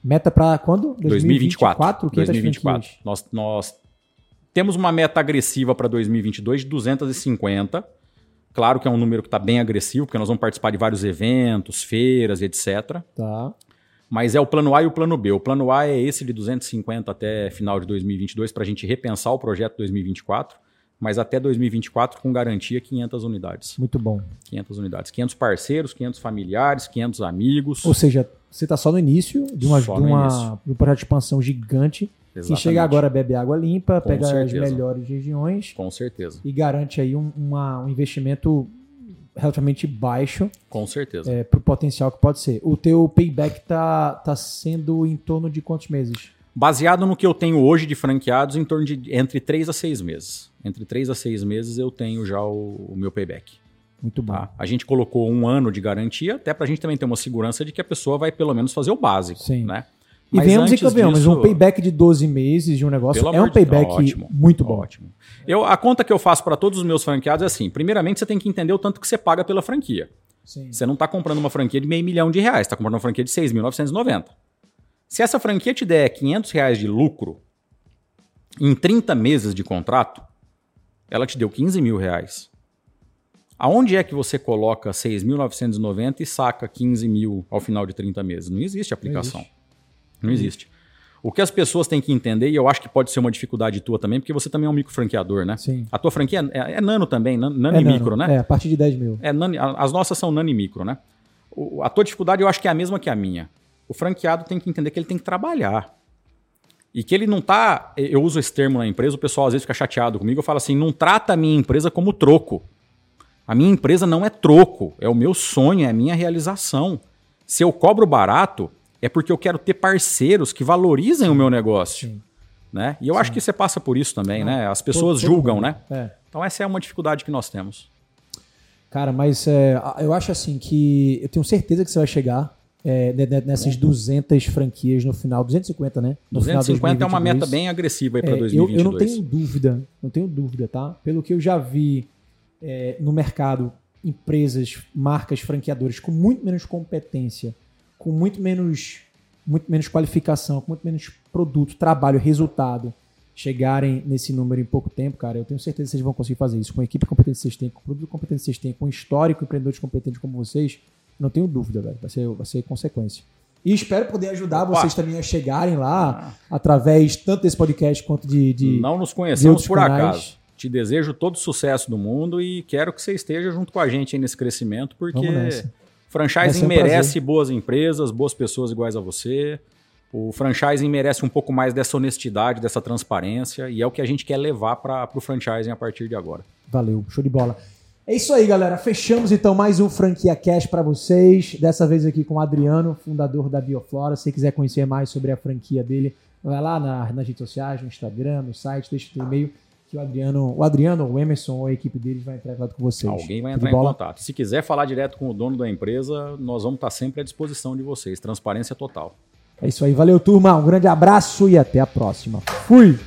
Speaker 2: Meta para quando?
Speaker 1: 2024. 2024. Nós, nós temos uma meta agressiva para 2022 de 250. Claro que é um número que está bem agressivo, porque nós vamos participar de vários eventos, feiras e etc.
Speaker 2: Tá.
Speaker 1: Mas é o plano A e o plano B. O plano A é esse de 250 até final de 2022 para a gente repensar o projeto 2024, mas até 2024 com garantia 500 unidades.
Speaker 2: Muito bom.
Speaker 1: 500 unidades. 500 parceiros, 500 familiares, 500 amigos.
Speaker 2: Ou seja, você está só no início de, uma, de, uma, de um projeto de expansão gigante. Exatamente. Que chega agora, bebe água limpa, Com pega certeza. as melhores regiões.
Speaker 1: Com certeza.
Speaker 2: E garante aí um, uma, um investimento relativamente baixo.
Speaker 1: Com certeza.
Speaker 2: É, para o potencial que pode ser. O teu payback tá, tá sendo em torno de quantos meses?
Speaker 1: Baseado no que eu tenho hoje de franqueados, em torno de entre 3 a 6 meses. Entre 3 a 6 meses eu tenho já o, o meu payback.
Speaker 2: Muito bom.
Speaker 1: Tá? A gente colocou um ano de garantia, até para a gente também ter uma segurança de que a pessoa vai pelo menos fazer o básico. Sim. Né?
Speaker 2: E Mas venhamos e convenhamos, disso... um payback de 12 meses de um negócio é um payback ótimo, muito bom.
Speaker 1: Ótimo. Eu, a conta que eu faço para todos os meus franqueados é assim: primeiramente, você tem que entender o tanto que você paga pela franquia. Sim. Você não está comprando uma franquia de meio milhão de reais, está comprando uma franquia de 6.990. Se essa franquia te der 500 reais de lucro em 30 meses de contrato, ela te deu 15 mil reais. Aonde é que você coloca 6.990 e saca 15 mil ao final de 30 meses? Não existe aplicação. Não existe. Não existe. O que as pessoas têm que entender, e eu acho que pode ser uma dificuldade tua também, porque você também é um micro franqueador, né?
Speaker 2: Sim.
Speaker 1: A tua franquia é, é nano também, nano, nano é e micro, né?
Speaker 2: É, a partir de 10 mil.
Speaker 1: É, nano, as nossas são nano e micro, né? O, a tua dificuldade eu acho que é a mesma que a minha. O franqueado tem que entender que ele tem que trabalhar. E que ele não tá. Eu uso esse termo na empresa, o pessoal às vezes fica chateado comigo. Eu falo assim: não trata a minha empresa como troco. A minha empresa não é troco, é o meu sonho, é a minha realização. Se eu cobro barato, é porque eu quero ter parceiros que valorizem Sim. o meu negócio. Sim. Né? E eu Sim. acho que você passa por isso também, né? As pessoas todo, julgam, todo né? É. Então essa é uma dificuldade que nós temos.
Speaker 2: Cara, mas é, eu acho assim que eu tenho certeza que você vai chegar é, nessas 200 franquias no final, 250, né?
Speaker 1: No 250 é uma meta bem agressiva para é, 2022.
Speaker 2: Eu, eu, não tenho dúvida, não tenho dúvida, tá? Pelo que eu já vi é, no mercado, empresas, marcas franqueadoras com muito menos competência com muito menos, muito menos qualificação, com muito menos produto, trabalho, resultado, chegarem nesse número em pouco tempo, cara, eu tenho certeza que vocês vão conseguir fazer isso. Com a equipe competente que vocês têm, com o produto competente que vocês têm, com o histórico empreendedores competentes como vocês, não tenho dúvida, velho. Vai ser, vai ser consequência. E espero poder ajudar Opa. vocês também a chegarem lá, ah. através tanto desse podcast quanto de. de
Speaker 1: não nos conhecemos por canais. acaso. Te desejo todo sucesso do mundo e quero que você esteja junto com a gente nesse crescimento, porque Franchising merece boas empresas, boas pessoas iguais a você. O franchising merece um pouco mais dessa honestidade, dessa transparência, e é o que a gente quer levar para o franchising a partir de agora.
Speaker 2: Valeu, show de bola. É isso aí, galera. Fechamos então mais um Franquia Cash para vocês. Dessa vez aqui com o Adriano, fundador da Bioflora. Se quiser conhecer mais sobre a franquia dele, vai lá na, nas redes sociais, no Instagram, no site, deixa o e-mail que o Adriano, o Adriano, o Emerson ou a equipe deles vai entrar em contato com vocês.
Speaker 1: Alguém vai entrar em contato. Se quiser falar direto com o dono da empresa, nós vamos estar sempre à disposição de vocês. Transparência total.
Speaker 2: É isso aí. Valeu, turma. Um grande abraço e até a próxima. Fui!